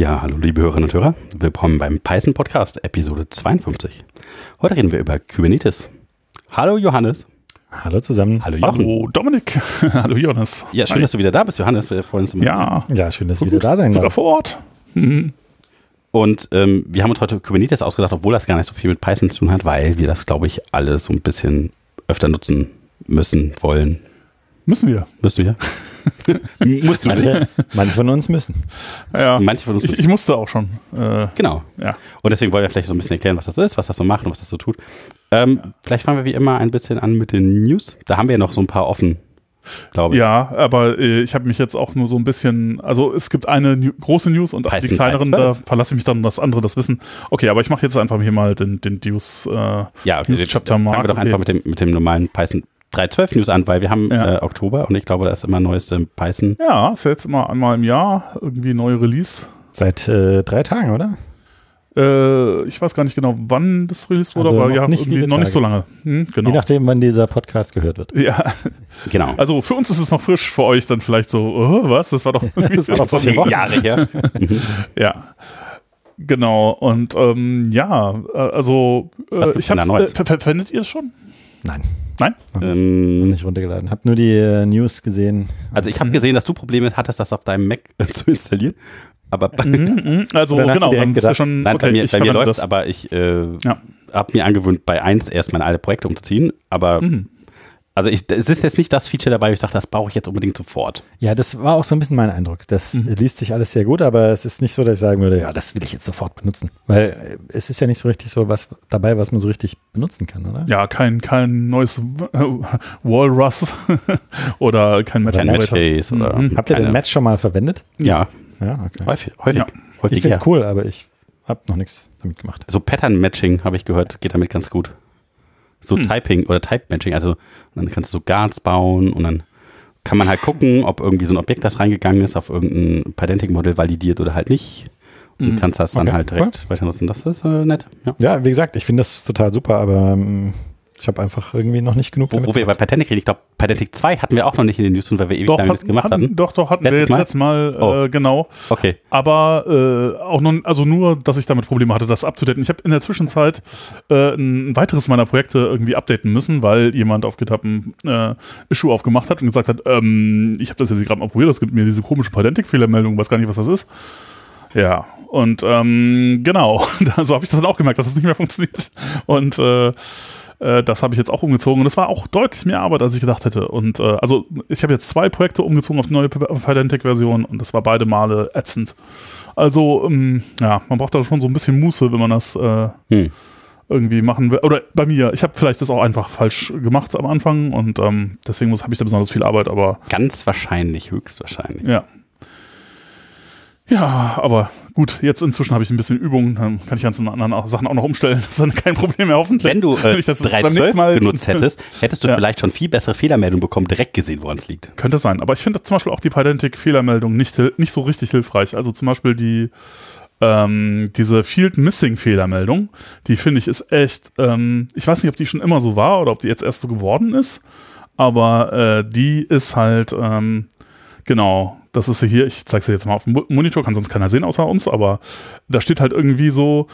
Ja, hallo liebe Hörerinnen und Hörer. Willkommen beim Python Podcast, Episode 52. Heute reden wir über Kubernetes. Hallo Johannes. Hallo zusammen. Hallo Jochen. Hallo Dominik. Hallo Jonas. Ja, schön, Hi. dass du wieder da bist, Johannes. Wir freuen uns immer. Ja, Ja, schön, dass so ihr wieder da sein Sogar darf. vor Ort. Mhm. Und ähm, wir haben uns heute Kubernetes ausgedacht, obwohl das gar nicht so viel mit Python zu tun hat, weil wir das, glaube ich, alle so ein bisschen öfter nutzen müssen, wollen. Müssen wir. Müssen wir? Musst du nicht. Manche, manche von uns müssen. Ja. Manche von uns ich, ich musste auch schon. Äh, Genau. ja. Und deswegen wollen wir vielleicht so ein bisschen erklären, was das ist, was das so macht und was das so tut. Ähm, Vielleicht fangen wir wie immer ein bisschen an mit den News. Da haben wir ja noch so ein paar offen, glaube ich. ja, aber äh, ich habe mich jetzt auch nur so ein bisschen, also es gibt eine New große News und Python die kleineren, 3.12. da verlasse ich mich dann, dass andere das wissen. Okay, aber ich mache jetzt einfach hier mal den, den News. Äh, Ja, okay. News Chapter fangen wir Mark. doch einfach mit dem, mit dem normalen Python 3.12 News an, weil wir haben Ja. äh, Oktober und ich glaube, da ist immer neueste Python. ja, ist ja jetzt immer einmal im Jahr irgendwie neue Release. Seit äh, drei Tagen, oder? Äh, ich weiß gar nicht genau, wann das released wurde, Also aber noch ja, nicht irgendwie noch nicht Tage. so lange. Hm, genau. Je nachdem, wann dieser Podcast gehört wird. Ja, Genau. also für uns ist es noch frisch, für euch dann vielleicht so, oh, was? Das war doch, Das war doch Zehn Wochen. Jahre her. ja. Genau, und ähm, ja, äh, also äh, ich hab's, äh, ver ver verwendet ihr es schon? Nein, Nein? ähm, nicht runtergeladen. Hab nur die äh, News gesehen. also ich habe gesehen, dass du Probleme hattest, das auf deinem Mac äh, zu installieren. Aber bei, Mhm, mhm. Also genau, dann ist ja schon, nein, okay, bei mir, ich bei mir läuft das. aber ich äh, Ja. habe mir angewöhnt, bei 1 erstmal alle Projekte umzuziehen. Aber Mhm. Also ich, es ist jetzt nicht das Feature dabei, wo ich sage, das brauche ich jetzt unbedingt sofort. Ja, das war auch so ein bisschen mein Eindruck. Das Mhm. liest sich alles sehr gut, aber es ist nicht so, dass ich sagen würde, ja, das will ich jetzt sofort benutzen. Weil äh, es ist ja nicht so richtig so was dabei, was man so richtig benutzen kann, oder? Ja, kein, kein neues äh, Walrus oder kein Match Kein oder Mhm. Habt ihr den Match schon mal verwendet? Ja, Ja, okay. häufig. häufig, Ja. häufig Ich finde ja. es cool, aber ich habe noch nichts damit gemacht. So Pattern-Matching, habe ich gehört, geht damit ganz gut. So Hm. Typing oder Type-Matching, also dann kannst du so Guards bauen und dann kann man halt gucken, ob irgendwie so ein Objekt, das reingegangen ist, auf irgendein Pydantic-Modell validiert oder halt nicht. Und Mhm. kannst das dann Okay, halt direkt weiter nutzen. Das ist äh, nett. Ja. Ja, wie gesagt, ich finde das total super, aber ähm, ich habe einfach irgendwie noch nicht genug Wo, wo wir bei Pydantic reden, ich glaube, Pydantic 2 hatten wir auch noch nicht in den News, weil wir ewig Doch, lange nichts hatten, gemacht hatten, hatten. doch, doch, hatten wir Letztes jetzt Mal? letztes Mal, Oh. äh, genau. Okay. Aber äh, auch noch, also nur, dass ich damit Probleme hatte, das abzudaten. Ich habe in der Zwischenzeit äh, ein weiteres meiner Projekte irgendwie updaten müssen, weil jemand auf GitHub ein äh, Issue aufgemacht hat und gesagt hat, ähm, ich habe das jetzt gerade mal probiert, es gibt mir diese komische Pydantic-Fehlermeldung, weiß gar nicht, was das ist. Ja, und ähm, genau, so habe ich das dann auch gemerkt, dass das nicht mehr funktioniert. Und äh, äh, das habe ich jetzt auch umgezogen und es war auch deutlich mehr Arbeit, als ich gedacht hätte. Und äh, also ich habe jetzt zwei Projekte umgezogen auf die neue Pydantic-Version und das war beide Male ätzend. Also ähm, ja, man braucht da schon so ein bisschen Muße, wenn man das äh, Hm. irgendwie machen will. Oder bei mir, ich habe vielleicht das auch einfach falsch gemacht am Anfang und ähm, deswegen habe ich da besonders viel Arbeit, aber Ganz wahrscheinlich, höchstwahrscheinlich. ja. Ja, aber gut, jetzt inzwischen habe ich ein bisschen Übung, dann kann ich ganzen anderen Sachen auch noch umstellen. Das ist dann kein Problem mehr hoffentlich. Wenn du äh, Wenn ich das beim nächsten 3.12 Mal- benutzt hättest, hättest du Ja. vielleicht schon viel bessere Fehlermeldungen bekommen, direkt gesehen, woran es liegt. Könnte sein. Aber ich finde zum Beispiel auch die Pydantic-Fehlermeldung nicht, nicht so richtig hilfreich. Also zum Beispiel die ähm, diese Field Missing Fehlermeldung, die finde ich ist echt, ähm, ich weiß nicht, ob die schon immer so war oder ob die jetzt erst so geworden ist, aber äh, die ist halt, ähm, genau, das ist hier, ich zeige sie jetzt mal auf dem Mo- Monitor, kann sonst keiner sehen außer uns, aber da steht halt irgendwie so,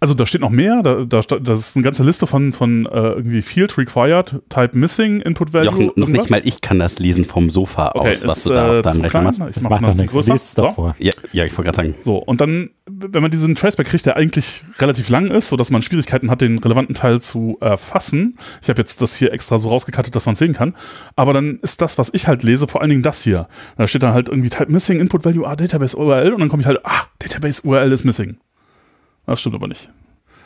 also da steht noch mehr, da, da, das ist eine ganze Liste von, von äh, irgendwie Field Required, Type Missing, Input Value. Jochen, noch irgendwas. nicht mal ich kann das lesen vom Sofa Okay, aus, was ist, du da äh, Rechner klein. machst. Ich Das mach noch nichts. größer. Doch So. vor. Ja, ja, ich wollte gerade sagen. So, und dann, wenn man diesen Traceback kriegt, der eigentlich relativ lang ist, sodass man Schwierigkeiten hat, den relevanten Teil zu erfassen. Ich habe jetzt das hier extra so rausgekattet, dass man es sehen kann. Aber dann ist das, was ich halt lese, vor allen Dingen das hier. Da steht dann halt irgendwie Type Missing, Input Value, ah, Database URL. Und dann komme ich halt, ah, Database URL ist missing. Das stimmt aber nicht.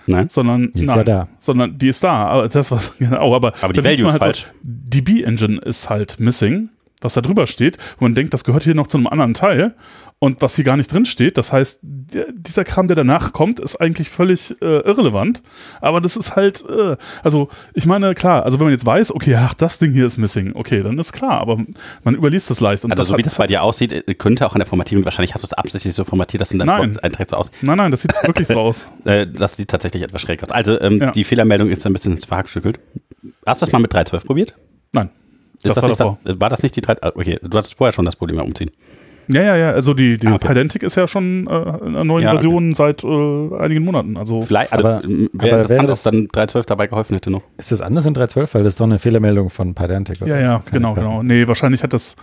Nein? Sondern, Die ist nein, ja da. sondern die ist da. Aber das was, genau, aber, Aber die Value man ist halt falsch. DB Engine ist halt missing, was da drüber steht, wo man denkt, das gehört hier noch zu einem anderen Teil. Und was hier gar nicht drin steht, das heißt, dieser Kram, der danach kommt, ist eigentlich völlig äh, irrelevant. Aber das ist halt, äh, also ich meine, klar, also wenn man jetzt weiß, okay, ach, das Ding hier ist missing, okay, dann ist klar, aber man überliest das leicht. Und Also das so hat- wie das bei dir aussieht, äh, könnte auch an der Formatierung, wahrscheinlich hast du es absichtlich so formatiert, dass in deinem. Eintrag so aus. Nein, nein, das sieht wirklich so aus. Äh, das sieht tatsächlich etwas schräg aus. Also ähm, Ja. die Fehlermeldung ist ein bisschen verhackstückelt. Hast du das mal mit 3.12 probiert? Nein. Ist Das das war das, war das nicht die 3. ah, Okay, du hattest vorher schon das Problem beim Umziehen. Ja, ja, ja. Also die, die Ah, okay. Pydantic ist ja schon äh, in einer neuen Ja, okay. Version seit äh, einigen Monaten. Also Vielleicht, also, Aber- wäre aber interessant, wäre ob das- dann 3.12 dabei geholfen hätte noch. Ist das anders in 3.12? Weil das ist doch eine Fehlermeldung von Pydantic. oder? ja, ja, genau, genau. Nee, wahrscheinlich hat das.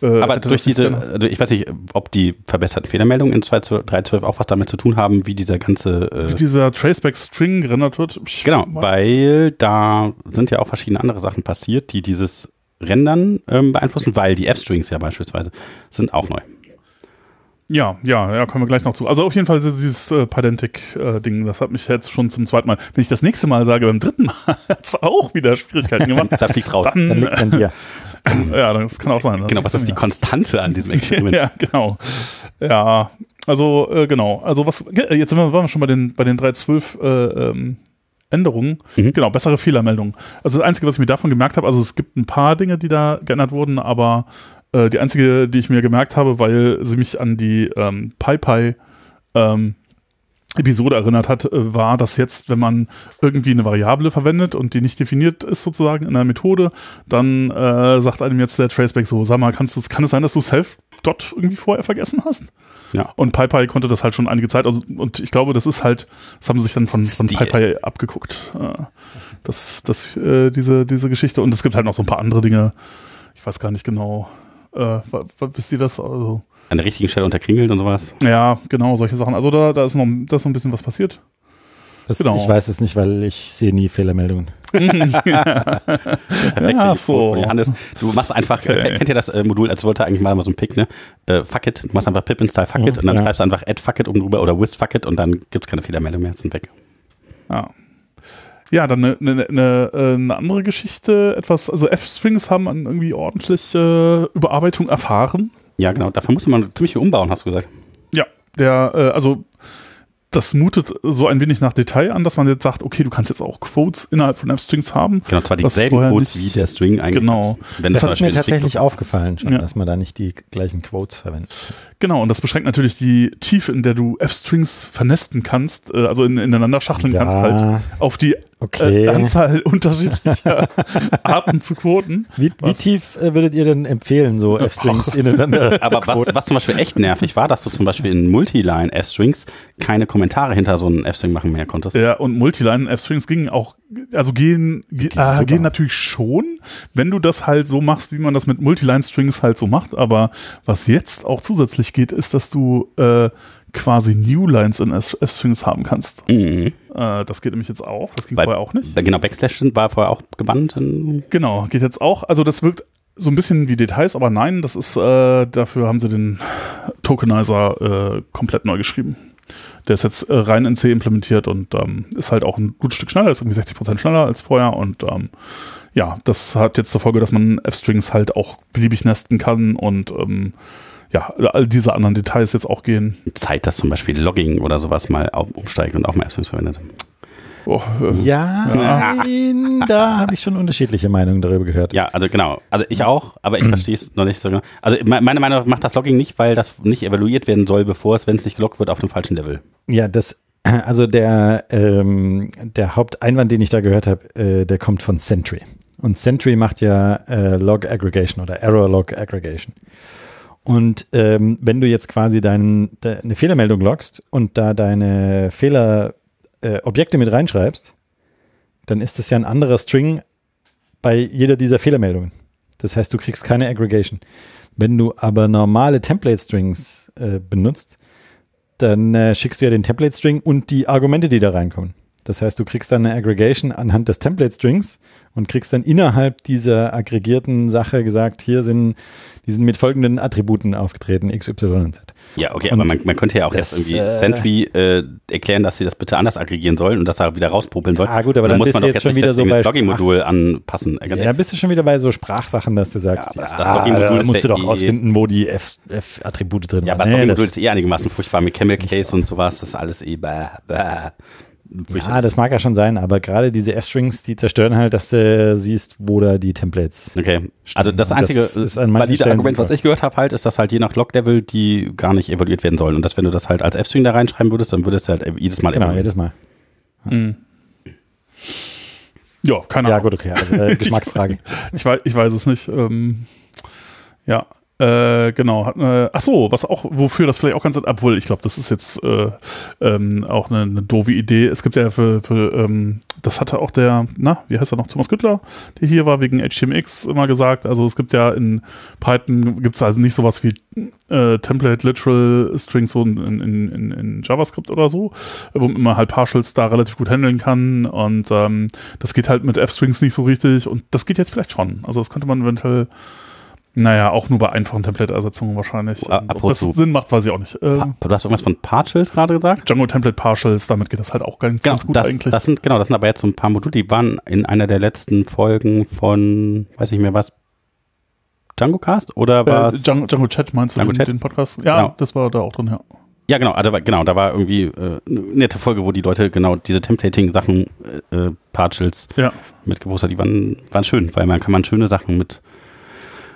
Äh, Aber durch diese, also ich weiß nicht, ob die verbesserten Fehlermeldungen in 2.12 3.12 auch was damit zu tun haben, wie dieser ganze. wie Äh, dieser Traceback-String gerendert wird. Ich genau, weiß- weil da sind ja auch verschiedene andere Sachen passiert, die dieses Rendern ähm, beeinflussen, weil die F-Strings ja beispielsweise sind auch neu. Ja, ja, ja, kommen wir gleich noch zu. Also auf jeden Fall dieses äh, Pydantic-Ding, das hat mich jetzt schon zum zweiten Mal. Wenn ich das nächste Mal sage, beim dritten Mal hat es auch wieder Schwierigkeiten gemacht. Da fliegt's raus. Dann Dann, liegt an dir. ja, das kann auch sein. Genau, was ist die Konstante an diesem Experiment? ja, genau. Ja, also äh, genau. Also was jetzt sind wir, waren wir schon bei den bei den 3.12 äh, ähm, Änderungen. Mhm. Genau, bessere Fehlermeldungen. Also das Einzige, was ich mir davon gemerkt habe, also es gibt ein paar Dinge, die da geändert wurden, aber äh, die einzige, die ich mir gemerkt habe, weil sie mich an die ähm, PyPy ähm, Episode erinnert hat, äh, war, dass jetzt, wenn man irgendwie eine Variable verwendet und die nicht definiert ist sozusagen in der Methode, dann äh, sagt einem jetzt der Traceback so, sag mal, kannst du, kann es sein, dass du self-dot irgendwie vorher vergessen hast? Ja. Und PyPy konnte das halt schon einige Zeit, also, und ich glaube, das ist halt, das haben sie sich dann von, von. PyPy abgeguckt, äh, das, das, äh, diese, diese Geschichte. Und es gibt halt noch so ein paar andere Dinge, ich weiß gar nicht genau, äh, wisst ihr das? Also, An der richtigen Stelle unterkringelt und sowas. ja, genau, solche Sachen. Also da, da ist noch, da ist noch ein bisschen was passiert. Das, Genau. Ich weiß es nicht, weil ich sehe nie Fehlermeldungen. Perfekt. Ja, so. Johannes, du machst einfach, Okay. kennt ihr das äh, Modul, als wollte eigentlich mal so ein Pick, ne? Äh, fuck it, du machst einfach pip install fuck it Mhm, und dann ja. schreibst du einfach add fuck it oben drüber oder with fuck it und dann gibt es keine Fehlermeldung mehr, sind weg. Ja. Ja, dann eine, eine, eine, äh, eine andere Geschichte, etwas, also F-Strings haben an irgendwie ordentliche Überarbeitung erfahren. Ja, genau, dafür musste man ziemlich viel umbauen, hast du gesagt. Ja, der, äh, also das mutet so ein wenig nach Detail an, dass man jetzt sagt, okay, du kannst jetzt auch Quotes innerhalb von F-Strings haben. Genau, zwar dieselben Codes nicht- wie der String eigentlich. Genau. Wenn Das zum ist mir tatsächlich aufgefallen schon, Ja. dass man da nicht die gleichen Quotes verwendet. Genau, und das beschränkt natürlich die Tiefe, in der du F-Strings vernesten kannst, äh, also in, ineinander schachteln kannst, halt auf die okay. äh, Anzahl unterschiedlicher Arten zu quoten. Wie, wie tief äh, würdet ihr denn empfehlen, so F-Strings ineinander Aber zu was, was zum Beispiel echt nervig war, dass du zum Beispiel in Multiline F-Strings keine Kommentare hinter so einem F-String machen mehr konntest. Ja, und Multiline F-Strings gingen auch, also gehen, ge, äh, super. gehen natürlich schon, wenn du das halt so machst, wie man das mit Multiline-Strings halt so macht. Aber was jetzt auch zusätzlich geht, ist, dass du äh, quasi New Lines in F-Strings haben kannst. Mhm. Äh, das geht nämlich jetzt auch. Das ging Weil- vorher auch nicht. Genau, Backslash war vorher auch gebannt. Genau, geht jetzt auch. Also das wirkt so ein bisschen wie Details, aber nein, das ist, äh, dafür haben sie den Tokenizer äh, komplett neu geschrieben. Der ist jetzt äh, rein in C implementiert und ähm, ist halt auch ein gutes Stück schneller, ist irgendwie 60% schneller als vorher und ähm, ja, das hat jetzt zur Folge, dass man F-Strings halt auch beliebig nesten kann und ähm, ja, all diese anderen Details jetzt auch gehen. Zeit, dass zum Beispiel Logging oder sowas mal umsteigt und auch mal F-Strings verwendet. Oh, äh, Ja, nein, da habe ich schon unterschiedliche Meinungen darüber gehört. Ja, also genau. Also ich auch, aber ich verstehe es noch nicht so genau. Also me- meine Meinung nach macht das Logging nicht, weil das nicht evaluiert werden soll, bevor es, wenn es nicht geloggt wird, auf dem falschen Level. Ja, das, also der, ähm, der Haupteinwand, den ich da gehört habe, äh, der kommt von Sentry. Und Sentry macht ja äh, Log Aggregation oder Error Log Aggregation. Und ähm, wenn du jetzt quasi dein, de, eine Fehlermeldung loggst und da deine Fehler äh, mit reinschreibst, dann ist das ja ein anderer String bei jeder dieser Fehlermeldungen. Das heißt, du kriegst keine Aggregation. Wenn du aber normale Template-Strings äh, benutzt, dann äh, schickst du ja den Template-String und die Argumente, die da reinkommen. Das heißt, du kriegst dann eine Aggregation anhand des Template-Strings und kriegst dann innerhalb dieser aggregierten Sache gesagt, hier sind, die sind mit folgenden Attributen aufgetreten, x, y und z. Ja, okay, Und aber man, man könnte ja auch das, jetzt irgendwie äh, Sentry äh, erklären, dass sie das bitte anders aggregieren sollen und das da wieder rauspopeln sollen. Ah, gut, aber Und dann muss man du doch jetzt schon nicht wieder so bei Logging-Modul anpassen. Ja, dann bist du schon wieder bei so Sprachsachen, dass du sagst, Ja, das- das Login-Modul da ist musst du doch eh- rausfinden, wo die F-Attribute drin Ja, aber das Logging-Modul ist eh einigermaßen furchtbar mit Camel Case und sowas. Das ist alles eh bäh, bäh. Ja, das mag ja schon sein, aber gerade diese F-Strings, die zerstören halt, dass du siehst, wo da die Templates Okay. Also das einzige das ist an manchen valide Stellen Argument, was ich gehört habe, halt, ist, dass halt je nach Log-Level die gar nicht evaluiert werden sollen. Und dass wenn du das halt als F-String da reinschreiben würdest, dann würdest du halt jedes Mal Genau, evaluieren. jedes Mal. Mhm. Ja, keine Ja, Ahnung. gut, okay. Also, äh, Geschmacksfrage. Ich weiß, ich weiß es nicht. Ähm, ja. Äh, genau. Äh, ach so, was auch, wofür das vielleicht auch ganz, obwohl ich glaube, das ist jetzt äh, ähm, auch eine, eine doofe Idee. Es gibt ja für, für ähm, das hatte auch der, na, wie heißt er noch, Thomas Güttler, der hier war, wegen HTMX immer gesagt. Also es gibt ja in Python gibt es also nicht sowas wie äh, Template Literal Strings so in, in, in, in JavaScript oder so, wo man halt Partials da relativ gut handeln kann und ähm, das geht halt mit F-Strings nicht so richtig und das geht jetzt vielleicht schon. Also das könnte man eventuell naja, auch nur bei einfachen Template-Ersetzungen wahrscheinlich. Ah, Ob das Sinn macht, weiß ich auch nicht. Ähm, Du hast irgendwas von Partials gerade gesagt? Django Template Partials, damit geht das halt auch ganz, Genau, ganz gut das, eigentlich. das sind, genau, das sind aber jetzt so ein paar Module, die waren in einer der letzten Folgen von, weiß nicht mehr was, Django Cast oder war äh? Django, Django Chat meinst du Django den, Chat? den Podcast? Ja, Genau. das war da auch drin, ja. Ja, genau, da war, genau, da war irgendwie äh, eine nette Folge, wo die Leute genau diese Templating-Sachen, äh, äh, Partials Ja. mitgepostet haben. Die waren, waren schön, weil man kann man schöne Sachen mit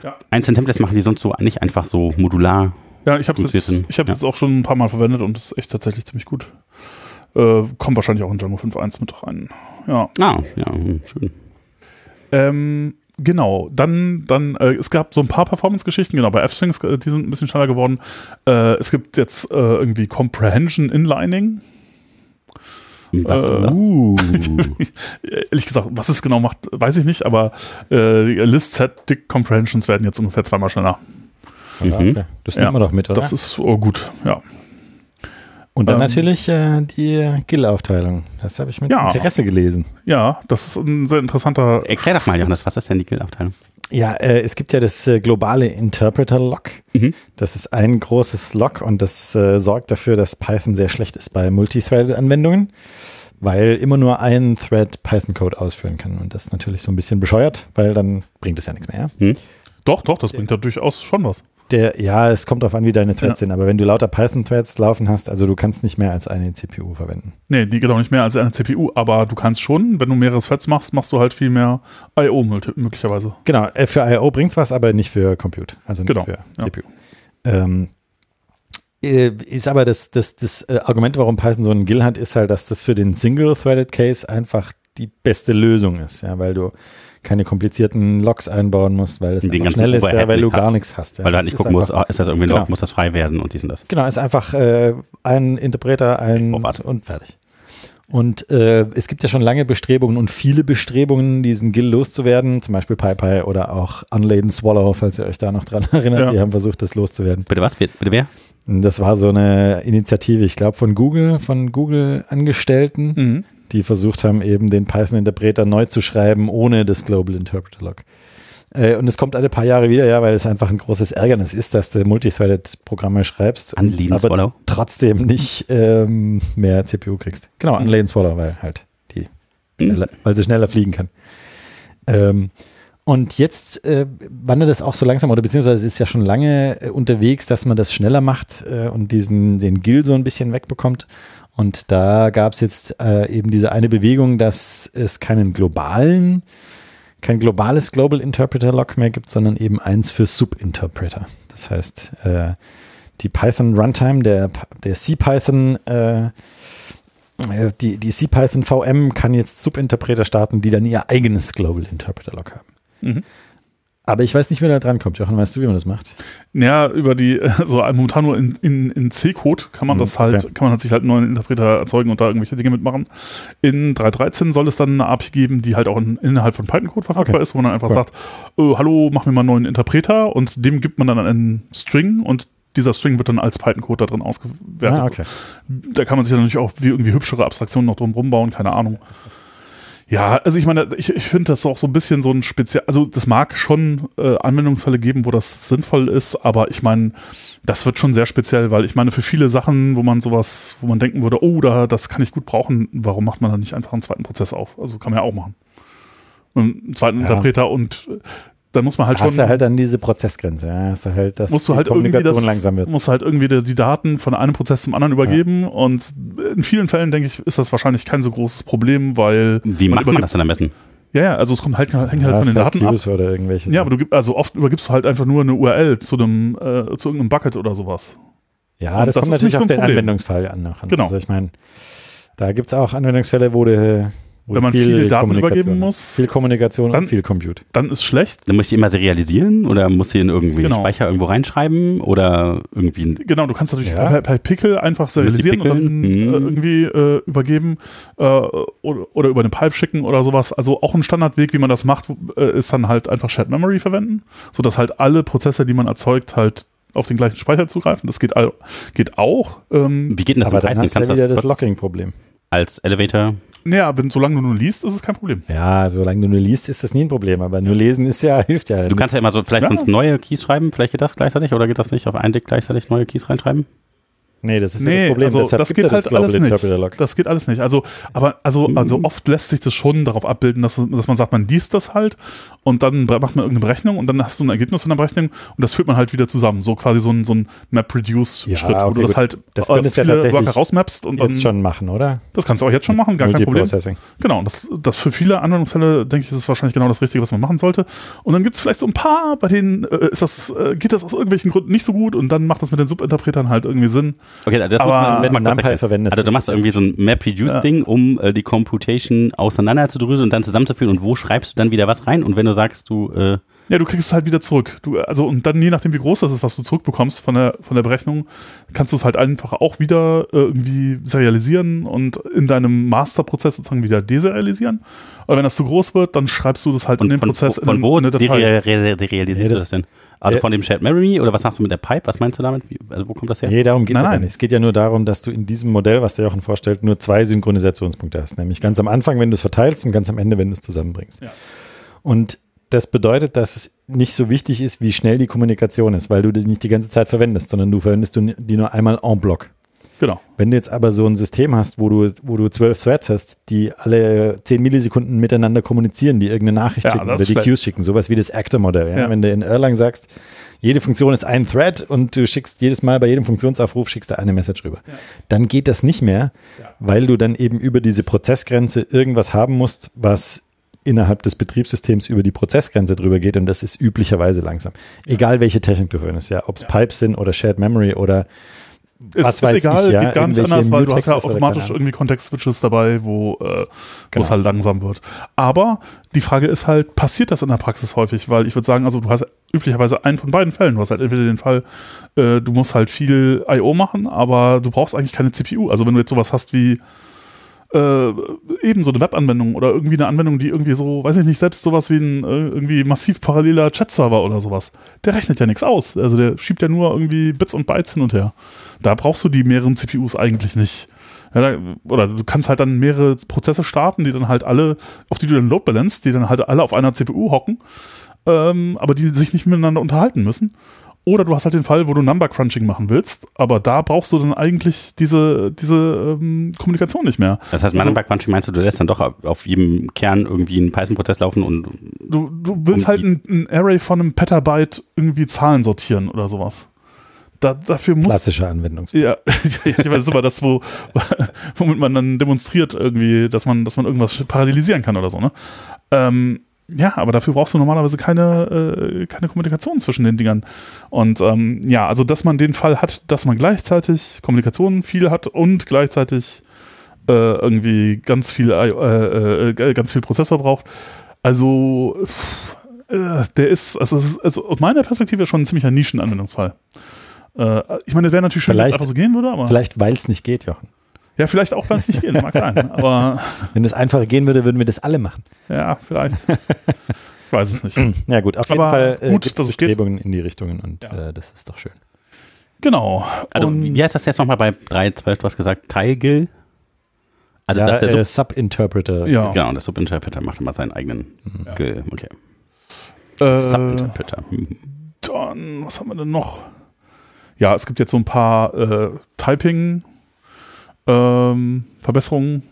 Ja. einzelnen Templates machen, die sonst so nicht einfach so modular. Ja, ich habe es jetzt, denn? ich hab Ja. jetzt auch schon ein paar Mal verwendet und es ist echt tatsächlich ziemlich gut. Äh, kommt wahrscheinlich auch in Django 5.1 mit rein. Ja. Ah, ja, hm, schön. Ähm, genau, dann, dann äh, es gab so ein paar Performance-Geschichten, genau, bei F-Strings, äh, die sind ein bisschen schneller geworden. Äh, es gibt jetzt äh, irgendwie Comprehension Inlining. Was ist das? Uh. Ehrlich gesagt, was es genau macht, weiß ich nicht, aber äh, List Set Dick Comprehensions werden jetzt ungefähr zweimal schneller. Mhm. Okay. Das Ja, nimmt man doch mit, oder? Das ist oh, gut, ja. Und dann ähm, natürlich äh, die Gill-Aufteilung. Das habe ich mit Ja. Interesse gelesen. Ja, das ist ein sehr interessanter. Erklär doch mal, Johannes, was ist denn die Guild-Abteilung? Ja, äh, es gibt ja das äh, globale Interpreter-Lock. Mhm. Das ist ein großes Lock und das äh, sorgt dafür, dass Python sehr schlecht ist bei Multithreaded-Anwendungen, weil immer nur ein Thread Python-Code ausführen kann. Und das ist natürlich so ein bisschen bescheuert, weil dann bringt es ja nichts mehr. Ja? Doch, doch, das bringt ja durchaus schon was. Der, ja, es kommt darauf an, wie deine Threads Ja. sind, aber wenn du lauter Python-Threads laufen hast, also du kannst nicht mehr als eine CPU verwenden. Nee, die geht auch nicht mehr als eine CPU, aber du kannst schon, wenn du mehrere Threads machst, machst du halt viel mehr I.O. möglich- möglicherweise. Genau, äh, für I.O. bringt's was, aber nicht für Compute, also nicht Genau, für ja. CPU. Ähm, äh, ist aber das, das, das äh, Argument, warum Python so einen GIL hat, ist halt, dass das für den Single-Threaded Case einfach die beste Lösung ist, ja, weil du keine komplizierten Logs einbauen musst, weil es schnell ist, ja, weil du nicht hat. gar nichts hast. Ja. Weil du halt nicht gucken musst, ist das irgendwie ein Genau. Log, muss das frei werden und dies und das. Genau, ist einfach äh, ein Interpreter, ein warte. und fertig. Und äh, es gibt ja schon lange Bestrebungen und viele Bestrebungen, diesen GIL loszuwerden, zum Beispiel PyPy oder auch Unladen Swallow, falls ihr euch da noch dran erinnert, Ja. die haben versucht, das loszuwerden. Bitte was? Bitte wer? Das war so eine Initiative, ich glaube, von Google, von Google-Angestellten, Mhm. Die versucht haben, eben den Python-Interpreter neu zu schreiben, ohne das Global Interpreter Log. Äh, Und es kommt alle paar Jahre wieder, ja, weil es einfach ein großes Ärgernis ist, dass du Multithreaded-Programme schreibst, Unladen aber Swallow? trotzdem nicht ähm, mehr CPU kriegst. Genau, Unladen Swallow, weil halt die, Hm. schneller, weil sie schneller fliegen kann. Ähm, und jetzt äh, wandert es auch so langsam, oder beziehungsweise es ist ja schon lange äh, unterwegs, dass man das schneller macht äh, und diesen, den Gill so ein bisschen wegbekommt. Und da gab es jetzt äh, eben diese eine Bewegung, dass es keinen globalen, kein globales Global Interpreter Lock mehr gibt, sondern eben eins für Subinterpreter. Das heißt, äh, die Python Runtime, der, der CPython, äh, äh, die, die CPython VM kann jetzt Subinterpreter starten, die dann ihr eigenes Global Interpreter Lock haben. Mhm. Aber ich weiß nicht, wer da dran kommt. Jochen, weißt du, wie man das macht? Ja, über die, also momentan nur in, in, in C-Code kann man Mhm, das halt, okay. kann man halt sich halt einen neuen Interpreter erzeugen und da irgendwelche Dinge mitmachen. In 3.13 soll es dann eine API geben, die halt auch in, innerhalb von Python-Code verfügbar Okay. ist, wo man dann einfach Cool. sagt, oh, hallo, mach mir mal einen neuen Interpreter und dem gibt man dann einen String und dieser String wird dann als Python-Code da drin ausgewertet. Ah, okay. Da kann man sich dann natürlich auch wie irgendwie hübschere Abstraktionen noch drum rumbauen, keine Ahnung. Ja, also ich meine, ich, ich finde das auch so ein bisschen so ein speziell, also das mag schon äh, Anwendungsfälle geben, wo das sinnvoll ist, aber ich meine, das wird schon sehr speziell, weil ich meine, für viele Sachen, wo man sowas, wo man denken würde, oh, da, das kann ich gut brauchen, warum macht man dann nicht einfach einen zweiten Prozess auf? Also kann man ja auch machen. Einen zweiten Ja. Interpreter und dann muss man halt Hast schon. du halt dann diese Prozessgrenze. Ja, hast du halt, dass musst du die halt irgendwie Kommunikation das, langsam wird. musst halt irgendwie die, die Daten von einem Prozess zum anderen übergeben und in vielen Fällen denke ich, ist das wahrscheinlich kein so großes Problem, weil Wie macht man das denn am besten? Ja, ja, also es kommt halt, hängt halt Ja, von hast den halt Daten ab. Queues oder irgendwelche. Ja, aber du gibst, also oft übergibst du halt einfach nur eine URL zu einem, äh, zu irgendeinem Bucket oder sowas. Ja, Und das, das kommt natürlich so auf ein den Problem. Anwendungsfall an. Noch. Genau. Also ich meine, da gibt es auch Anwendungsfälle, wo du wenn man viel viele Daten übergeben muss, Viel Kommunikation Dann- und viel Compute. dann ist schlecht. Dann muss ich die immer serialisieren oder muss sie in irgendwie Genau. Speicher irgendwo reinschreiben oder irgendwie ein Genau, du kannst natürlich Ja. per, per Pickel einfach serialisieren und dann äh, Mhm. irgendwie äh, übergeben äh, oder, oder über eine Pipe schicken oder sowas. Also auch ein Standardweg, wie man das macht, äh, ist dann halt einfach Shared Memory verwenden, sodass halt alle Prozesse, die man erzeugt, halt auf den gleichen Speicher zugreifen. Das geht, all, geht auch. Ähm, Wie geht denn das Aber mit dann Python? hast du ja wieder das Locking-Problem. als Elevator naja, wenn, solange du nur liest, ist es kein Problem. Ja, solange du nur liest, ist das nie ein Problem. Aber nur lesen ist ja, hilft ja. Du kannst ja immer so vielleicht Ja. sonst neue Keys schreiben, vielleicht geht das gleichzeitig oder geht das nicht auf einen Dick gleichzeitig neue Keys reinschreiben? Nee, das ist ja Nee, das Problem. also Deshalb das geht ja halt Global alles nicht. Das geht alles nicht. Also, aber also, also oft lässt sich das schon darauf abbilden, dass, dass man sagt, man liest das halt und dann macht man irgendeine Berechnung und dann hast du ein Ergebnis von der Berechnung und das führt man halt wieder zusammen. So quasi so ein, so ein Map-Reduce-Schritt, Ja, wo okay, du das halt Das äh, ja viele Worker rausmappst und dann. Jetzt schon machen, oder? Das kannst du auch jetzt schon machen, gar kein Problem. Genau, und das, das für viele Anwendungsfälle, denke ich, ist es wahrscheinlich genau das Richtige, was man machen sollte. Und dann gibt es vielleicht so ein paar, bei denen äh, ist das, äh, geht das aus irgendwelchen Gründen nicht so gut und dann macht das mit den Subinterpretern halt irgendwie Sinn. Okay, das Aber muss man, du kurz NumPy erklären. verwendest, Also du machst irgendwie so ein Map-Reduce-Ding, um äh, die Computation auseinanderzudröseln und dann zusammenzuführen und wo schreibst du dann wieder was rein und wenn du sagst, du äh, Ja, du kriegst es halt wieder zurück. Du, also, und dann, je nachdem, wie groß das ist, was du zurückbekommst von der, von der Berechnung, kannst du es halt einfach auch wieder äh, irgendwie serialisieren und in deinem Masterprozess sozusagen wieder deserialisieren. Aber wenn das zu groß wird, dann schreibst du das halt und in den von, Prozess von in, wo in eine Datei. dere- re- derealisierst du das denn? Also von dem Shared Memory oder was machst du mit der Pipe? Was meinst du damit? Wie, also wo kommt das her? Nee, darum geht es Nein, ja nicht. Es geht ja nur darum, dass du in diesem Modell, was der Jochen vorstellt, nur zwei Synchronisationspunkte hast. Nämlich ganz am Anfang, wenn du es verteilst und ganz am Ende, wenn du es zusammenbringst. Ja. Und das bedeutet, dass es nicht so wichtig ist, wie schnell die Kommunikation ist, weil du die nicht die ganze Zeit verwendest, sondern du verwendest du die nur einmal en bloc. Genau. Wenn du jetzt aber so ein System hast, wo du, wo du zwölf Threads hast, die alle zehn Millisekunden miteinander kommunizieren, die irgendeine Nachricht Ja, schicken oder die. Queues schicken, sowas wie das Actor-Modell. Ja? Ja. Wenn du in Erlang sagst, jede Funktion ist ein Thread und du schickst jedes Mal bei jedem Funktionsaufruf schickst du eine Message rüber. Dann geht das nicht mehr, weil du dann eben über diese Prozessgrenze irgendwas haben musst, was innerhalb des Betriebssystems über die Prozessgrenze drüber geht und das ist üblicherweise langsam. Egal welche Technik du verwendest, ja, ob es Pipes sind oder Shared Memory oder Es Was ist weiß egal, ich, ja, geht gar nicht anders, weil du hast ja automatisch irgendwie Kontext-Switches dabei, wo, äh, Genau. es halt langsam wird. Aber die Frage ist halt, passiert das in der Praxis häufig? Weil ich würde sagen, also du hast üblicherweise einen von beiden Fällen. Du hast halt entweder den Fall, äh, du musst halt viel I.O. machen, aber du brauchst eigentlich keine CPU. Also wenn du jetzt sowas hast wie äh, eben so eine Webanwendung oder irgendwie eine Anwendung, die irgendwie so, weiß ich nicht, selbst sowas wie ein äh, irgendwie massiv paralleler Chat-Server oder sowas, der rechnet ja nichts aus. Also der schiebt ja nur irgendwie Bits und Bytes hin und her. Da brauchst du die mehreren CPUs eigentlich nicht. Ja, da, oder du kannst halt dann mehrere Prozesse starten, die dann halt alle, auf die du dann Load balance, die dann halt alle auf einer CPU hocken, ähm, aber die sich nicht miteinander unterhalten müssen. Oder du hast halt den Fall, wo du Number Crunching machen willst, aber da brauchst du dann eigentlich diese, diese ähm, Kommunikation nicht mehr. Das heißt, Also- Mandelberg Crunchy meinst du, du lässt dann doch auf- jedem Kern irgendwie einen Python-Prozess laufen und Du, du willst Um halt ein, ein Array von einem Petabyte irgendwie Zahlen sortieren oder sowas. Da, dafür muss. klassischer Anwendungsfall. Ja, ich weiß, das ist aber das, wo, womit man dann demonstriert irgendwie, dass man, dass man irgendwas parallelisieren kann oder so, ne? Ähm, ja, aber dafür brauchst du normalerweise keine, äh, keine Kommunikation zwischen den Dingern. Und ähm, ja, also dass man den Fall hat, dass man gleichzeitig Kommunikation viel hat und gleichzeitig äh, irgendwie ganz viel, äh, äh, äh, ganz viel Prozessor braucht. Also pff, äh, der ist, also, ist, also aus meiner Perspektive schon ein ziemlicher Nischenanwendungsfall. Ich meine, es wäre natürlich schön, wenn es einfach so gehen würde, aber Vielleicht, weil es nicht geht, Jochen. Ja, vielleicht auch, wenn es nicht geht, mag sein. Aber Wenn es einfacher gehen würde, würden wir das alle machen. ja, vielleicht. Ich weiß es nicht. Ja gut, auf jeden Aber Fall äh, gut, dass es geht. Bestrebungen in die Richtungen und Ja. äh, das ist doch schön. Genau. Also, Und- wie heißt das jetzt nochmal bei 3.12? Du hast gesagt, Teilgil? Also, ja, der äh, Sub, Sub-Interpreter. ja. genau, der Subinterpreter macht immer seinen eigenen Ja. Gil. Okay. Äh, Subinterpreter. Hm. dann, was haben wir denn noch? Ja, es gibt jetzt so ein paar äh, Typing ähm, Verbesserungen.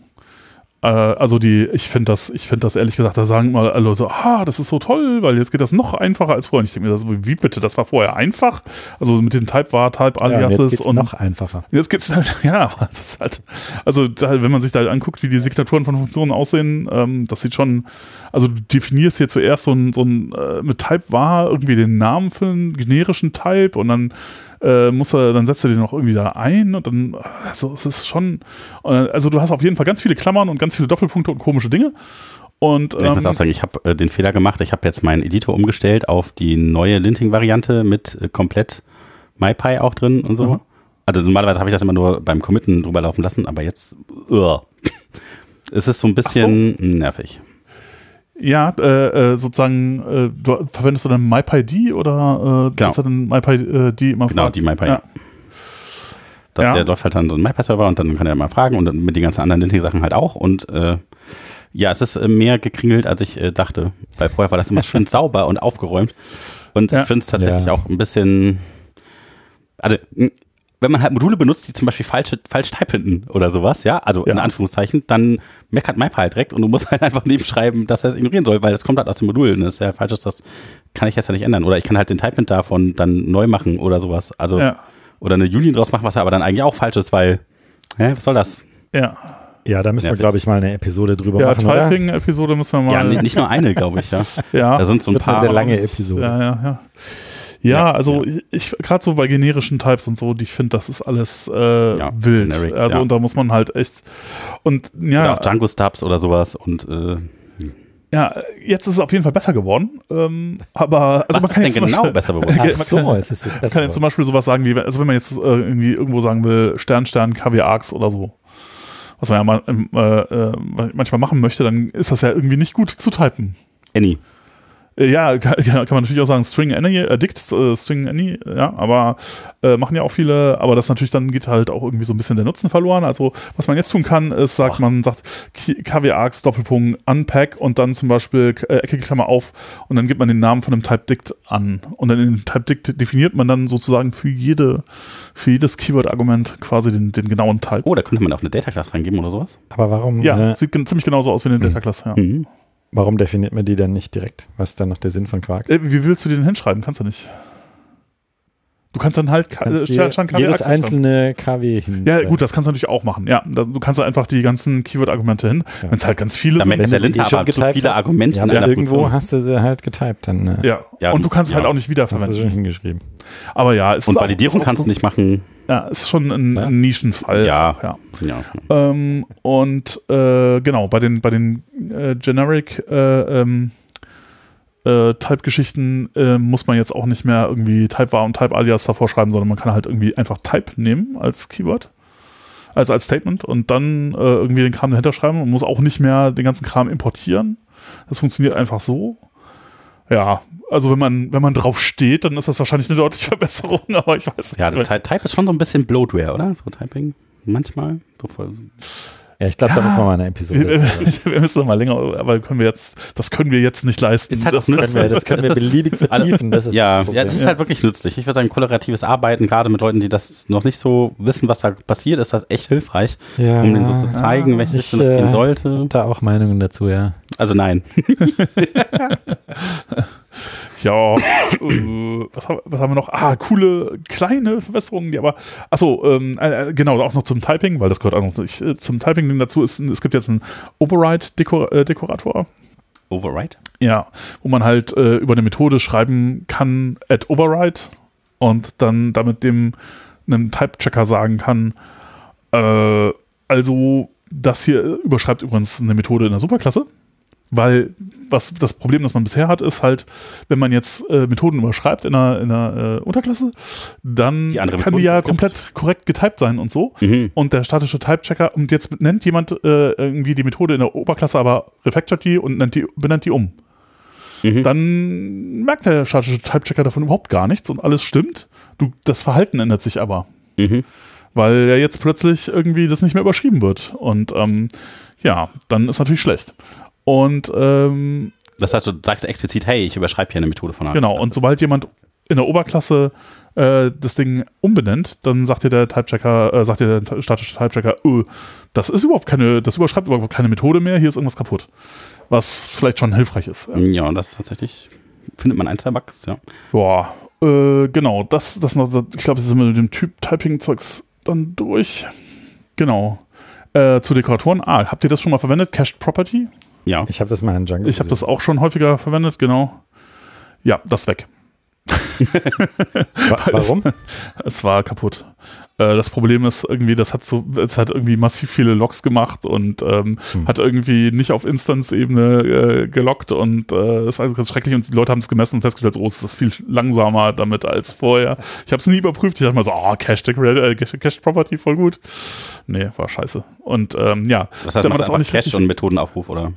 Äh, also die, ich finde das, ich finde das ehrlich gesagt, da sagen mal alle so, ah, das ist so toll, weil jetzt geht das noch einfacher als vorher. Und ich denke mir, das, wie bitte, das war vorher einfach? Also mit dem Type war, Type Ja, und Aliases jetzt und noch einfacher. Jetzt geht's halt, ja, aber es ist halt, also da, wenn man sich da anguckt, wie die Signaturen von Funktionen aussehen, ähm, das sieht schon, also du definierst hier zuerst so ein, so ein äh, mit Type war irgendwie den Namen für einen generischen Type und dann äh, muss er, dann setzt er den noch irgendwie da ein und dann, also es ist schon, äh, also du hast auf jeden Fall ganz viele Klammern und ganz viele Doppelpunkte und komische Dinge. Und, Ich muss ähm, auch sagen, ich habe äh, den Fehler gemacht. Ich habe jetzt meinen Editor umgestellt auf die neue Linting-Variante mit äh, komplett MyPy auch drin und so. Mhm. Also normalerweise habe ich das immer nur beim Committen drüber laufen lassen, aber jetzt uh, es ist so ein bisschen nervig. Ja, äh, äh, sozusagen, äh, du, verwendest du dann MyPyD oder äh, Genau. ist da dann MyPyD immer Genau, die MyPy. Ja. Da, Ja. Der läuft halt dann so ein MyPy-Server und dann kann er mal fragen und dann mit den ganzen anderen Linting-Sachen halt auch. Und äh, ja, es ist äh, mehr gekringelt, als ich äh, dachte. Weil vorher war das immer schön sauber und aufgeräumt. Und Ja. ich finde es tatsächlich Ja. auch ein bisschen. Also, wenn man halt Module benutzt, die zum Beispiel falsch, falsch type hinten oder sowas, ja, also in Ja. Anführungszeichen, dann meckert MyPy halt direkt und du musst halt einfach nebenschreiben, dass er es ignorieren soll, weil das kommt halt aus dem Modul. Und das ist ja falsch, das kann ich jetzt ja nicht ändern. Oder ich kann halt den Type davon dann neu machen oder sowas. Also, Ja, oder eine Union draus machen, was aber dann eigentlich auch falsch ist, weil, hä, was soll das? ja. Ja, da müssen wir, Nervig. glaube ich, mal eine Episode drüber Ja, machen, oder? Typing-Episode müssen wir mal. Ja, ni- nicht nur eine, glaube ich, ja. ja. Da sind so ein Das wird eine paar. sehr lange Episode. Ja, ja, ja. Ja, also ich, ich gerade so bei generischen Types und so, die ich finde, das ist alles äh, Ja, wild. generic, also ja. und da muss man halt echt und Oder ja, auch Django Stubs oder sowas und äh, ja, jetzt ist es auf jeden Fall besser geworden. Ähm, aber also was man ist kann denn jetzt zum genau Beispiel, besser geworden? Ach man so, kann- es ist jetzt man besser. kann jetzt zum Beispiel sowas sagen wie, also wenn man jetzt äh, irgendwie irgendwo sagen will, Stern, Stern, KW Arcs oder so, was man ja mal, ähm, äh, äh, manchmal machen möchte, dann ist das ja irgendwie nicht gut zu typen. Annie. Äh, Ja, kann, kann man natürlich auch sagen, String Any, äh, Dict, äh, String Any, ja, aber äh, machen ja auch viele, aber das natürlich dann geht halt auch irgendwie so ein bisschen der Nutzen verloren. Also, was man jetzt tun kann, ist, sagt man, sagt KWArgs Doppelpunkt Unpack und dann zum Beispiel äh, eckige Klammer auf und dann gibt man den Namen von dem Type Dict an. Und dann in dem Type Dict definiert man dann sozusagen für jede, für jedes Keyword-Argument quasi den, den genauen Type. Oh, da könnte man auch eine Data Class reingeben oder sowas. Aber warum, Ja, äh, sieht ziemlich genauso aus wie eine Data Class, ja. Mhm. Warum definiert man die dann nicht direkt? Was ist dann noch der Sinn von Quark? Äh, wie willst du den hinschreiben? Kannst du nicht. Du kannst dann halt Ka- Kannst äh, dir Stern, KW jedes einzelne KW hin. Ja, gut, das kannst du natürlich auch machen. Ja, du kannst da einfach die ganzen Keyword-Argumente hin. Ja. Wenn es halt ganz viele Da sind. meckert der du sie Linter eh schon getypt viele. Argumente Ja, in einer irgendwo Funktion. hast du sie halt getypt, dann äh, Ja. Ja, und du kannst ja. halt auch nicht hast du schon wiederverwenden. hingeschrieben. Aber ja, es Und ist auch- Validierung auch- kannst du nicht machen. Ja, ist schon ein, Ja. ein Nischenfall. Ja. Ja. Ja. Ähm, und äh, genau, bei den, bei den äh, Generic äh, ähm, äh, Type-Geschichten äh, muss man jetzt auch nicht mehr irgendwie Type var und Type alias davor schreiben, sondern man kann halt irgendwie einfach Type nehmen als Keyword. Also als Statement und dann äh, irgendwie den Kram dahinter schreiben und muss auch nicht mehr den ganzen Kram importieren. Das funktioniert einfach so. Ja, also wenn man, wenn man drauf steht, dann ist das wahrscheinlich eine deutliche Verbesserung, aber ich weiß Ja, nicht. Ty- Type ist schon so ein bisschen Bloatware, oder? So Typing. Manchmal. So Ja, ich glaube, da Ja. müssen wir mal eine Episode. wir müssen noch mal länger, aber können wir jetzt, das können wir jetzt nicht leisten. Ist halt das, können wir, das können wir Das ist- beliebig vertiefen. Das ist Ja, das ja, es ist halt wirklich nützlich. Ich würde sagen, kollaboratives Arbeiten, gerade mit Leuten, die das noch nicht so wissen, was da passiert, ist das echt hilfreich, Ja, um denen so zu zeigen, welche ich, Richtung das gehen äh, sollte. da auch Meinungen dazu, ja. Also nein. ja, äh, was, haben, was haben wir noch? Ah, coole kleine Verbesserungen, die aber, achso, ähm, äh, genau, auch noch zum Typing, weil das gehört auch noch nicht, äh, zum Typing dazu ist, es gibt jetzt einen Override-Dekorator. Override? Ja, wo man halt äh, über eine Methode schreiben kann, add override und dann damit dem einem Type-Checker sagen kann, äh, also das hier überschreibt übrigens eine Methode in der Superklasse, weil was das Problem, das man bisher hat, ist halt, wenn man jetzt äh, Methoden überschreibt in einer, in einer äh, Unterklasse, dann Die kann die Methode ja komplett korrekt getypt sein und so. Mhm. Und der statische Type-Checker, und jetzt nennt jemand äh, irgendwie die Methode in der Oberklasse, aber refactored die und nennt die, benennt die um. Mhm. Dann merkt der statische Type-Checker davon überhaupt gar nichts und alles stimmt. Du, das Verhalten ändert sich aber, Mhm. weil ja jetzt plötzlich irgendwie das nicht mehr überschrieben wird. Und ähm, ja, dann ist natürlich schlecht. Und ähm, Das heißt, du sagst explizit, hey, ich überschreibe hier eine Methode von einer. Genau, und sobald jemand in der Oberklasse äh, das Ding umbenennt, dann sagt dir der Typechecker, äh, sagt dir der statische Typechecker, öh, das ist überhaupt keine, das überschreibt überhaupt keine Methode mehr, hier ist irgendwas kaputt. Was vielleicht schon hilfreich ist. Ja, Ja, das tatsächlich findet man ein, zwei Bugs, ja. Boah, äh, genau, das, das noch, ich glaube, das wir mit dem Typ Typing-Zeugs dann durch. Genau. Äh, zu Dekoratoren. Ah, habt ihr das schon mal verwendet? Cached Property? Ja. Ich habe das mal in Django Ich habe das auch schon häufiger verwendet, genau. Ja, das ist weg. Warum? Es war kaputt. Äh, das Problem ist irgendwie, das hat so, es hat irgendwie massiv viele Logs gemacht und ähm, hm. hat irgendwie nicht auf Instance-Ebene äh, gelockt und äh, ist alles ganz schrecklich und die Leute haben es gemessen und festgestellt, oh, es ist viel langsamer damit als vorher. Ich habe es nie überprüft. Ich dachte mal so, oh, Cache, äh, Cache Property voll gut. Nee, war scheiße. Und ähm, ja, was heißt, dann das auch nicht Cache und Methodenaufruf oder?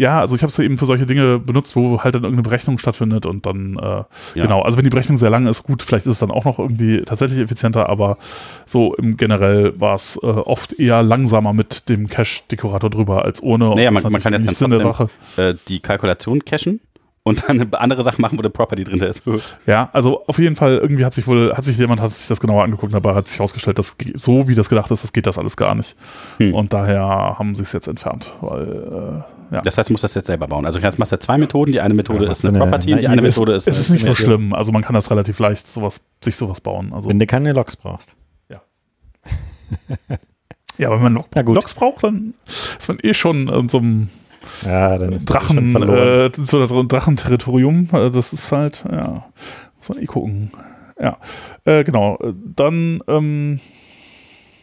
Ja, also ich habe es ja eben für solche Dinge benutzt, wo halt dann irgendeine Berechnung stattfindet und dann, äh, ja. genau, also wenn die Berechnung sehr lang ist, gut, vielleicht ist es dann auch noch irgendwie tatsächlich effizienter, aber so im generell war es äh, oft eher langsamer mit dem Cache-Dekorator drüber als ohne. Naja, man, man kann jetzt Sinn der Sache. Äh, die Kalkulation cachen und dann eine andere Sache machen, wo der Property drin ist. Ja, also auf jeden Fall, irgendwie hat sich wohl, hat sich jemand hat sich das genauer angeguckt, dabei hat sich herausgestellt, dass so wie das gedacht ist, das geht das alles gar nicht. Hm. Und daher haben sie es jetzt entfernt, weil äh, ja. Das heißt, du musst das jetzt selber bauen. Also du machst ja zwei Methoden. Die eine Methode ja, ist eine, eine Property, die eine Methode ist. Es ist nicht so schlimm. Also man kann das relativ leicht sowas, sich sowas bauen. Also Wenn du keine Logs brauchst. Ja. ja, wenn man Log Logs braucht, dann ist man eh schon in so einem ja, dann ist Drachen, äh, so ein Drachenterritorium. Äh, das ist halt, ja, muss man eh gucken. Ja, äh, genau. Dann, ähm,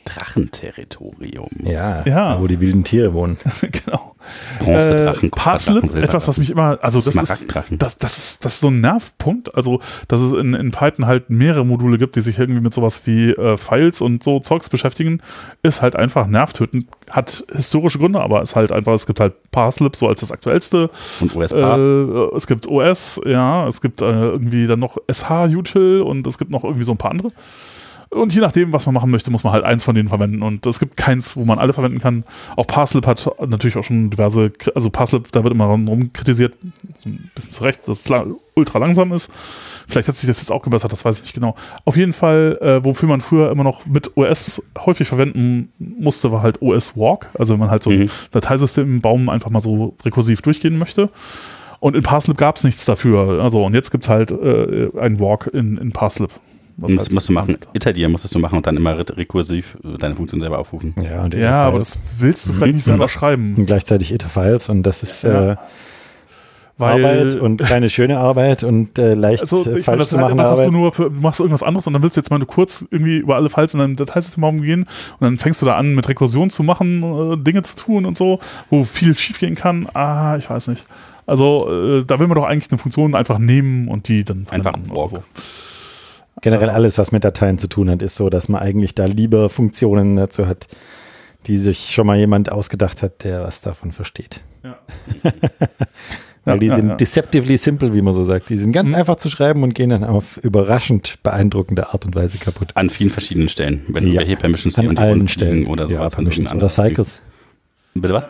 Drachenterritorium. Ja, ja, wo die wilden Tiere wohnen. genau. Bronzedrachen, äh, Parslip, etwas, was mich immer, also das ist, das, das, ist, das ist so ein Nervpunkt, also dass es in, in Python halt mehrere Module gibt, die sich irgendwie mit sowas wie äh, Files und so Zeugs beschäftigen, ist halt einfach nervtötend. Hat historische Gründe, aber ist halt einfach, es gibt halt Parslip so als das aktuellste. Und OS äh, Es gibt OS, ja, es gibt äh, irgendwie dann noch SH-Util und es gibt noch irgendwie so ein paar andere. Und je nachdem, was man machen möchte, muss man halt eins von denen verwenden. Und es gibt keins, wo man alle verwenden kann. Auch Parslip hat natürlich auch schon diverse, also Parslip, da wird immer rum kritisiert, ein bisschen zu Recht, dass es ultra langsam ist. Vielleicht hat sich das jetzt auch gebessert, das weiß ich nicht genau. Auf jeden Fall, äh, wofür man früher immer noch mit OS häufig verwenden musste, war halt OS Walk. Also wenn man halt so mhm. ein Dateisystem im Baum einfach mal so rekursiv durchgehen möchte. Und in Parslip gab es nichts dafür. Also, und jetzt gibt es halt äh, einen Walk in, in Parslip. Was das halt musst du machen. Italier musstest du machen und dann immer rekursiv deine Funktion selber aufrufen. Ja, und ja aber das willst du vielleicht nicht selber schreiben. Und gleichzeitig Iter-Files und das ist ja. äh, weil, Arbeit und keine schöne Arbeit und äh, leicht also, äh, falsch das, zu machen. Das hast du nur für, du machst irgendwas anderes und dann willst du jetzt mal nur kurz irgendwie über alle Files in deinem Dateisystem gehen und dann fängst du da an mit Rekursion zu machen, äh, Dinge zu tun und so, wo viel schiefgehen kann. Ah, ich weiß nicht. Also äh, da will man doch eigentlich eine Funktion einfach nehmen und die dann einfach so. Generell alles, was mit Dateien zu tun hat, ist so, dass man eigentlich da lieber Funktionen dazu hat, die sich schon mal jemand ausgedacht hat, der was davon versteht. Ja. Weil die sind deceptively simple, wie man so sagt. Die sind ganz mhm. einfach zu schreiben und gehen dann auf überraschend beeindruckende Art und Weise kaputt. An vielen verschiedenen Stellen. Wenn ja. welche Permissions An allen Stellen. Oder so. Ja, Permissions oder Cycles. Bitte was?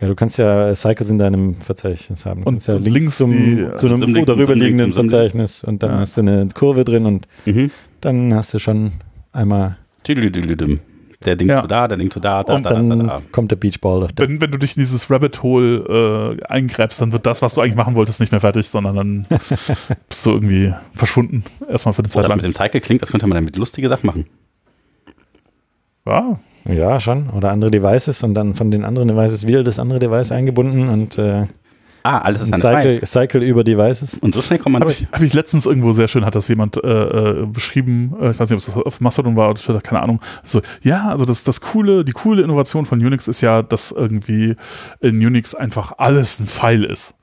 Ja, du kannst ja Cycles in deinem Verzeichnis haben. Du und ja links, links zum, die, zu einem zum darüber liegenden Verzeichnis und dann ja. hast du eine Kurve drin und mhm. dann hast du schon einmal. Der Ding ja. zu da, der Ding zu da, da, und da, dann da, da, kommt der Beachball. Auf wenn, wenn du dich in dieses Rabbit Hole äh, eingräbst, dann wird das, was du eigentlich machen wolltest, nicht mehr fertig, sondern dann bist du irgendwie verschwunden. Erstmal für den Zeit. Oh, das mit dem Cycle klingt, das könnte man damit lustige Sachen machen. Ja, ja, schon. Oder andere Devices und dann von den anderen Devices wieder das andere Device eingebunden und äh, Ah, alles ist ein Cycle, Cycle über Devices. Und so schnell kommt man Habe ich, hab ich letztens irgendwo sehr schön, hat das jemand äh, äh, beschrieben, äh, ich weiß nicht, ob es auf Mastodon war oder Twitter, keine Ahnung. So, ja, also das, das coole, die coole Innovation von Unix ist ja, dass irgendwie in Unix einfach alles ein Pfeil ist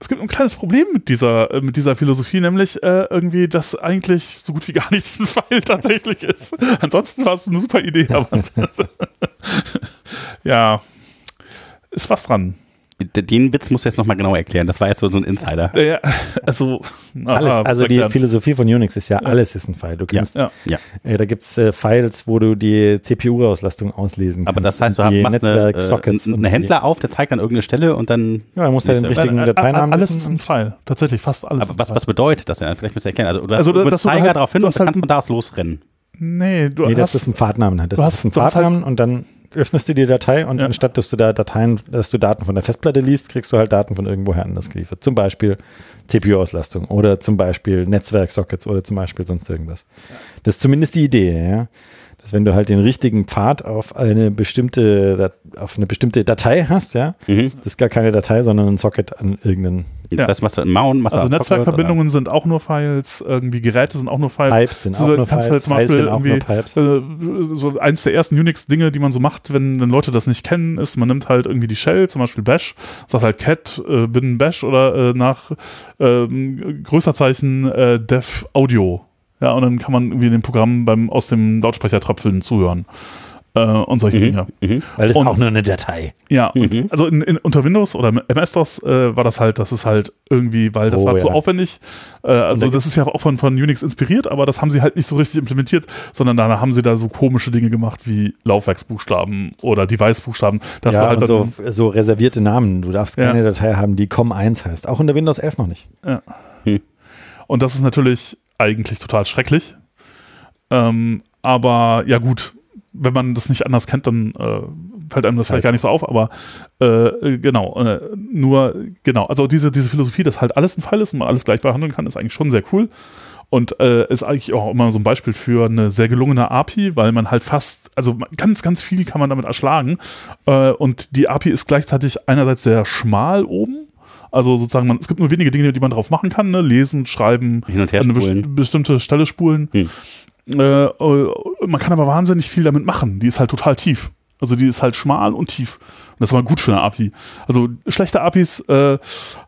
es gibt ein kleines Problem mit dieser, äh, mit dieser Philosophie, nämlich äh, irgendwie, dass eigentlich so gut wie gar nichts ein Pfeil tatsächlich ist. Ansonsten war es eine super Idee, aber ja, ist was dran. Den Witz musst du jetzt nochmal genau erklären. Das war jetzt so, ein Insider. Ja, also, alles, also die dann. Philosophie von Unix ist ja, alles ist ein File. Du kannst, ja, ja. Äh, da gibt es äh, Files, wo du die CPU-Auslastung auslesen kannst. Aber das heißt, du hast eine, äh, einen Händler auf, der zeigt an irgendeine Stelle und dann. Ja, er muss halt den richtigen Dateinamen Alles ist ein File. Tatsächlich, fast alles. Aber was, was bedeutet das denn? Vielleicht musst du erklären. Also, du hast also, dass Zeiger halt, darauf hin und dann halt kannst von da aus losrennen. Nee, du nee, das ist ein Pfadnamen. Das ist ein Pfadnamen und dann öffnest du die Datei und ja. anstatt dass du da Dateien, dass du Daten von der Festplatte liest, kriegst du halt Daten von irgendwoher anders geliefert. Zum Beispiel CPU-Auslastung oder zum Beispiel Netzwerksockets oder zum Beispiel sonst irgendwas. Ja. Das ist zumindest die Idee, ja. Dass wenn du halt den richtigen Pfad auf eine bestimmte, auf eine bestimmte Datei hast, ja, mhm. das ist gar keine Datei, sondern ein Socket an irgendeinen Das Ja. heißt, machst du einen Mount, machst Also Netzwerkverbindungen sind auch nur Files, irgendwie Geräte sind auch nur Files. Pipes sind So, auch nur kannst Files, halt zum Files Beispiel sind auch nur irgendwie, Pipes. äh, so eins der ersten Unix-Dinge, die man so macht, wenn, wenn Leute das nicht kennen, ist, man nimmt halt irgendwie die Shell, zum Beispiel Bash, sagt halt cat, äh, bin Bash oder äh, nach ähm, Größerzeichen äh, dev Audio. Ja, und dann kann man irgendwie dem Programm beim aus dem Lautsprecher tröpfeln zuhören. Äh, und solche Dinge. Mhm. Weil es und- auch nur eine Datei. Ja, und Mhm. also in, in, unter Windows oder MS-DOS äh, war das halt, das ist halt irgendwie, weil das Oh, war zu ja. aufwendig. Äh, also das ist ja auch von, von Unix inspiriert, aber das haben sie halt nicht so richtig implementiert, sondern da haben sie da so komische Dinge gemacht wie Laufwerksbuchstaben oder Device-Buchstaben. dass du Ja, halt und dann, so, so reservierte Namen. Du darfst Ja. keine Datei haben, die COM1 heißt. Auch unter Windows 11 noch nicht. Und das ist natürlich eigentlich total schrecklich. Ähm, aber ja gut, wenn man das nicht anders kennt, dann äh, fällt einem das vielleicht gar nicht so auf, aber äh, genau, äh, nur, genau, also diese, diese Philosophie, dass halt alles ein Fall ist und man alles gleich behandeln kann, ist eigentlich schon sehr cool. Und äh, ist eigentlich auch immer so ein Beispiel für eine sehr gelungene API, weil man halt fast, also ganz, ganz viel kann man damit erschlagen. Äh, und die API ist gleichzeitig einerseits sehr schmal oben. Also sozusagen, man, es gibt nur wenige Dinge, die man drauf machen kann, ne? lesen, schreiben, Hin und her an eine bestimmte Stelle spulen. Hm. Äh, äh, man kann aber wahnsinnig viel damit machen. Die ist halt total tief. Also die ist halt schmal und tief. Und das ist mal gut für eine API. Also schlechte APIs, äh,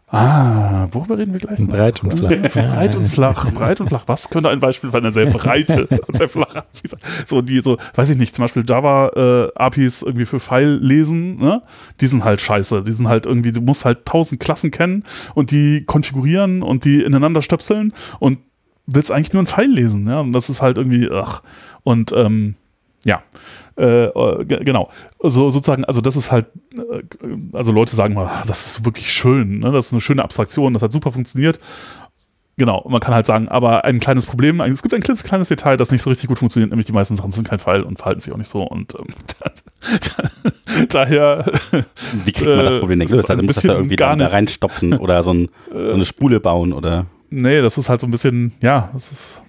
ah, worüber reden wir gleich? noch? Breit und flach. breit und flach, breit und flach. Was könnte ein Beispiel für eine sehr breite und sehr flache API sein? So, die so, weiß ich nicht, zum Beispiel Java äh, APIs irgendwie für File lesen, ne? Die sind halt scheiße. Die sind halt irgendwie, du musst halt tausend Klassen kennen und die konfigurieren und die ineinander stöpseln und willst eigentlich nur ein File lesen, ja? Und das ist halt irgendwie, ach. Und ähm, ja, äh, äh, ge- genau. So sozusagen, also das ist halt, äh, also Leute sagen mal, ah, das ist wirklich schön, ne? das ist eine schöne Abstraktion, das hat super funktioniert. Genau, man kann halt sagen, aber ein kleines Problem, es gibt ein kleines, kleines Detail, das nicht so richtig gut funktioniert, nämlich die meisten Sachen sind kein Fall und verhalten sich auch nicht so und ähm, daher Wie kriegt man das Äh, Problem heißt, du ein musst das da irgendwie gar da, da nicht- reinstopfen oder so, ein, so eine Spule bauen oder. Nee, das ist halt so ein bisschen, ja, das ist.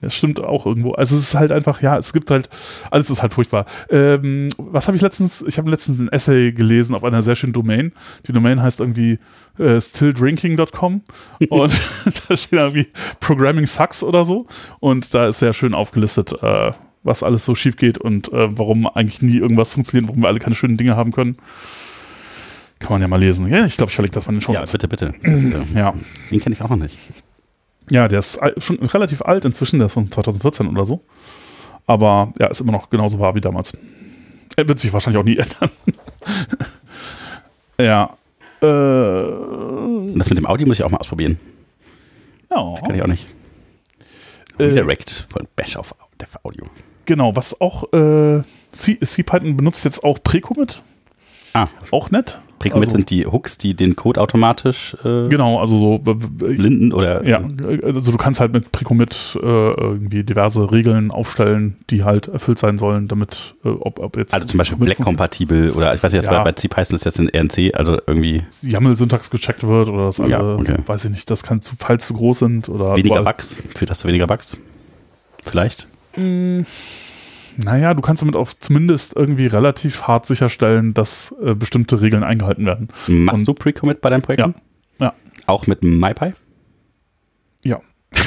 Das stimmt auch irgendwo. Also es ist halt einfach, ja, es gibt halt, alles ist halt furchtbar. Ähm, was habe ich letztens, ich habe letztens ein Essay gelesen auf einer sehr schönen Domain. Die Domain heißt irgendwie äh, stilldrinking.com und da steht irgendwie Programming sucks oder so. Und da ist sehr schön aufgelistet, äh, was alles so schief geht und äh, warum eigentlich nie irgendwas funktioniert, warum wir alle keine schönen Dinge haben können. Kann man ja mal lesen. Ja, ich glaube, ich verlinke das mal in den Show. Ja, bitte, bitte. Das, äh, ja. den kenne ich auch noch nicht. Ja, der ist schon relativ alt inzwischen, der ist von 2014 oder so. Aber ja, ist immer noch genauso wahr wie damals. Er wird sich wahrscheinlich auch nie ändern. ja. Äh, das mit dem Audio muss ich auch mal ausprobieren. ja. Kann ich auch nicht. Äh, Redirect von Bash auf Audio. Genau, was auch äh, C- CPython benutzt jetzt auch Precommit. Ah, Auch nett. Precommit Also- sind die Hooks, die den Code automatisch äh, Genau, also so. blinden oder. Ja, also du kannst halt mit Precommit äh, irgendwie diverse Regeln aufstellen, die halt erfüllt sein sollen, damit, äh, ob, ob jetzt. Also zum Beispiel Black-kompatibel oder ich weiß nicht, Ja. war bei CPython ist jetzt in RNC, also irgendwie YAML-Syntax gecheckt wird oder das Ja, alle, okay. weiß ich nicht, das kann zu, falls zu groß sind oder weniger Bugs. Führt das zu weniger Bugs? Vielleicht. Naja, du kannst damit auch zumindest irgendwie relativ hart sicherstellen, dass äh, bestimmte Regeln eingehalten werden. Machst Und- du Pre-Commit bei deinen Projekten? Ja. Auch mit MyPy? Ja.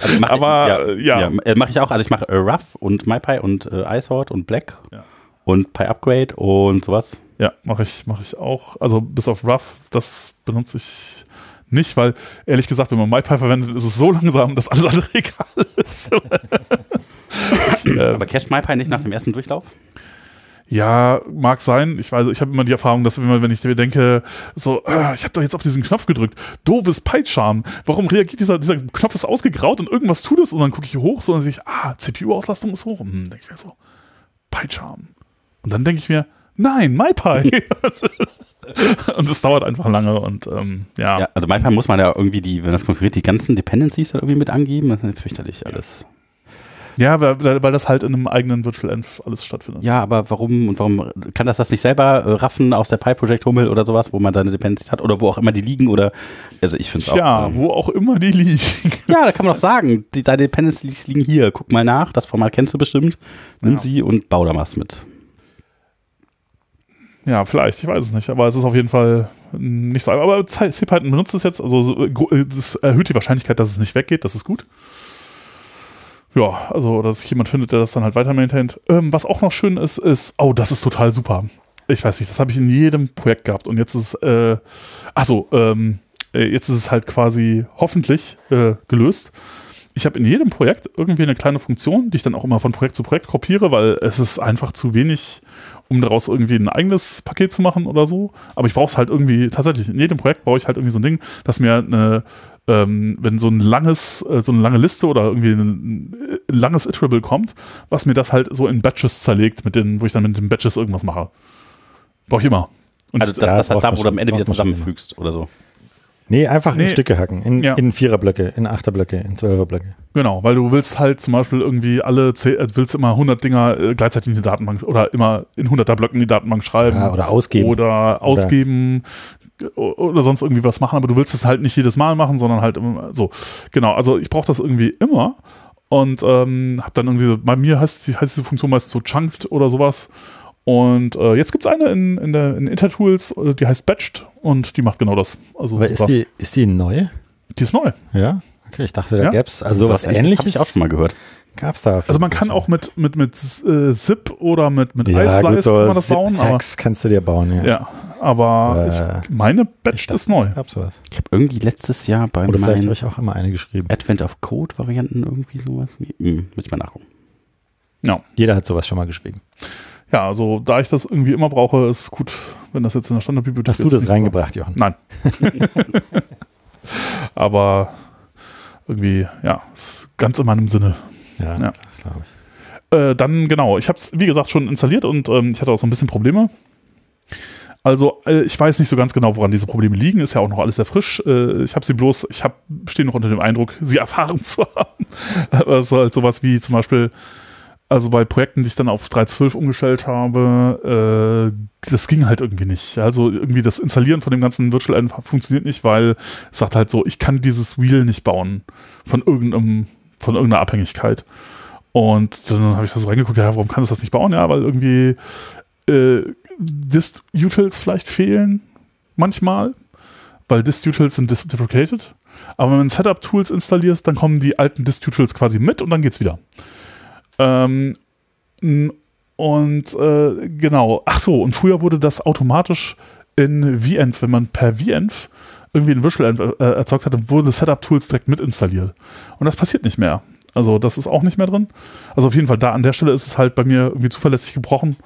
Also mach Aber, ich, ja. ja, äh, mache ich auch. Also ich mache äh, Rough und MyPy und äh, iSort und Black Ja. und PyUpgrade und sowas. Ja, mache ich, mache ich auch. Also bis auf Rough, das benutze ich nicht, weil ehrlich gesagt, wenn man MyPy verwendet, ist es so langsam, dass alles andere egal ist. äh, Aber cached MyPy nicht nach dem ersten Durchlauf? Ja, mag sein. Ich weiß, ich habe immer die Erfahrung, dass immer, wenn ich mir denke, so, äh, ich habe doch jetzt auf diesen Knopf gedrückt, doofes PyCharm. Warum reagiert dieser, dieser Knopf ist ausgegraut und irgendwas tut es und dann gucke ich hoch, so und dann sehe ich, ah, CPU-Auslastung ist hoch. Hm, denke ich mir so, PyCharm. Und dann denke ich mir, nein, MyPy. und es dauert einfach lange und ähm, ja. Ja, also MyPy muss man ja irgendwie die, wenn das konfiguriert, die ganzen Dependencies da irgendwie mit angeben. Das ist fürchterlich alles. Ja, weil, weil das halt in einem eigenen Virtual Env alles stattfindet. Ja, aber warum und warum kann das das nicht selber äh, raffen aus der Pi-Project-Hummel oder sowas, wo man seine Dependencies hat oder wo auch immer die liegen oder also ich finde es auch. Tja, ähm, wo auch immer die liegen. ja, da kann man doch sagen, die, deine Dependencies liegen hier. Guck mal nach, das Format kennst du bestimmt. Nimm Ja. sie und bau da was mit. Ja, vielleicht, ich weiß es nicht, aber es ist auf jeden Fall nicht so. Aber CPython benutzt es jetzt, also das erhöht die Wahrscheinlichkeit, dass es nicht weggeht, das ist gut. Ja, also, dass sich jemand findet, der das dann halt weiter maintaint. Ähm, was auch noch schön ist, ist, oh, das ist total super. Ich weiß nicht, das habe ich in jedem Projekt gehabt und jetzt ist, äh, achso, ähm, äh, jetzt ist es halt quasi hoffentlich äh, gelöst. Ich habe in jedem Projekt irgendwie eine kleine Funktion, die ich dann auch immer von Projekt zu Projekt kopiere, weil es ist einfach zu wenig, um daraus irgendwie ein eigenes Paket zu machen oder so. Aber ich brauche es halt irgendwie, tatsächlich, in jedem Projekt baue ich halt irgendwie so ein Ding, dass mir eine, ähm, wenn so ein langes, äh, so eine lange Liste oder irgendwie ein, ein, langes Iterable kommt, was mir das halt so in Batches zerlegt, mit den, wo ich dann mit den Batches irgendwas mache. Brauche ich immer. Und also das, das heißt da, wo du am Ende wieder zusammenfügst oder so. Nee, einfach nee. in Stücke hacken. In, ja. in Viererblöcke, in Achterblöcke, in Zwölferblöcke. Genau, weil du willst halt zum Beispiel irgendwie alle, äh, willst immer 100 Dinger äh, gleichzeitig in die Datenbank oder immer in 100er Blöcken in die Datenbank schreiben. Ja, oder ausgeben. Oder ausgeben oder, oder sonst irgendwie was machen, aber du willst es halt nicht jedes Mal machen, sondern halt immer so. Genau, also ich brauche das irgendwie immer und ähm, habe dann irgendwie, bei mir heißt, heißt diese Funktion meistens so chunked oder sowas und äh, jetzt gibt es eine in, in, der, in Intertools, äh, die heißt Batched und die macht genau das. Also Aber ist die, ist die neu? Die ist neu. Ja, okay, ich dachte, da ja? gäbe es also sowas ähnliches. Habe ich auch schon mal gehört. Gab es da. Also man kann auch mit, mit, mit äh, Zip oder mit, mit ja, Ice gut, so kann man das bauen. Aber, kannst du dir bauen, ja. Ja, aber ich, meine Batch ist neu. Ich habe irgendwie letztes Jahr bei Oder vielleicht habe ich auch immer eine geschrieben. Advent of Code Varianten irgendwie sowas. Hm, muss ich mal nachgucken. Ja. Jeder hat sowas schon mal geschrieben ja, also da ich das irgendwie immer brauche, ist gut, wenn das jetzt in der Standardbibliothek ist. Hast du das reingebracht, Jochen? Nein. Aber irgendwie, ja, ist ganz in meinem Sinne. Ja, ja. das glaube ich. Äh, dann, genau, ich habe es, wie gesagt, schon installiert und ähm, ich hatte auch so ein bisschen Probleme. Also, äh, ich weiß nicht so ganz genau, woran diese Probleme liegen. Ist ja auch noch alles sehr frisch. Äh, ich habe sie bloß, ich stehe noch unter dem Eindruck, sie erfahren zu haben. Aber es ist halt sowas wie zum Beispiel, also bei Projekten, die ich dann auf 3.12 umgestellt habe, äh, das ging halt irgendwie nicht. Also irgendwie das Installieren von dem ganzen Virtual End funktioniert nicht, weil es sagt halt so, ich kann dieses Wheel nicht bauen von irgendeinem, von irgendeiner Abhängigkeit. Und dann habe ich da so reingeguckt, ja, warum kann es das nicht bauen? Ja, weil irgendwie äh, Dist-Utils vielleicht fehlen manchmal, weil Dist-Utils sind deprecated. Aber wenn man Setup-Tools installiert, dann kommen die alten Dist-Utils quasi mit und dann geht's wieder. Ähm, und äh, genau, ach so, und früher wurde das automatisch in VEnv, wenn man per VEnv irgendwie ein Visual Env äh, erzeugt hat, dann wurden Setup-Tools direkt mit installiert. Und das passiert nicht mehr. Also das ist auch nicht mehr drin. Also auf jeden Fall da an der Stelle ist es halt bei mir irgendwie zuverlässig gebrochen.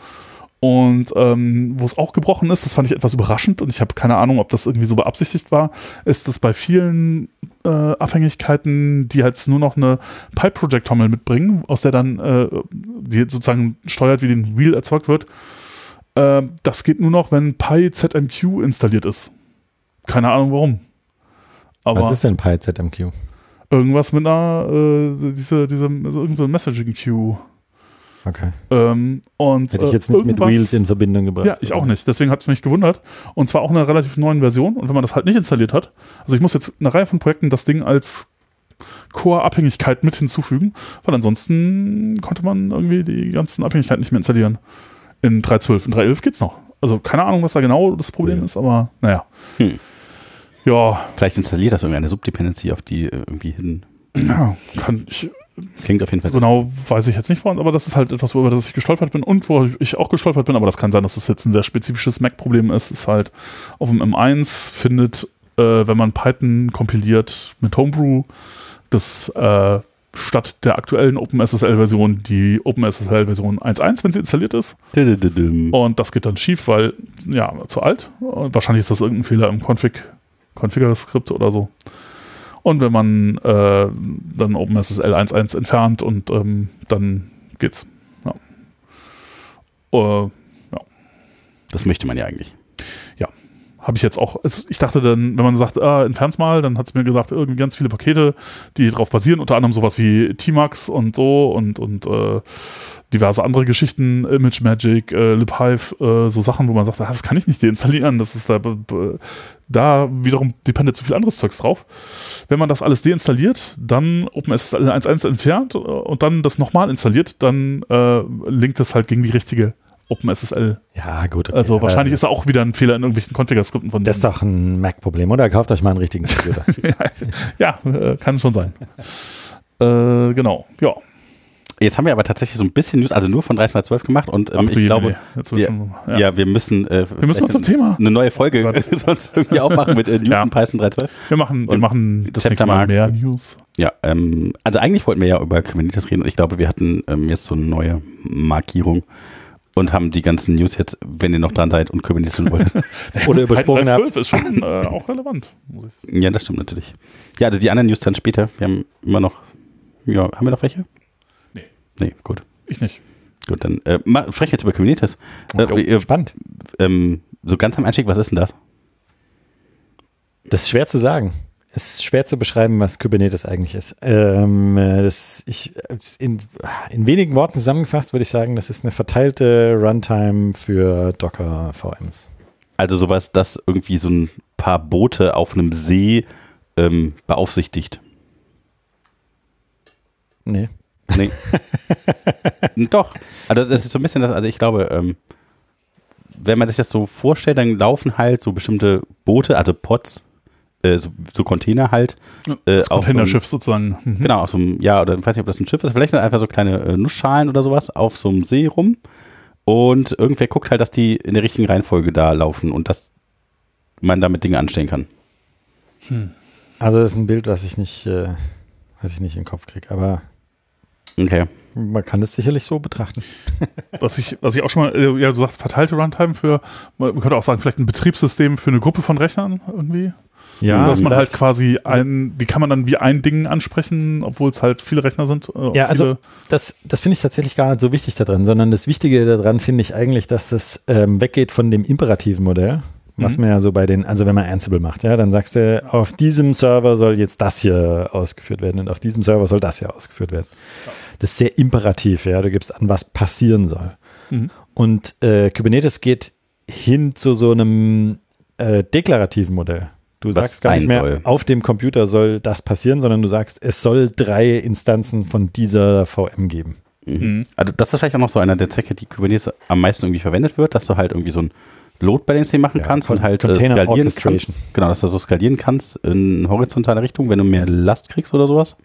Und ähm, wo es auch gebrochen ist, das fand ich etwas überraschend und ich habe keine Ahnung, ob das irgendwie so beabsichtigt war, ist, dass bei vielen äh, Abhängigkeiten, die halt nur noch eine Pipe Project Trommel mitbringen, aus der dann äh, die sozusagen steuert, wie den Wheel erzeugt wird, äh, das geht nur noch, wenn PyZMQ installiert ist. Keine Ahnung warum. Aber Was ist denn PyZMQ? Irgendwas mit einer, äh, diese, diese, irgend so ein Messaging Queue. Okay. Ähm, und, Hätte ich jetzt nicht mit Wheels in Verbindung gebracht. Ja, ich auch nicht. Deswegen hat es mich gewundert. Und zwar auch in einer relativ neuen Version. Und wenn man das halt nicht installiert hat, also ich muss jetzt eine Reihe von Projekten das Ding als Core-Abhängigkeit mit hinzufügen, weil ansonsten konnte man irgendwie die ganzen Abhängigkeiten nicht mehr installieren. In 3.12. In 3.11 geht's noch. Also keine Ahnung, was da genau das Problem ja. ist, aber naja. Hm. Ja. Vielleicht installiert das irgendeine Subdependency auf die äh, irgendwie hin. Ja, kann ich Klingt auf jeden Fall. So genau weiß ich jetzt nicht von, aber das ist halt etwas, über das ich gestolpert bin und wo ich auch gestolpert bin, aber das kann sein, dass das jetzt ein sehr spezifisches Mac-Problem ist. Ist halt auf dem M1 findet, äh, wenn man Python kompiliert mit Homebrew, das äh, statt der aktuellen OpenSSL-Version die OpenSSL-Version 1.1, wenn sie installiert ist. Und das geht dann schief, weil, ja, zu alt. Und wahrscheinlich ist das irgendein Fehler im Config, Configure-Skript oder so. Und wenn man äh, dann OpenSSL 1.1 entfernt und ähm, dann geht's. Ja. Äh, ja. Das möchte man ja eigentlich. Ja. Habe ich jetzt auch. Ich dachte dann, wenn man sagt, ah, entfern's mal, dann hat es mir gesagt, irgendwie ganz viele Pakete, die darauf basieren, unter anderem sowas wie Tmax und so und, und äh, diverse andere Geschichten, Image Magic, äh, LibHive, äh, so Sachen, wo man sagt, ah, das kann ich nicht deinstallieren, das ist da, da wiederum dependet zu viel anderes Zeugs drauf. Wenn man das alles deinstalliert, dann OpenSSL 1.1 entfernt und dann das nochmal installiert, dann äh, linkt das halt gegen die richtige OpenSSL. Ja, gut. okay, Also wahrscheinlich ist da auch wieder ein Fehler in irgendwelchen Configure-Skripten von Das ist doch ein Mac-Problem, oder? Kauft euch mal einen richtigen Computer. ja, äh, kann schon sein. Äh, genau, ja. Jetzt haben wir aber tatsächlich so ein bisschen News, also nur von 1312 gemacht und ähm, Ach ich glaube, nee. Wir, schon- ja. ja. wir müssen, äh, Wir müssen zum Thema. eine neue Folge Oh sonst irgendwie auch machen mit äh, News Ja. von Python 312. Wir machen, wir Und machen das nächste Mal mehr News. Ja, ähm, also eigentlich wollten wir ja über Kubernetes reden und ich glaube, wir hatten ähm, jetzt so eine neue Markierung und haben die ganzen News jetzt, wenn ihr noch dran seid und Kubernetes tun wollt. Oder übersprungen habt. 12 ist schon äh, auch relevant. Muss ich ja, das stimmt natürlich. Ja, also die anderen News dann später. Wir haben immer noch, ja, haben wir noch welche? Nee. Nee, gut. Ich nicht. Gut, dann äh, mal, sprechen wir jetzt über Kubernetes. Äh, Jo, ihr, Spannend. ähm, so ganz am Einstieg, was ist denn das? Das ist schwer zu sagen. Es ist schwer zu beschreiben, was Kubernetes eigentlich ist. Ähm, äh, das, ich, in, in wenigen Worten zusammengefasst würde ich sagen, das ist eine verteilte Runtime für Docker VMs. Also sowas, das irgendwie so ein paar Boote auf einem See ähm, beaufsichtigt. Nee. Nee. Doch. Also es ist so ein bisschen das, also ich glaube, ähm, wenn man sich das so vorstellt, dann laufen halt so bestimmte Boote, also Pods, äh, so, so Container halt. Äh, Das auf so einem- Containerschiff sozusagen. Mhm. Genau, auf so einem, ja, oder ich weiß nicht, ob das ein Schiff ist, vielleicht sind einfach so kleine äh, Nussschalen oder sowas auf so einem See rum. Und irgendwer guckt halt, dass die in der richtigen Reihenfolge da laufen und dass man damit Dinge anstellen kann. Also das ist ein Bild, was ich nicht, äh, was ich nicht in den Kopf kriege. Aber Okay. man kann es sicherlich so betrachten. Was ich, was ich auch schon mal, äh, ja, du sagst verteilte Runtime für, man könnte auch sagen, vielleicht ein Betriebssystem für eine Gruppe von Rechnern irgendwie. Dass man halt quasi ein, die kann man dann wie ein Ding ansprechen, obwohl es halt viele Rechner sind. äh, Ja, also das, das finde ich tatsächlich gar nicht so wichtig daran, sondern das Wichtige daran finde ich eigentlich, dass das ähm, weggeht von dem imperativen Modell, was Mhm. man ja so bei den, also wenn man Ansible macht, ja, dann sagst du, auf diesem Server soll jetzt das hier ausgeführt werden und auf diesem Server soll das hier ausgeführt werden. Das ist sehr imperativ, ja, du gibst an, was passieren soll. Mhm. Und äh, Kubernetes geht hin zu so einem äh, deklarativen Modell. Du Was sagst gar nicht mehr, soll. auf dem Computer soll das passieren, sondern du sagst, es soll drei Instanzen von dieser VM geben. Mhm. Also das ist vielleicht auch noch so einer der Zwecke, die Kubernetes am meisten irgendwie verwendet wird, dass du halt irgendwie so ein Load Balancing machen Ja, kannst und halt äh, Container skalieren kannst. Genau, dass du so skalieren kannst in horizontale Richtung, wenn du mehr Last kriegst oder sowas.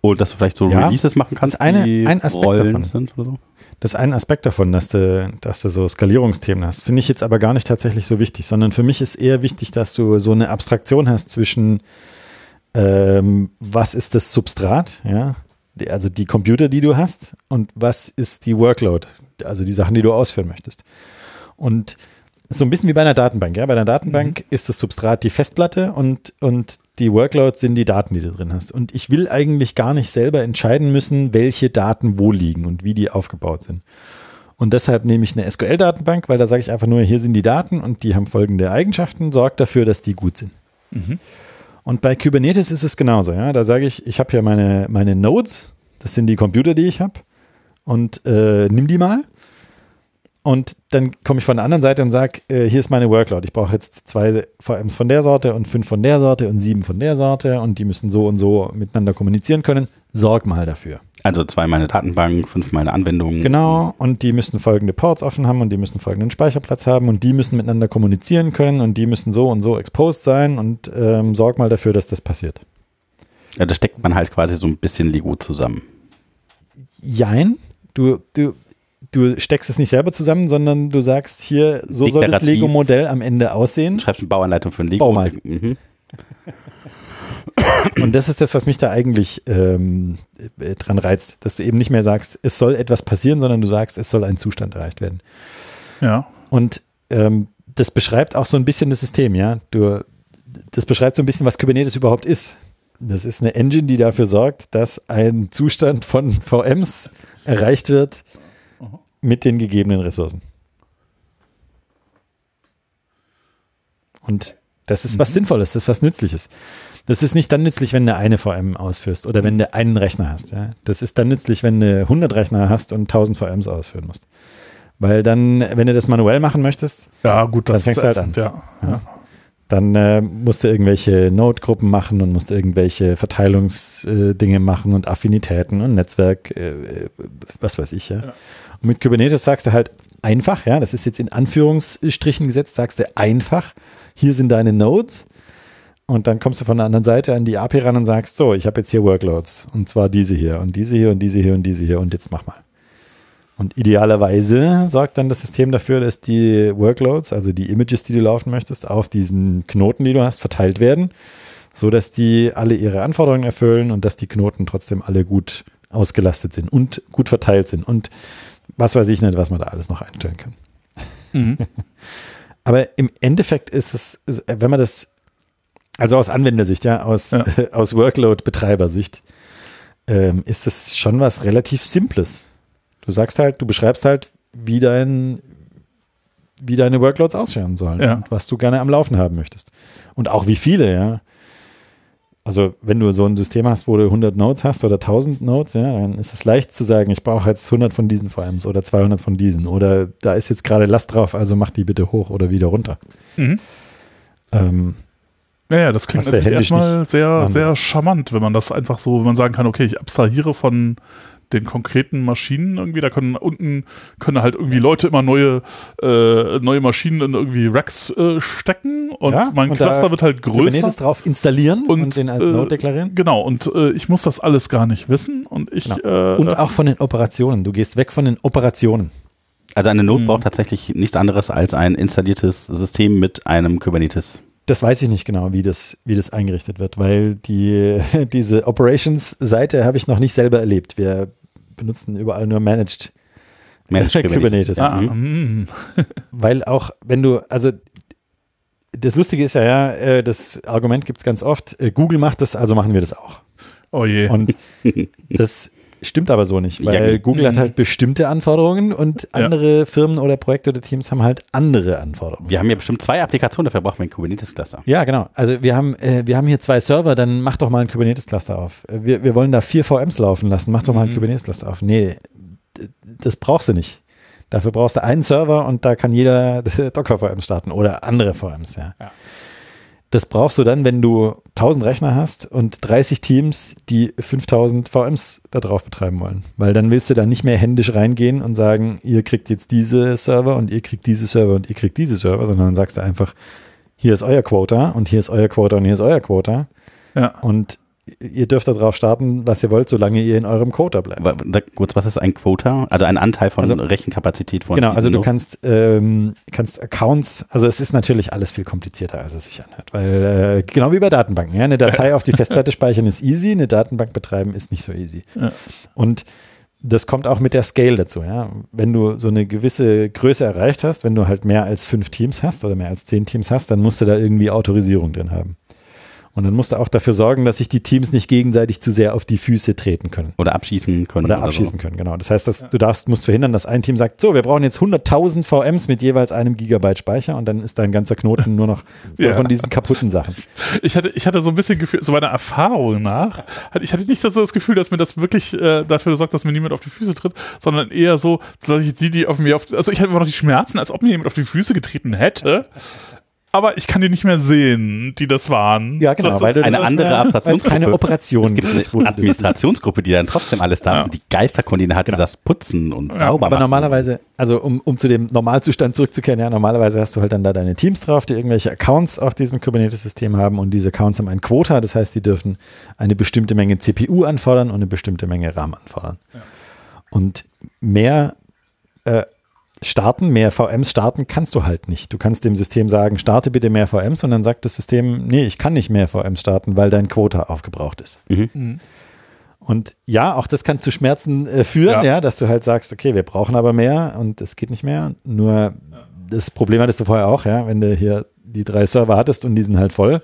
Und dass du vielleicht so Ja, Releases machen kannst, eine- die ein Aspekt Rollen davon. sind oder so. Das ist ein Aspekt davon, dass du, dass du so Skalierungsthemen hast. Finde ich jetzt aber gar nicht tatsächlich so wichtig, sondern für mich ist eher wichtig, dass du so eine Abstraktion hast zwischen, ähm, was ist das Substrat, ja, also die Computer, die du hast, und was ist die Workload, also die Sachen, die du ausführen möchtest. Und so ein bisschen wie bei einer Datenbank. Ja? Bei einer Datenbank ist das Substrat die Festplatte und, und die Workload sind die Daten, die du drin hast. Und ich will eigentlich gar nicht selber entscheiden müssen, welche Daten wo liegen und wie die aufgebaut sind. Und deshalb nehme ich eine SQL-Datenbank, weil da sage ich einfach nur, hier sind die Daten und die haben folgende Eigenschaften, sorgt dafür, dass die gut sind. Und bei Kubernetes ist es genauso. Ja? Da sage ich, ich habe hier meine, meine Nodes, das sind die Computer, die ich habe, und äh, nimm die mal. Und dann komme ich von der anderen Seite und sage, äh, hier ist meine Workload. Ich brauche jetzt zwei VMs von der Sorte und fünf von der Sorte und sieben von der Sorte und die müssen so und so miteinander kommunizieren können. Sorg mal dafür. Also zweimal eine Datenbank, fünfmal eine Anwendung. Genau, und die müssen folgende Ports offen haben und die müssen folgenden Speicherplatz haben und die müssen miteinander kommunizieren können und die müssen so und so exposed sein und ähm, sorg mal dafür, dass das passiert. Ja, da steckt man halt quasi so ein bisschen Lego zusammen. Jein, du, du, du steckst es nicht selber zusammen, sondern du sagst hier, so soll das. Lego-Modell am Ende aussehen. Du schreibst eine Bauanleitung für ein Lego. Bau mal. Mhm. Und das ist das, was mich da eigentlich ähm, äh, dran reizt, dass du eben nicht mehr sagst, es soll etwas passieren, sondern du sagst, es soll ein Zustand erreicht werden. Ja. Und ähm, das beschreibt auch so ein bisschen das System, ja. Du, das beschreibt so ein bisschen, was Kubernetes überhaupt ist. Das ist eine Engine, die dafür sorgt, dass ein Zustand von VMs erreicht wird mit den gegebenen Ressourcen. Und das ist was Sinnvolles, das ist was Nützliches. Das ist nicht dann nützlich, wenn du eine VM ausführst oder wenn du einen Rechner hast. Ja. Das ist dann nützlich, wenn du 100 Rechner hast und 1000 VMs ausführen musst. Weil dann, wenn du das manuell machen möchtest, Ja, gut, das Dann fängst du halt ätzend, ja. Ja. dann äh, musst du irgendwelche Node-Gruppen machen und musst irgendwelche Verteilungsdinge machen und Affinitäten und Netzwerk, äh, äh, was weiß ich, ja. Ja. Und mit Kubernetes sagst du halt, einfach, ja, das ist jetzt in Anführungsstrichen gesetzt, sagst du einfach, hier sind deine Nodes. Und dann kommst du von der anderen Seite an die API ran und sagst, so, ich habe jetzt hier Workloads. Und zwar diese hier und diese hier und diese hier und diese hier und jetzt mach mal. Und idealerweise sorgt dann das System dafür, dass die Workloads, also die Images, die du laufen möchtest, auf diesen Knoten, die du hast, verteilt werden, so dass die alle ihre Anforderungen erfüllen und dass die Knoten trotzdem alle gut ausgelastet sind und gut verteilt sind. Und was weiß ich nicht, was man da alles noch einstellen kann. Mhm. Aber im Endeffekt ist es, wenn man das, also aus Anwendersicht, ja, aus, ja. aus Workload-Betreibersicht, ähm, ist das schon was relativ Simples. Du sagst halt, du beschreibst halt, wie dein, wie deine Workloads ausschauen sollen ja. und was du gerne am Laufen haben möchtest. Und auch wie viele, ja. Also wenn du so ein System hast, wo du 100 Nodes hast oder 1000 Nodes, ja, dann ist es leicht zu sagen, ich brauche jetzt 100 von diesen VMs oder 200 von diesen oder da ist jetzt gerade Last drauf, also mach die bitte hoch oder wieder runter. Mhm. Ähm, naja, das klingt natürlich erstmal sehr, sehr charmant, wenn man das einfach so, wenn man sagen kann, okay, ich abstrahiere von den konkreten Maschinen irgendwie. Da können unten können halt irgendwie Leute immer neue, äh, neue Maschinen in irgendwie Racks äh, stecken und ja, mein und Cluster wird halt größer. Kubernetes drauf installieren und, und den als äh, Node deklarieren. Genau, und äh, ich muss das alles gar nicht wissen. Und ich. Genau. Äh, und auch von den Operationen. Du gehst weg von den Operationen. Also eine Node mhm. braucht tatsächlich nichts anderes als ein installiertes System mit einem Kubernetes. Das weiß ich nicht genau, wie das, wie das eingerichtet wird, weil die, diese Operations-Seite habe ich noch nicht selber erlebt. Wir benutzen überall nur Managed, Managed Kubernetes. Ah, mm. Weil auch, wenn du, also das Lustige ist ja, ja, äh, das Argument gibt es ganz oft, äh, Google macht das, also machen wir das auch. Oh je. Und das Stimmt aber so nicht, weil ja, genau. Google hat mhm. halt bestimmte Anforderungen und andere ja. Firmen oder Projekte oder Teams haben halt andere Anforderungen. Wir haben ja bestimmt zwei Applikationen, dafür brauchen wir ein Kubernetes-Cluster. Ja, genau. Also wir haben, äh, wir haben hier zwei Server, dann mach doch mal ein Kubernetes-Cluster auf. Wir, wir wollen da vier VMs laufen lassen, mach doch mal ein mhm. Kubernetes-Cluster auf. Nee, das brauchst du nicht. Dafür brauchst du einen Server und da kann jeder Docker-VMs starten oder andere VMs, ja. ja. Das brauchst du dann, wenn du 1000 Rechner hast und 30 Teams, die 5000 VMs da drauf betreiben wollen. Weil dann willst du da nicht mehr händisch reingehen und sagen, ihr kriegt jetzt diese Server und ihr kriegt diese Server und ihr kriegt diese Server, sondern dann sagst du einfach, hier ist euer Quota und hier ist euer Quota und hier ist euer Quota. Ja. Und ihr dürft darauf starten, was ihr wollt, solange ihr in eurem Quota bleibt. Kurz, was ist ein Quota? Also ein Anteil von also, Rechenkapazität von. Genau, also du kannst, ähm, kannst Accounts, also es ist natürlich alles viel komplizierter, als es sich anhört, weil äh, genau wie bei Datenbanken, ja, eine Datei auf die Festplatte speichern ist easy, eine Datenbank betreiben ist nicht so easy. Ja. Und das kommt auch mit der Scale dazu, ja. Wenn du so eine gewisse Größe erreicht hast, wenn du halt mehr als fünf Teams hast oder mehr als zehn Teams hast, dann musst du da irgendwie Autorisierung drin haben. Und dann musst du auch dafür sorgen, dass sich die Teams nicht gegenseitig zu sehr auf die Füße treten können. Oder abschießen können. Oder, oder abschießen so. können, genau. Das heißt, dass ja. du darfst, musst verhindern, dass ein Team sagt, so, wir brauchen jetzt 100.000 VMs mit jeweils einem Gigabyte Speicher und dann ist dein ganzer Knoten nur noch ja. von diesen kaputten Sachen. Ich hatte, ich hatte so ein bisschen Gefühl, so meiner Erfahrung nach, ich hatte nicht so das Gefühl, dass mir das wirklich äh, dafür sorgt, dass mir niemand auf die Füße tritt, sondern eher so, dass ich die, die auf mir auf, also ich hatte immer noch die Schmerzen, als ob mir jemand auf die Füße getreten hätte aber ich kann die nicht mehr sehen, die das waren. Ja, genau. Das weil ist eine andere Administrationsgruppe. keine Operation. Es gibt eine Administrationsgruppe, die dann trotzdem alles da, ja. die Geisterkoordinate, genau. das Putzen und ja. sauber Aber machen. normalerweise, also um, um zu dem Normalzustand zurückzukehren, ja, normalerweise hast du halt dann da deine Teams drauf, die irgendwelche Accounts auf diesem Kubernetes-System haben und diese Accounts haben ein Quota, das heißt, die dürfen eine bestimmte Menge CPU anfordern und eine bestimmte Menge RAM anfordern. Ja. Und mehr äh, starten, mehr VMs starten kannst du halt nicht. Du kannst dem System sagen, starte bitte mehr VMs und dann sagt das System, nee, ich kann nicht mehr VMs starten, weil dein Quota aufgebraucht ist. Mhm. Mhm. Und ja, auch das kann zu Schmerzen äh, führen, ja. ja. dass du halt sagst, okay, wir brauchen aber mehr und es geht nicht mehr. Nur das Problem hattest du vorher auch, ja, wenn du hier die drei Server hattest und die sind halt voll.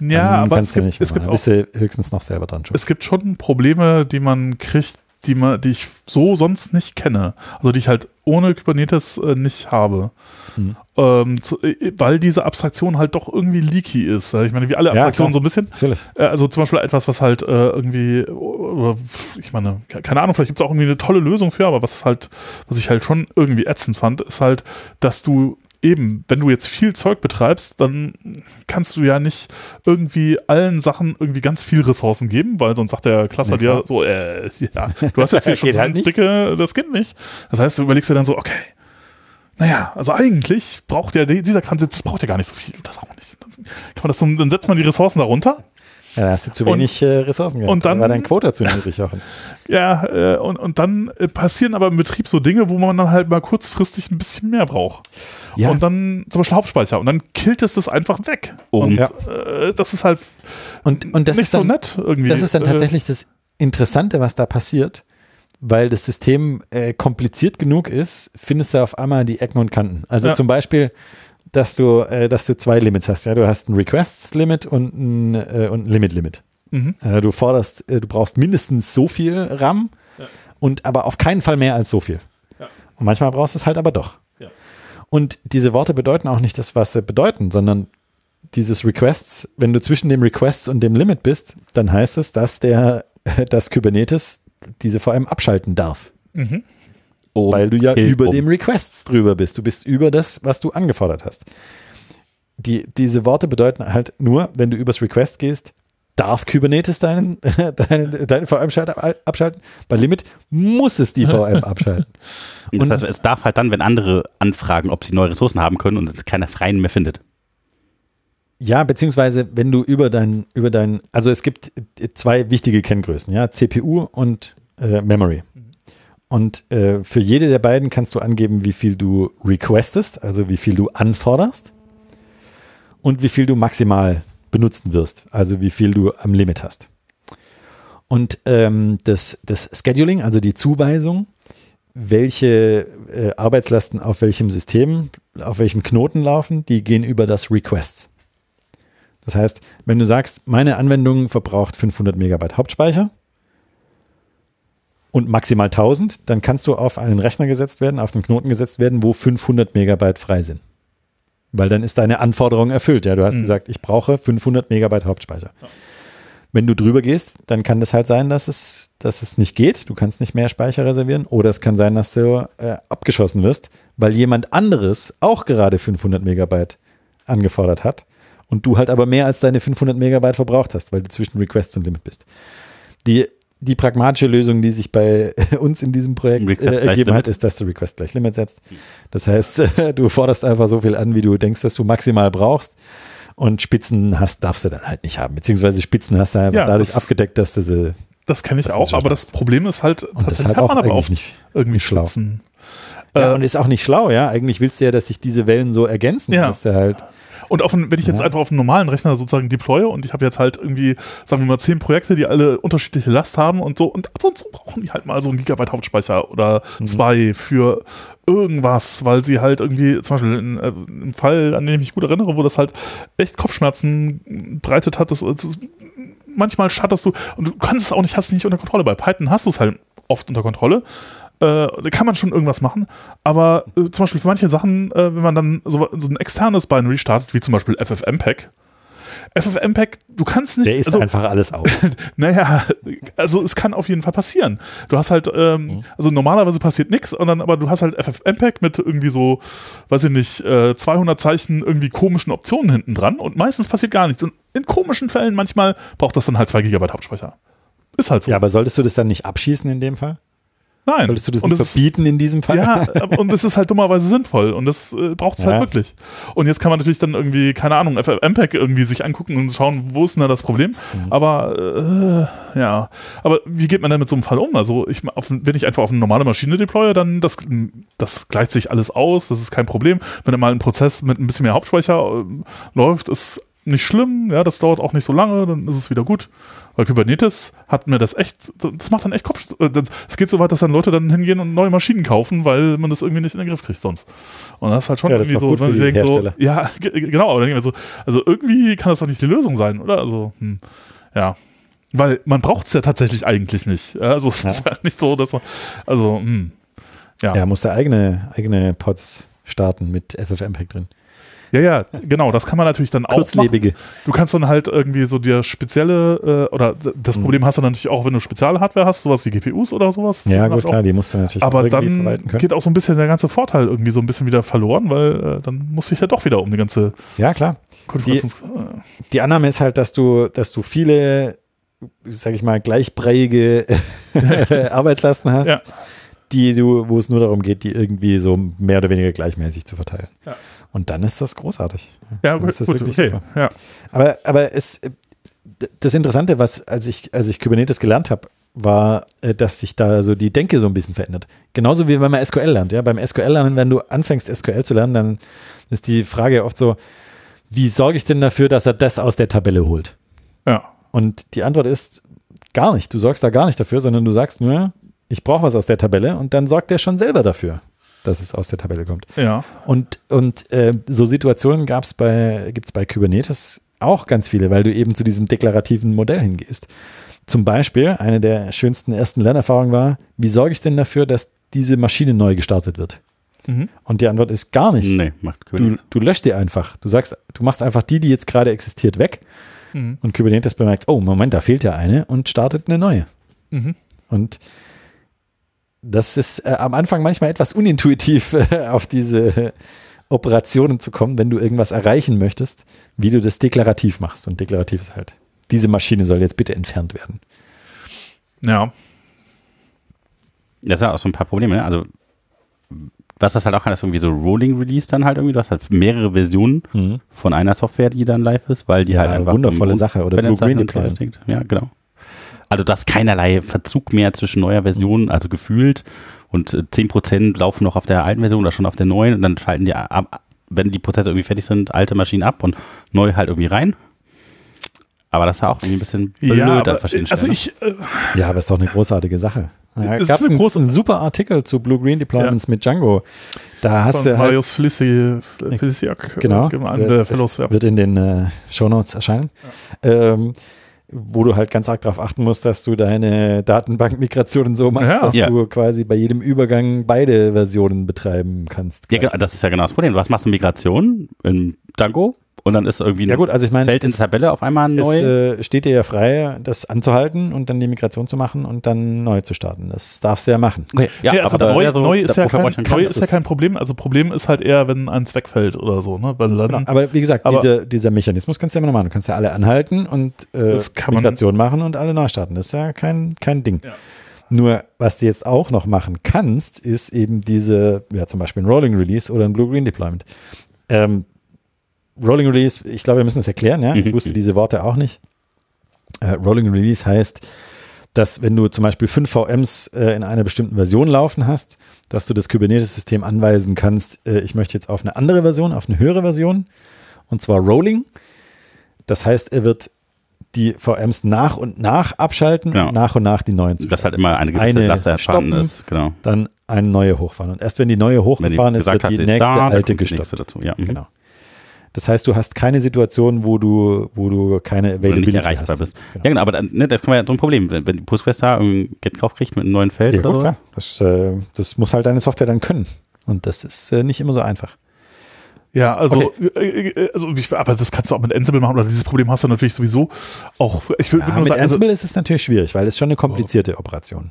Ja, aber es gibt, es gibt auch, bist du höchstens noch selber dran schon. Es gibt schon Probleme, die man kriegt, die, man, die ich so sonst nicht kenne. Also die ich halt ohne Kubernetes äh, nicht habe. Mhm. Ähm, zu, äh, weil diese Abstraktion halt doch irgendwie leaky ist. Ich meine, wie alle Abstraktionen ja, so ein bisschen. Äh, also zum Beispiel etwas, was halt äh, irgendwie, oder, ich meine, keine Ahnung, vielleicht gibt es auch irgendwie eine tolle Lösung für, aber was halt, was ich halt schon irgendwie ätzend fand, ist halt, dass du eben, wenn du jetzt viel Zeug betreibst, dann kannst du ja nicht irgendwie allen Sachen irgendwie ganz viel Ressourcen geben, weil sonst sagt der Cluster nee, dir so, äh, ja, du hast jetzt hier schon so halt dicke, das geht nicht. Das heißt, du überlegst dir dann so, okay, naja, also eigentlich braucht ja dieser Transit, das braucht ja gar nicht so viel, das auch nicht. Dann, kann man das so, dann setzt man die Ressourcen darunter Ja, da hast du zu Und- wenig äh, Ressourcen gehabt. und dann- Da war dein Quota zu niedrig, Jochen. Ja, äh, und, und dann äh, passieren aber im Betrieb so Dinge, wo man dann halt mal kurzfristig ein bisschen mehr braucht. Ja. Und dann zum Beispiel Hauptspeicher. Und dann killt es das einfach weg. Oh. Und Ja. äh, das ist halt Und, und das nicht ist dann, so nett irgendwie. Das ist dann tatsächlich das Interessante, was da passiert, weil das System äh, kompliziert genug ist, findest du auf einmal die Ecken und Kanten. Also Ja. zum Beispiel, dass du, äh, dass du zwei Limits hast. Ja, du hast ein Requests-Limit und ein, äh, und ein Limit-Limit. Mhm. Äh, du forderst, äh, du brauchst mindestens so viel RAM Ja. und aber auf keinen Fall mehr als so viel. Ja. Und manchmal brauchst du es halt aber doch. Ja. Und diese Worte bedeuten auch nicht das, was sie bedeuten, sondern dieses Requests, wenn du zwischen dem Requests und dem Limit bist, dann heißt es, dass der, dass Kubernetes diese VM abschalten darf, Mhm. Um, weil du ja kill, über um. dem Requests drüber bist. Du bist über das, was du angefordert hast. Die, diese Worte bedeuten halt nur, wenn du übers Request gehst, darf Kubernetes deinen, deinen, deinen VM-Schalter abschalten. Bei Limit muss es die VM abschalten. Das heißt, es darf halt dann, wenn andere anfragen, ob sie neue Ressourcen haben können und es keiner freien mehr findet. Ja, beziehungsweise wenn du über dein, über dein, also es gibt zwei wichtige Kenngrößen, ja, CPU und äh, Memory. Und äh, für jede der beiden kannst du angeben, wie viel du requestest, also wie viel du anforderst und wie viel du maximal benutzen wirst, also wie viel du am Limit hast. Und ähm, das, das Scheduling, also die Zuweisung, welche äh, Arbeitslasten auf welchem System, auf welchem Knoten laufen, die gehen über das Requests. Das heißt, wenn du sagst, meine Anwendung verbraucht 500 Megabyte Hauptspeicher und maximal 1000, dann kannst du auf einen Rechner gesetzt werden, auf einen Knoten gesetzt werden, wo 500 Megabyte frei sind. Weil dann ist deine Anforderung erfüllt. Ja, du hast Mhm. gesagt, ich brauche 500 Megabyte Hauptspeicher. Wenn du drüber gehst, dann kann das halt sein, dass es, dass es nicht geht. Du kannst nicht mehr Speicher reservieren. Oder es kann sein, dass du äh, abgeschossen wirst, weil jemand anderes auch gerade 500 Megabyte angefordert hat und du halt aber mehr als deine 500 Megabyte verbraucht hast, weil du zwischen Requests und Limit bist. Die, die pragmatische Lösung, die sich bei uns in diesem Projekt äh, ergeben hat, ist, dass du Request gleich Limit setzt. Das heißt, du forderst einfach so viel an, wie du denkst, dass du maximal brauchst. Und Spitzen hast, darfst du dann halt nicht haben. Beziehungsweise Spitzen hast du einfach Ja, dadurch das- abgedeckt, dass du sie. Das kenne ich Das auch, aber das Problem ist halt, Und tatsächlich halt hat auch man aber auch nicht. irgendwie schlau. Spitzen. Ja, Äh, und ist auch nicht schlau, ja. Eigentlich willst du ja, dass sich diese Wellen so ergänzen, Ja. dass du halt. Und auf wenn ich jetzt einfach auf einen normalen Rechner sozusagen deploye und ich habe jetzt halt irgendwie, sagen wir mal, zehn Projekte, die alle unterschiedliche Last haben und so und ab und zu brauchen die halt mal so einen Gigabyte Hauptspeicher oder Mhm. zwei für irgendwas, weil sie halt irgendwie, zum Beispiel in, äh, im Fall, an den ich mich gut erinnere, wo das halt echt Kopfschmerzen bereitet hat, das, das manchmal schatterst du und du kannst es auch nicht, hast es nicht unter Kontrolle. Bei Python hast du es halt oft unter Kontrolle. Äh, da kann man schon irgendwas machen, aber äh, zum Beispiel für manche Sachen, äh, wenn man dann so, so ein externes Binary startet, wie zum Beispiel FFmpeg, FFmpeg, du kannst nicht, Der ist also, einfach alles auf. naja, also es kann auf jeden Fall passieren. Du hast halt, ähm, Mhm. also normalerweise passiert nichts, und dann, aber du hast halt FFmpeg mit irgendwie so, weiß ich nicht, äh, 200 Zeichen irgendwie komischen Optionen hinten dran und meistens passiert gar nichts. Und in komischen Fällen manchmal braucht das dann halt 2 GB Hauptspeicher. Ist halt so. Ja, aber solltest du das dann nicht abschießen in dem Fall? Nein. Solltest du das Und nicht das ist- verbieten in diesem Fall? Ja, und das ist halt dummerweise sinnvoll und das äh, braucht es Ja. halt wirklich. Und jetzt kann man natürlich dann irgendwie, keine Ahnung, FFmpeg irgendwie sich angucken und schauen, wo ist denn da das Problem. Mhm. Aber äh, ja, aber wie geht man denn mit so einem Fall um? Also ich, auf, wenn ich einfach auf eine normale Maschine deploye, dann das, das gleicht sich alles aus, das ist kein Problem. Wenn da mal ein Prozess mit ein bisschen mehr Hauptspeicher äh, läuft, ist nicht schlimm, ja, das dauert auch nicht so lange, dann ist es wieder gut. Weil Kubernetes hat mir das echt, das macht dann echt Kopf. äh, Es geht so weit, dass dann Leute dann hingehen und neue Maschinen kaufen, weil man das irgendwie nicht in den Griff kriegt sonst. Und das ist halt schon Ja, irgendwie so, wenn ich denke so, ja, ge- genau, aber dann denke ich so, also irgendwie kann das doch nicht die Lösung sein, oder? Also, hm, ja. Weil man braucht es ja tatsächlich eigentlich nicht. Also es Ja. ist halt nicht so, dass man, also, hm, ja. Ja, musst du eigene, eigene Pods starten mit FFmpeg drin. Ja, ja, genau, das kann man natürlich dann auch machen. Kurzlebige. Du kannst dann halt irgendwie so dir spezielle, äh, oder das Mhm. Problem hast du dann natürlich auch, wenn du Spezialhardware hast, sowas wie GPUs oder sowas. Ja, gut, auch. klar, die musst du natürlich Aber auch dann verwalten können. geht auch so ein bisschen der ganze Vorteil irgendwie so ein bisschen wieder verloren, weil äh, dann muss ich ja doch wieder um die ganze Ja, klar. Äh, Die Annahme ist halt, dass du, dass du viele, sag ich mal, gleichbreiige Arbeitslasten hast, Ja. die du, wo es nur darum geht, die irgendwie so mehr oder weniger gleichmäßig zu verteilen. Ja. Und dann ist das großartig. Ja, Dann gut, ist das gut wirklich okay. super. Ja. Aber, aber es, das Interessante, was, als ich, als ich Kubernetes gelernt habe, war, äh, dass sich da so die Denke so ein bisschen verändert. Genauso wie wenn man SQL lernt. Ja? Beim SQL-Lernen, wenn du anfängst, SQL zu lernen, dann ist die Frage oft so, wie sorge ich denn dafür, dass er das aus der Tabelle holt? ja. Und die Antwort ist gar nicht. Du sorgst da gar nicht dafür, sondern du sagst nur, ich brauche was aus der Tabelle und dann sorgt der schon selber dafür, dass es aus der Tabelle kommt. Ja. Und, und äh, so Situationen gab's bei, gibt's bei Kubernetes auch ganz viele, weil du eben zu diesem deklarativen Modell hingehst. Zum Beispiel, eine der schönsten ersten Lernerfahrungen war, wie sorge ich denn dafür, dass diese Maschine neu gestartet wird? Mhm. Und die Antwort ist gar nicht. Nee, macht Du, Kubernetes. du löscht die einfach. Du sagst, du machst einfach die, die jetzt gerade existiert, weg. Mhm. Und Kubernetes bemerkt, oh, Moment, da fehlt ja eine und startet eine neue. Mhm. Und das ist äh, am Anfang manchmal etwas unintuitiv, äh, auf diese Operationen zu kommen, wenn du irgendwas erreichen möchtest, wie du das deklarativ machst. Und deklarativ ist halt, diese Maschine soll jetzt bitte entfernt werden. Ja. Das ist ja auch so ein paar Probleme, ne? Also, was das halt auch kann, ist irgendwie so Rolling Release dann halt irgendwie. Du hast halt mehrere Versionen von einer Software, die dann live ist, weil die Ja, halt einfach. wundervolle Sache. Oder Blue-Green Sachen Deployment. Ja, genau. Also, du hast keinerlei Verzug mehr zwischen neuer Version, also gefühlt, und äh, 10% laufen noch auf der alten Version oder schon auf der neuen und dann schalten die ab, wenn die Prozesse irgendwie fertig sind, alte Maschinen ab und neu halt irgendwie rein. Aber das ist ja auch irgendwie ein bisschen blöd ja, an aber, verschiedenen also Stellen. ich, äh, Ja, aber ist doch eine großartige Sache. Ja, Es ist gab es einen, große- einen super Artikel zu Blue-Green Deployments mit Django. Da hast von du halt, Marius Feliciak, Genau. äh, einen der Fellows, ja. wird in den äh, Shownotes erscheinen, ähm, wo du halt ganz arg darauf achten musst, dass du deine Datenbankmigrationen so machst, Ja. dass Ja. du quasi bei jedem Übergang beide Versionen betreiben kannst. Ja, genau, das ist ja genau das Problem. Was machst du Migration in Django und dann ist irgendwie ein Ja gut, also ich meine, Feld in es, der Tabelle auf einmal es neu. äh, steht dir ja frei, das anzuhalten und dann die Migration zu machen und dann neu zu starten. Das darfst du ja machen. okay, ja, Ja, also aber neu, so, neu, ist ja kein, neu ist ja kein Problem. Also Problem ist halt eher, wenn eins wegfällt oder so, ne? Weil dann, Genau. Aber wie gesagt, Aber- diese, dieser Mechanismus kannst du ja immer noch machen. Du kannst ja alle anhalten und äh, Das kann man- Migration machen und alle neu starten. Das ist ja kein, kein Ding. Ja. Nur, was du jetzt auch noch machen kannst, ist eben diese, ja, zum Beispiel ein Rolling Release oder ein Blue-Green Deployment. Ähm, Rolling Release, ich glaube, wir müssen das erklären, ja. Ich Mhm. wusste diese Worte auch nicht. Äh, Rolling Release heißt, dass wenn du zum Beispiel fünf VMs äh, in einer bestimmten Version laufen hast, dass du das Kubernetes-System anweisen kannst, äh, ich möchte jetzt auf eine andere Version, auf eine höhere Version, und zwar Rolling. Das heißt, er wird die VMs nach und nach abschalten Genau. und nach und nach die neuen zu dass halt immer Das eine gewisse Lasse stoppen, erfahren ist. Genau. Dann eine neue hochfahren. Und erst wenn die neue hochgefahren die ist, wird die nächste da, alte kommt die gestoppt. nächste dazu. Ja, mhm. Genau. Das heißt, du hast keine Situation, wo du, wo du keine Wenn du Availability nicht erreichbar hast. bist. Genau. Ja, genau, aber dann, ne, das kann man ja so ein Problem. Wenn, wenn die Postgres da einen Get drauf kriegt mit einem neuen Feld Ja, oder gut, so. klar. Das, äh, das muss halt deine Software dann können. Und das ist äh, nicht immer so einfach. Ja, also, Okay. äh, äh, also ich, aber das kannst du auch mit Ansible machen, oder dieses Problem hast du natürlich sowieso auch. Ich will Ja, nur mit sagen, also, Ansible ist es natürlich schwierig, weil es schon eine komplizierte Operation.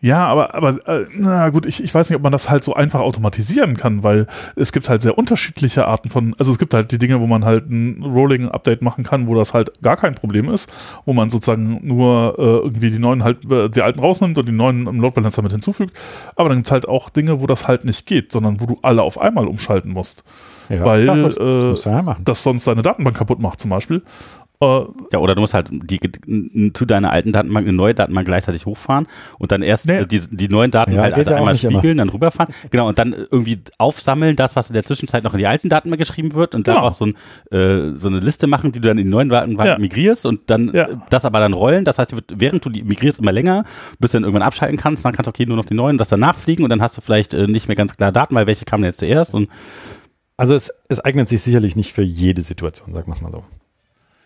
Ja, aber, aber äh, na gut, ich, ich weiß nicht, ob man das halt so einfach automatisieren kann, weil es gibt halt sehr unterschiedliche Arten von, also es gibt halt die Dinge, wo man halt ein Rolling-Update machen kann, wo das halt gar kein Problem ist, wo man sozusagen nur äh, irgendwie die neuen halt, äh, die alten rausnimmt und die neuen im Load Balancer mit hinzufügt. Aber dann gibt es halt auch Dinge, wo das halt nicht geht, sondern wo du alle auf einmal umschalten musst. Ja, weil äh, ja machen. das sonst deine Datenbank kaputt macht zum Beispiel. Äh, Ja, oder du musst halt die, zu deiner alten Datenbank eine neue Datenbank gleichzeitig hochfahren und dann erst Nee. äh, die, die neuen Daten Ja, halt also ja einmal nicht immer. spiegeln, dann rüberfahren. Genau, und dann irgendwie aufsammeln, das, was in der Zwischenzeit noch in die alten Datenbank geschrieben wird und dann Genau. auch so, ein, äh, so eine Liste machen, die du dann in die neuen Datenbank Ja. migrierst und dann Ja. äh, das aber dann rollen. Das heißt, während du die migrierst immer länger, bis du dann irgendwann abschalten kannst, dann kannst du okay nur noch die neuen das danach fliegen und dann hast du vielleicht äh, nicht mehr ganz klar Daten, weil welche kamen jetzt zuerst und Also es, es eignet sich sicherlich nicht für jede Situation, sagen wir es mal so.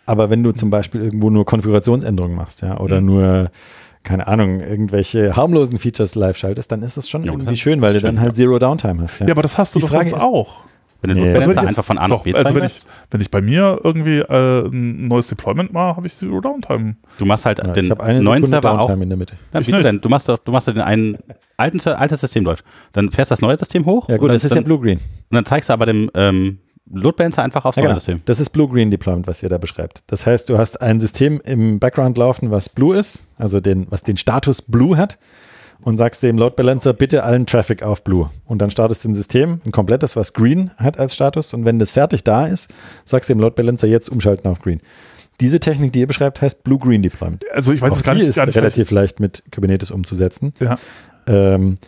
Aber wenn du zum Beispiel irgendwo nur Konfigurationsänderungen machst, ja, oder Mhm. nur, keine Ahnung, irgendwelche harmlosen Features live schaltest, dann ist das schon Ja, das irgendwie ist schön, weil du schön, dann halt Zero Downtime hast. Ja, ja, aber das hast du Die doch Frage sonst ist- auch. wenn du Nee. nee, Also wenn einfach von A nach B also wenn ich, wenn ich bei mir irgendwie äh, ein neues Deployment mache, habe ich Zero Downtime. Du machst halt Ja, den ich habe eine neuen Sekunde Server auch Downtime in der Mitte. Dann, Ich wie du denn? Du machst doch, du machst doch den einen alten, altes System läuft. Dann fährst das neue System hoch. Ja und gut, dann, das ist ja dann, Blue-Green. Und dann zeigst du aber dem ähm, Load Balancer einfach aufs Ja, genau. System. Das ist Blue-Green Deployment, was ihr da beschreibt. Das heißt, du hast ein System im Background laufen, was Blue ist, also den, was den Status Blue hat. und sagst dem Load Balancer, bitte allen Traffic auf Blue. Und dann startest du ein System, ein komplettes, was Green hat als Status. Und wenn das fertig da ist, sagst du dem Load Balancer jetzt umschalten auf Green. Diese Technik, die ihr beschreibt, heißt Blue-Green Deployment. Also ich weiß Auch es gar die nicht, ist gar nicht relativ leicht mit Kubernetes umzusetzen. Ja. Ähm,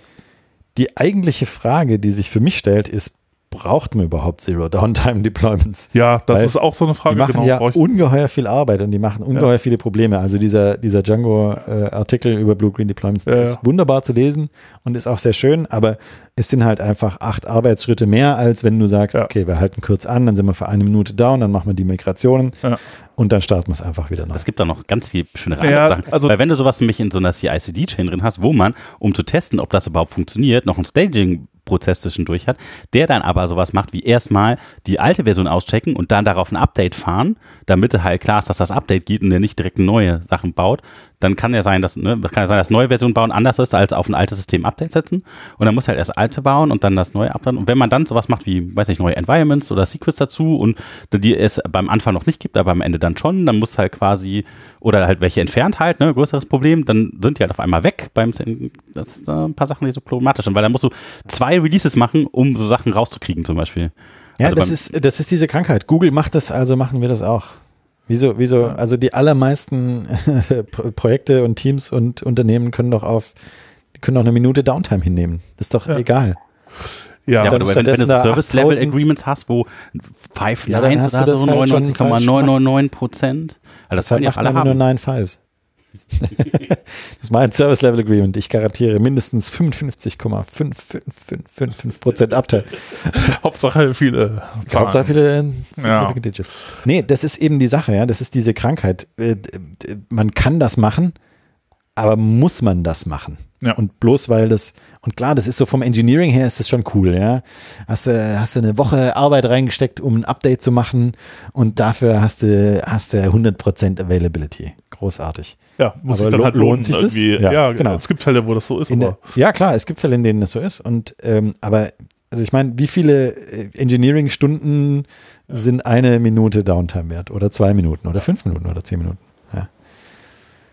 die eigentliche Frage, die sich für mich stellt, ist, braucht man überhaupt Zero Downtime Deployments? Ja, das Weil ist auch so eine Frage. Die machen genau, ja ungeheuer viel Arbeit und die machen ungeheuer viele Probleme. Also dieser, dieser Django-Artikel über Blue-Green Deployments der Ja, ist ja. wunderbar zu lesen und ist auch sehr schön, aber es sind halt einfach acht Arbeitsschritte mehr, als wenn du sagst, Ja. okay, wir halten kurz an, dann sind wir für eine Minute down, dann machen wir die Migrationen Ja. Und dann starten wir es einfach wieder neu. Es gibt da noch ganz viel schöne Ja, Sachen. also- Weil wenn du sowas nämlich in so einer CICD-Chain drin hast, wo man, um zu testen, ob das überhaupt funktioniert, noch einen Staging-Prozess zwischendurch hat, der dann aber sowas macht, wie erstmal die alte Version auschecken und dann darauf ein Update fahren, damit halt klar ist, dass das Update geht und der nicht direkt neue Sachen baut, dann kann ja sein, dass, ne, das kann ja sein, dass neue Version bauen anders ist, als auf ein altes System Update setzen. Und dann muss halt erst alte bauen und dann das neue updaten. Und wenn man dann sowas macht wie, weiß nicht, neue Environments oder Secrets dazu und die es beim Anfang noch nicht gibt, aber am Ende dann schon, dann muss halt quasi, oder halt welche entfernt halt, ne, größeres Problem, dann sind die halt auf einmal weg beim, das sind äh, ein paar Sachen, die so problematisch sind, weil dann musst du zwei Releases machen, um so Sachen rauszukriegen zum Beispiel. Ja, Also das ist, das ist diese Krankheit. Google macht das, also machen wir das auch. Wieso, wieso, also die allermeisten Pro- Projekte und Teams und Unternehmen können doch auf, können doch eine Minute Downtime hinnehmen. ist doch Ja. egal. Ja, Ja, aber wenn, wenn du stattdessen so da Service-Level 8000 Agreements hast, wo Five Ja, dann Nines hast oder so halt schon falsch 99,999 Prozent. Also das können ja alle man nur haben. Nine Fives. das ist mein Service Level Agreement. Ich garantiere mindestens 55,5555 Prozent Uptime. Hauptsache viele Zahlen. Hauptsache viele Ja. significant digits. Nee, das ist eben die Sache, ja. Das ist diese Krankheit. Äh, Man kann das machen, aber muss man das machen? Ja. Und bloß weil das, und klar, das ist so vom Engineering her ist das schon cool, ja. Hast du, hast du eine Woche Arbeit reingesteckt, um ein Update zu machen und dafür hast du, hast du 100% Availability. Großartig. Ja, muss Aber sich dann halt lohnt lohnen. sich das? Ja, Ja, genau. Es gibt Fälle, wo das so ist, der, ja, klar, es gibt Fälle, in denen das so ist. Und ähm, aber also ich meine, wie viele äh, Engineering-Stunden sind eine Minute Downtime wert? Oder zwei Minuten oder fünf Minuten oder zehn Minuten?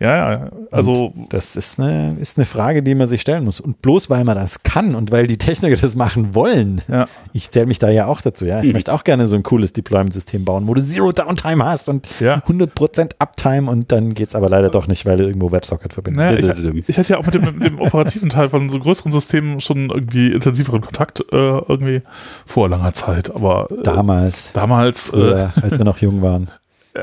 Ja. ja. Also Und das ist eine, ist eine Frage, die man sich stellen muss. Und bloß weil man das kann und weil die Techniker das machen wollen, Ja. ich zähle mich da ja auch dazu, ja. Ich Mhm. möchte auch gerne so ein cooles Deployment-System bauen, wo du Zero Downtime hast und Ja. 100% Uptime und dann geht es aber leider doch nicht, weil du irgendwo WebSocket verbindest. Naja, ich, ich hätte ja auch mit dem, mit dem operativen Teil von so größeren Systemen schon irgendwie intensiveren Kontakt äh, irgendwie vor langer Zeit. Aber äh, Damals, damals, äh, als wir noch jung waren.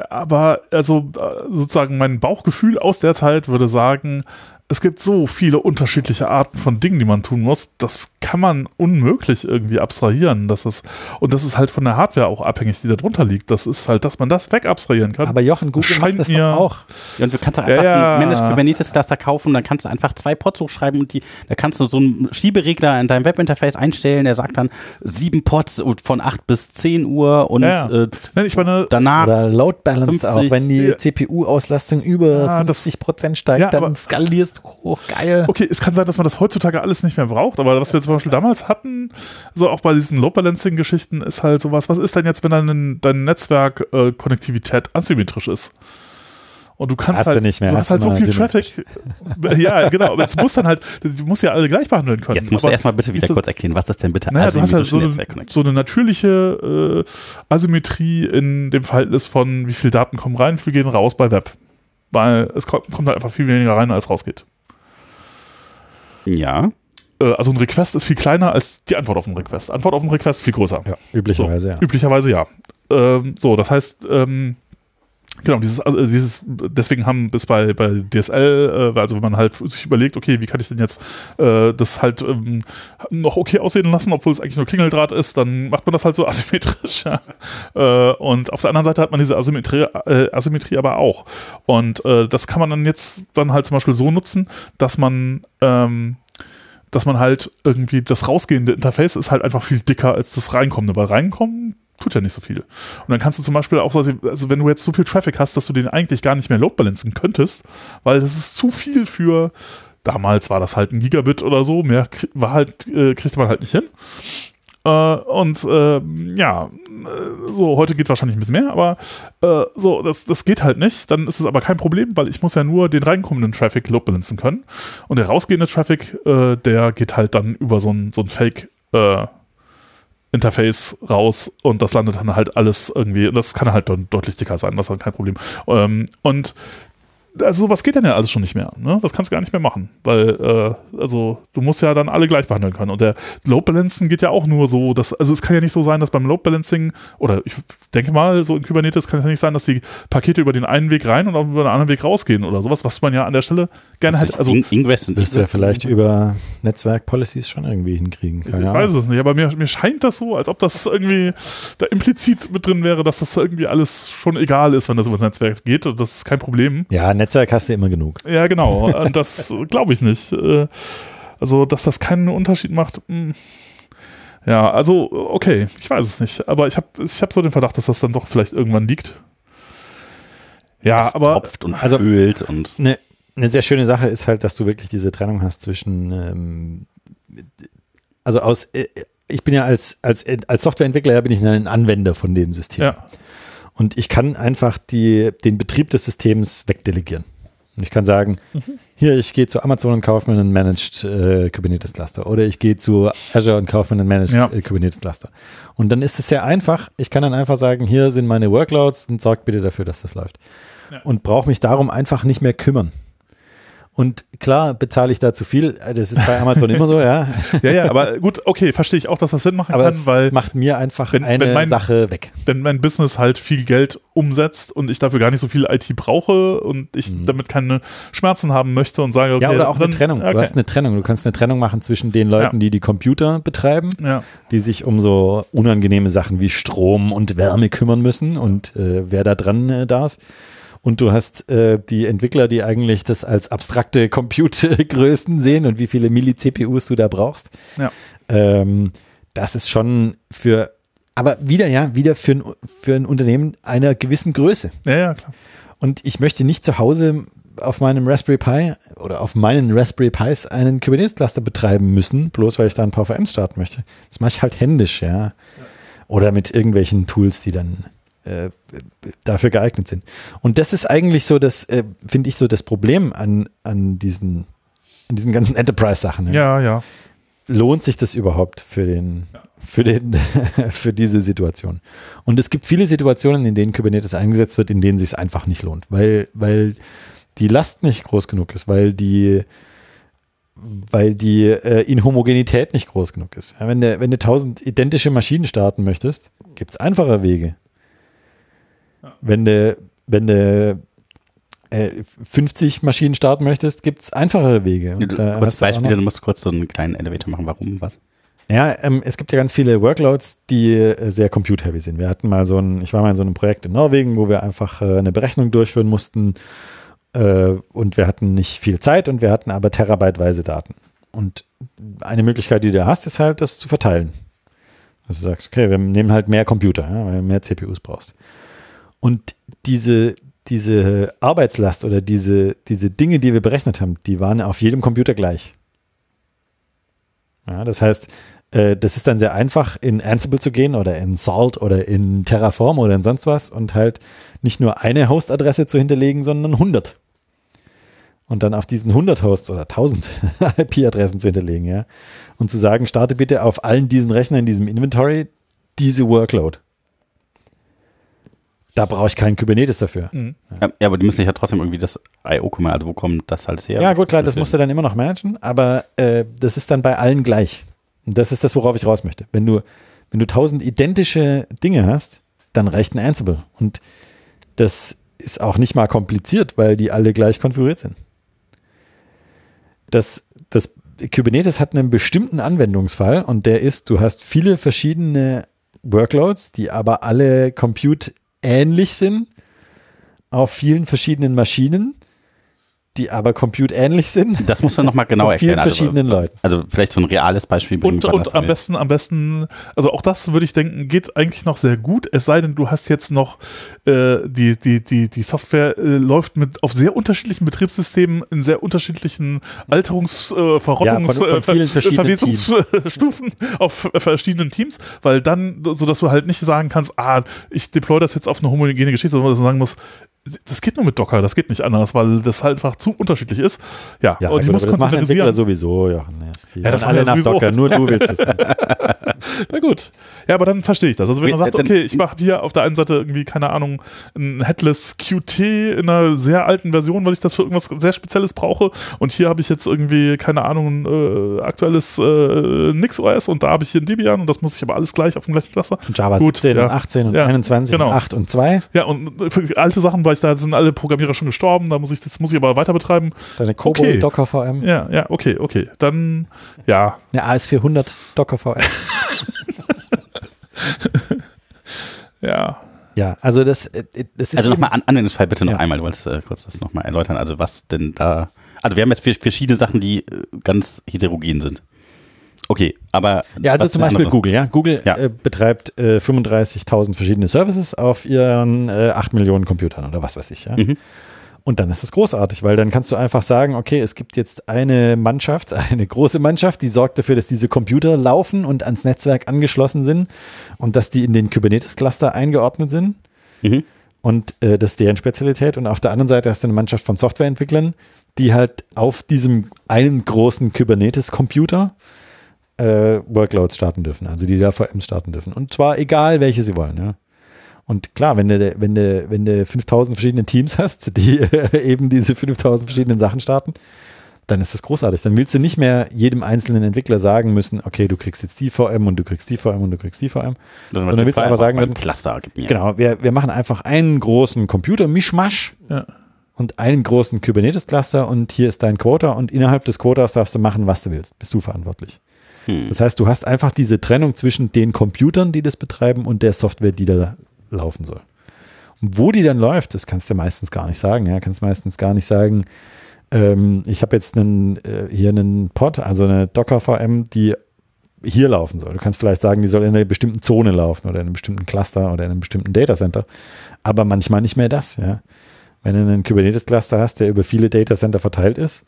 Aber also äh, sozusagen mein Bauchgefühl aus der Zeit würde sagen, es gibt so viele unterschiedliche Arten von Dingen, die man tun muss. Das kann man unmöglich irgendwie abstrahieren. Das ist, und das ist halt von der Hardware auch abhängig, die da drunter liegt. Das ist halt, dass man das wegabstrahieren kann. Aber Jochen, Google Scheint macht das mir- doch auch. Ja, und du kannst doch Ja, einfach ja. einen Managed Kubernetes Cluster kaufen, dann kannst du einfach zwei Pods hochschreiben und die, da kannst du so einen Schieberegler in deinem Webinterface einstellen, der sagt dann sieben Pods von 8 bis 10 Uhr und Ja, ja. äh, ich meine, danach Oder Load Balanced 50, auch. Wenn die ja. CPU-Auslastung über Ja, das- 50% steigt, Ja, dann aber- skalierst du hoch. Geil. Okay, es kann sein, dass man das heutzutage alles nicht mehr braucht, aber was wir zum Beispiel damals hatten, so auch bei diesen Load-Balancing-Geschichten, ist halt sowas, was ist denn jetzt, wenn dein, deine Netzwerk-Konnektivität asymmetrisch ist? Und du kannst Hast du halt, nicht mehr, du hast hast halt so viel Traffic. ja, genau, aber jetzt muss dann halt, du musst ja alle gleich behandeln können. Jetzt musst du Aber erstmal bitte wieder ist kurz erklären, was das denn bitte naja, du hast halt so eine, Netzwerk so eine natürliche äh, Asymmetrie in dem Verhältnis von, wie viel Daten kommen rein, wie viel gehen raus bei Web. Weil es kommt, halt einfach viel weniger rein, als rausgeht. Ja. Äh, also ein Request ist viel kleiner als die Antwort auf einen Request. Antwort auf einen Request viel größer. Ja, üblicherweise, ja. Üblicherweise ja. Ähm, so, das heißt, ähm, genau, dieses, also dieses, deswegen haben bis bei, bei DSL, äh, also wenn man halt sich überlegt, okay, wie kann ich denn jetzt äh, das halt ähm, noch okay aussehen lassen, obwohl es eigentlich nur Klingeldraht ist, dann macht man das halt so asymmetrisch. Ja. Äh, und auf der anderen Seite hat man diese Asymmetrie, äh, Asymmetrie aber auch. Und äh, das kann man dann jetzt dann halt zum Beispiel so nutzen, dass man ähm, dass man halt irgendwie das rausgehende Interface ist halt einfach viel dicker als das reinkommende, weil reinkommen tut ja nicht so viel. Und dann kannst du zum Beispiel auch, so- also wenn du jetzt so viel Traffic hast, dass du den eigentlich gar nicht mehr load balancen könntest, weil das ist zu viel für, damals war das halt ein Gigabit oder so, mehr war halt, äh, kriegte man halt nicht hin. Äh, und äh, ja, äh, so, heute geht wahrscheinlich ein bisschen mehr, aber äh, so, das, das geht halt nicht. Dann ist es aber kein Problem, weil ich muss ja nur den reinkommenden Traffic load balancen können. Und der rausgehende Traffic, äh, der geht halt dann über so ein, so ein Fake äh, Interface raus und das landet dann halt alles irgendwie, und das kann halt deutlich dicker sein, das ist dann kein Problem. Ähm, und also sowas geht dann ja alles schon nicht mehr. Ne? Das kannst du gar nicht mehr machen, weil äh, also du musst ja dann alle gleich behandeln können. Und der Load Balancing geht ja auch nur so, dass also es kann ja nicht so sein, dass beim Load Balancing oder ich denke mal so in Kubernetes kann es ja nicht sein, dass die Pakete über den einen Weg rein und über den anderen Weg rausgehen oder sowas, was man ja an der Stelle gerne halt also Ingress und Wirst du ja vielleicht über Netzwerk-Policies schon irgendwie hinkriegen. ich Keine weiß es nicht, aber mir, mir scheint das so, als ob das irgendwie da implizit mit drin wäre, dass das irgendwie alles schon egal ist, wenn das über das Netzwerk geht und das ist kein Problem. Ja, Netzwerk hast du immer genug. Ja, genau. Und das glaube ich nicht. Äh, Also, dass das keinen Unterschied macht. mh. Ja, also, okay, ich weiß es nicht. Aber ich habe ich hab so den Verdacht, dass das dann doch vielleicht irgendwann liegt. Ja, es aber. tropft und also- ölt und Eine, eine sehr schöne Sache ist halt, dass du wirklich diese Trennung hast zwischen, ähm, also aus, äh, ich bin ja als, als, als Softwareentwickler ja bin ich ein Anwender von dem System. Ja, Und ich kann einfach die, den Betrieb des Systems wegdelegieren. Und ich kann sagen, hier, ich gehe zu Amazon und kaufe mir einen Managed äh, Kubernetes Cluster. Oder ich gehe zu Azure und kaufe mir einen Managed Ja. äh, Kubernetes Cluster. Und dann ist es sehr einfach. Ich kann dann einfach sagen, hier sind meine Workloads und sorgt bitte dafür, dass das läuft. Ja. Und brauche mich darum einfach nicht mehr kümmern. Und klar bezahle ich da zu viel. Das ist bei Amazon immer so, ja. ja, ja, aber gut, okay, verstehe ich auch, dass das Sinn machen Aber kann, es, weil es macht mir einfach wenn- eine wenn mein- Sache weg. wenn mein Business halt viel Geld umsetzt und ich dafür gar nicht so viel IT brauche und ich damit keine Schmerzen haben möchte und sage, okay, Mhm. Ja, oder auch eine dann- Trennung. Okay. Du hast eine Trennung. Du kannst eine Trennung machen zwischen den Leuten, Ja. die die Computer betreiben, ja, die sich um so unangenehme Sachen wie Strom und Wärme kümmern müssen und äh, wer da dran äh, darf. Und du hast äh, die Entwickler, die eigentlich das als abstrakte Compute-Größen sehen und wie viele Milli-CPUs du da brauchst. Ja. Ähm, das ist schon für, aber wieder, ja, wieder für ein, für ein Unternehmen einer gewissen Größe. ja, ja, klar. Und ich möchte nicht zu Hause auf meinem Raspberry Pi oder auf meinen Raspberry Pis einen Kubernetes-Cluster betreiben müssen, bloß weil ich da ein paar VMs starten möchte. Das mache ich halt händisch, ja. Oder mit irgendwelchen Tools, die dann äh, dafür geeignet sind. Und das ist eigentlich so das, äh, finde ich, so das Problem an, an diesen, an diesen ganzen Enterprise-Sachen. Ja, ja. Lohnt sich das überhaupt für den, für den, für diese Situation? Und es gibt viele Situationen, in denen Kubernetes eingesetzt wird, in denen sich es einfach nicht lohnt, weil, weil die Last nicht groß genug ist, weil die, weil die äh, Inhomogenität nicht groß genug ist. Ja, wenn, du, wenn du tausend identische Maschinen starten möchtest, gibt es einfache Wege. Wenn du, wenn du äh, 50 Maschinen starten möchtest, gibt es einfachere Wege. Und Du, da kurz hast du musst kurz so einen kleinen Elevator machen. Warum? Was? ja, ähm, es gibt ja ganz viele Workloads, die äh, sehr compute-heavy sind. Wir hatten mal so ein, ich war mal in so einem Projekt in Norwegen, wo wir einfach äh, eine Berechnung durchführen mussten äh, und wir hatten nicht viel Zeit und wir hatten aber terabyteweise Daten. Und eine Möglichkeit, die du hast, ist halt, das zu verteilen. Also du sagst, okay, wir nehmen halt mehr Computer, ja, weil du mehr CPUs brauchst. Und diese, diese Arbeitslast oder diese, diese Dinge, die wir berechnet haben, die waren auf jedem Computer gleich. Ja, das heißt, äh, das ist dann sehr einfach, in Ansible zu gehen oder in Salt oder in Terraform oder in sonst was und halt nicht nur eine Hostadresse zu hinterlegen, sondern 100. Und dann auf diesen 100 Hosts oder 1000 IP-Adressen zu hinterlegen, ja. Und zu sagen, starte bitte auf allen diesen Rechnern in diesem Inventory diese Workload. Da brauche ich keinen Kubernetes dafür. Ja, ja, aber die müssen sich ja trotzdem irgendwie das I.O. kümmern. Also wo kommt das halt her? Ja, gut, klar, das musst du dann immer noch managen, aber äh, das ist dann bei allen gleich. Und das ist das, worauf ich raus möchte. Wenn du, wenn du tausend identische Dinge hast, dann reicht ein Ansible. Und das ist auch nicht mal kompliziert, weil die alle gleich konfiguriert sind. Das, das Kubernetes hat einen bestimmten Anwendungsfall und der ist, du hast viele verschiedene Workloads, die aber alle compute ähnlich sind auf vielen verschiedenen Maschinen die aber compute-ähnlich sind. Das muss man nochmal genau mit vielen erklären. Also, verschiedenen Leuten. also vielleicht so ein reales Beispiel. Und, und am besten, am besten, also auch das würde ich denken, geht eigentlich noch sehr gut, es sei denn, du hast jetzt noch äh, die, die, die, die Software äh, läuft mit auf sehr unterschiedlichen Betriebssystemen in sehr unterschiedlichen Alterungs-, äh, Verrottungs-, Ja, von- von äh, Verwesungsstufen auf verschiedenen Teams, weil dann, so dass du halt nicht sagen kannst, ah, ich deploy das jetzt auf eine homogene Geschichte, sondern dass du sagen musst, das geht nur mit Docker, das geht nicht anders, weil das halt einfach zu unterschiedlich ist. Ja, Ja, und ich gut, muss containerisieren. sowieso, Jochen. Die Ja, das alle nach ja Docker, nur du willst es. Na gut. Ja, aber dann verstehe ich das. Also wenn man sagt, okay, ich mache hier auf der einen Seite irgendwie, keine Ahnung, ein Headless Qt in einer sehr alten Version, weil ich das für irgendwas sehr Spezielles brauche. Und hier habe ich jetzt irgendwie, keine Ahnung, ein äh, aktuelles äh, NixOS und da habe ich hier ein Debian und das muss ich aber alles gleich auf dem gleichen Cluster. Java Gut, 17 ja. und 18 und Ja, 21 genau. und 8 und 2. Ja, und für alte Sachen, weil ich da sind alle Programmierer schon gestorben, da muss ich, das muss ich aber weiter betreiben. Deine Cobol Okay. Docker VM. Ja, ja, okay, okay. Dann, ja, Eine AS400 Docker VM. ja. ja, also das, äh, das ist Also nochmal an Anwendungsfall bitte noch Ja. einmal. Du wolltest äh, kurz das nochmal erläutern. Also was denn da. Also wir haben jetzt verschiedene Sachen, die äh, ganz heterogen sind. Okay, aber. Ja, also zum Beispiel andere? Google, ja. Google Ja. Äh, betreibt äh, 35.000 verschiedene Services auf ihren äh, 8 Millionen Computern oder was weiß ich, ja. Mhm. Und dann ist es großartig, weil dann kannst du einfach sagen, okay, es gibt jetzt eine Mannschaft, eine große Mannschaft, die sorgt dafür, dass diese Computer laufen und ans Netzwerk angeschlossen sind und dass die in den Kubernetes-Cluster eingeordnet sind. Mhm. Und äh, das ist deren Spezialität. Und auf der anderen Seite hast du eine Mannschaft von Softwareentwicklern, die halt auf diesem einen großen Kubernetes-Computer äh, Workloads starten dürfen, also die da VMs starten dürfen. Und zwar egal, welche sie wollen, ja. Und klar, wenn du, wenn du, wenn du 5000 verschiedene Teams hast, die eben diese 5000 verschiedenen Sachen starten, dann ist das großartig. Dann willst du nicht mehr jedem einzelnen Entwickler sagen müssen, okay, du kriegst jetzt die VM und du kriegst die VM und du kriegst die VM. Das Und dann willst du einfach sagen, ein Cluster gib mir. Genau, wir, wir machen einfach einen großen Computer, Mischmasch, Ja. und einen großen Kubernetes-Cluster und hier ist dein Quota und innerhalb des Quotas darfst du machen, was du willst. Bist du verantwortlich. Hm. Das heißt, du hast einfach diese Trennung zwischen den Computern, die das betreiben und der Software, die da laufen soll. Und wo die dann läuft, das kannst du meistens gar nicht sagen. Ja, kannst meistens gar nicht sagen, ähm, ich habe jetzt einen, äh, hier einen Pod, also eine Docker-VM, die hier laufen soll. Du kannst vielleicht sagen, die soll in einer bestimmten Zone laufen oder in einem bestimmten Cluster oder in einem bestimmten Datacenter, aber manchmal nicht mehr das. Ja. Wenn du einen Kubernetes-Cluster hast, der über viele Datacenter verteilt ist,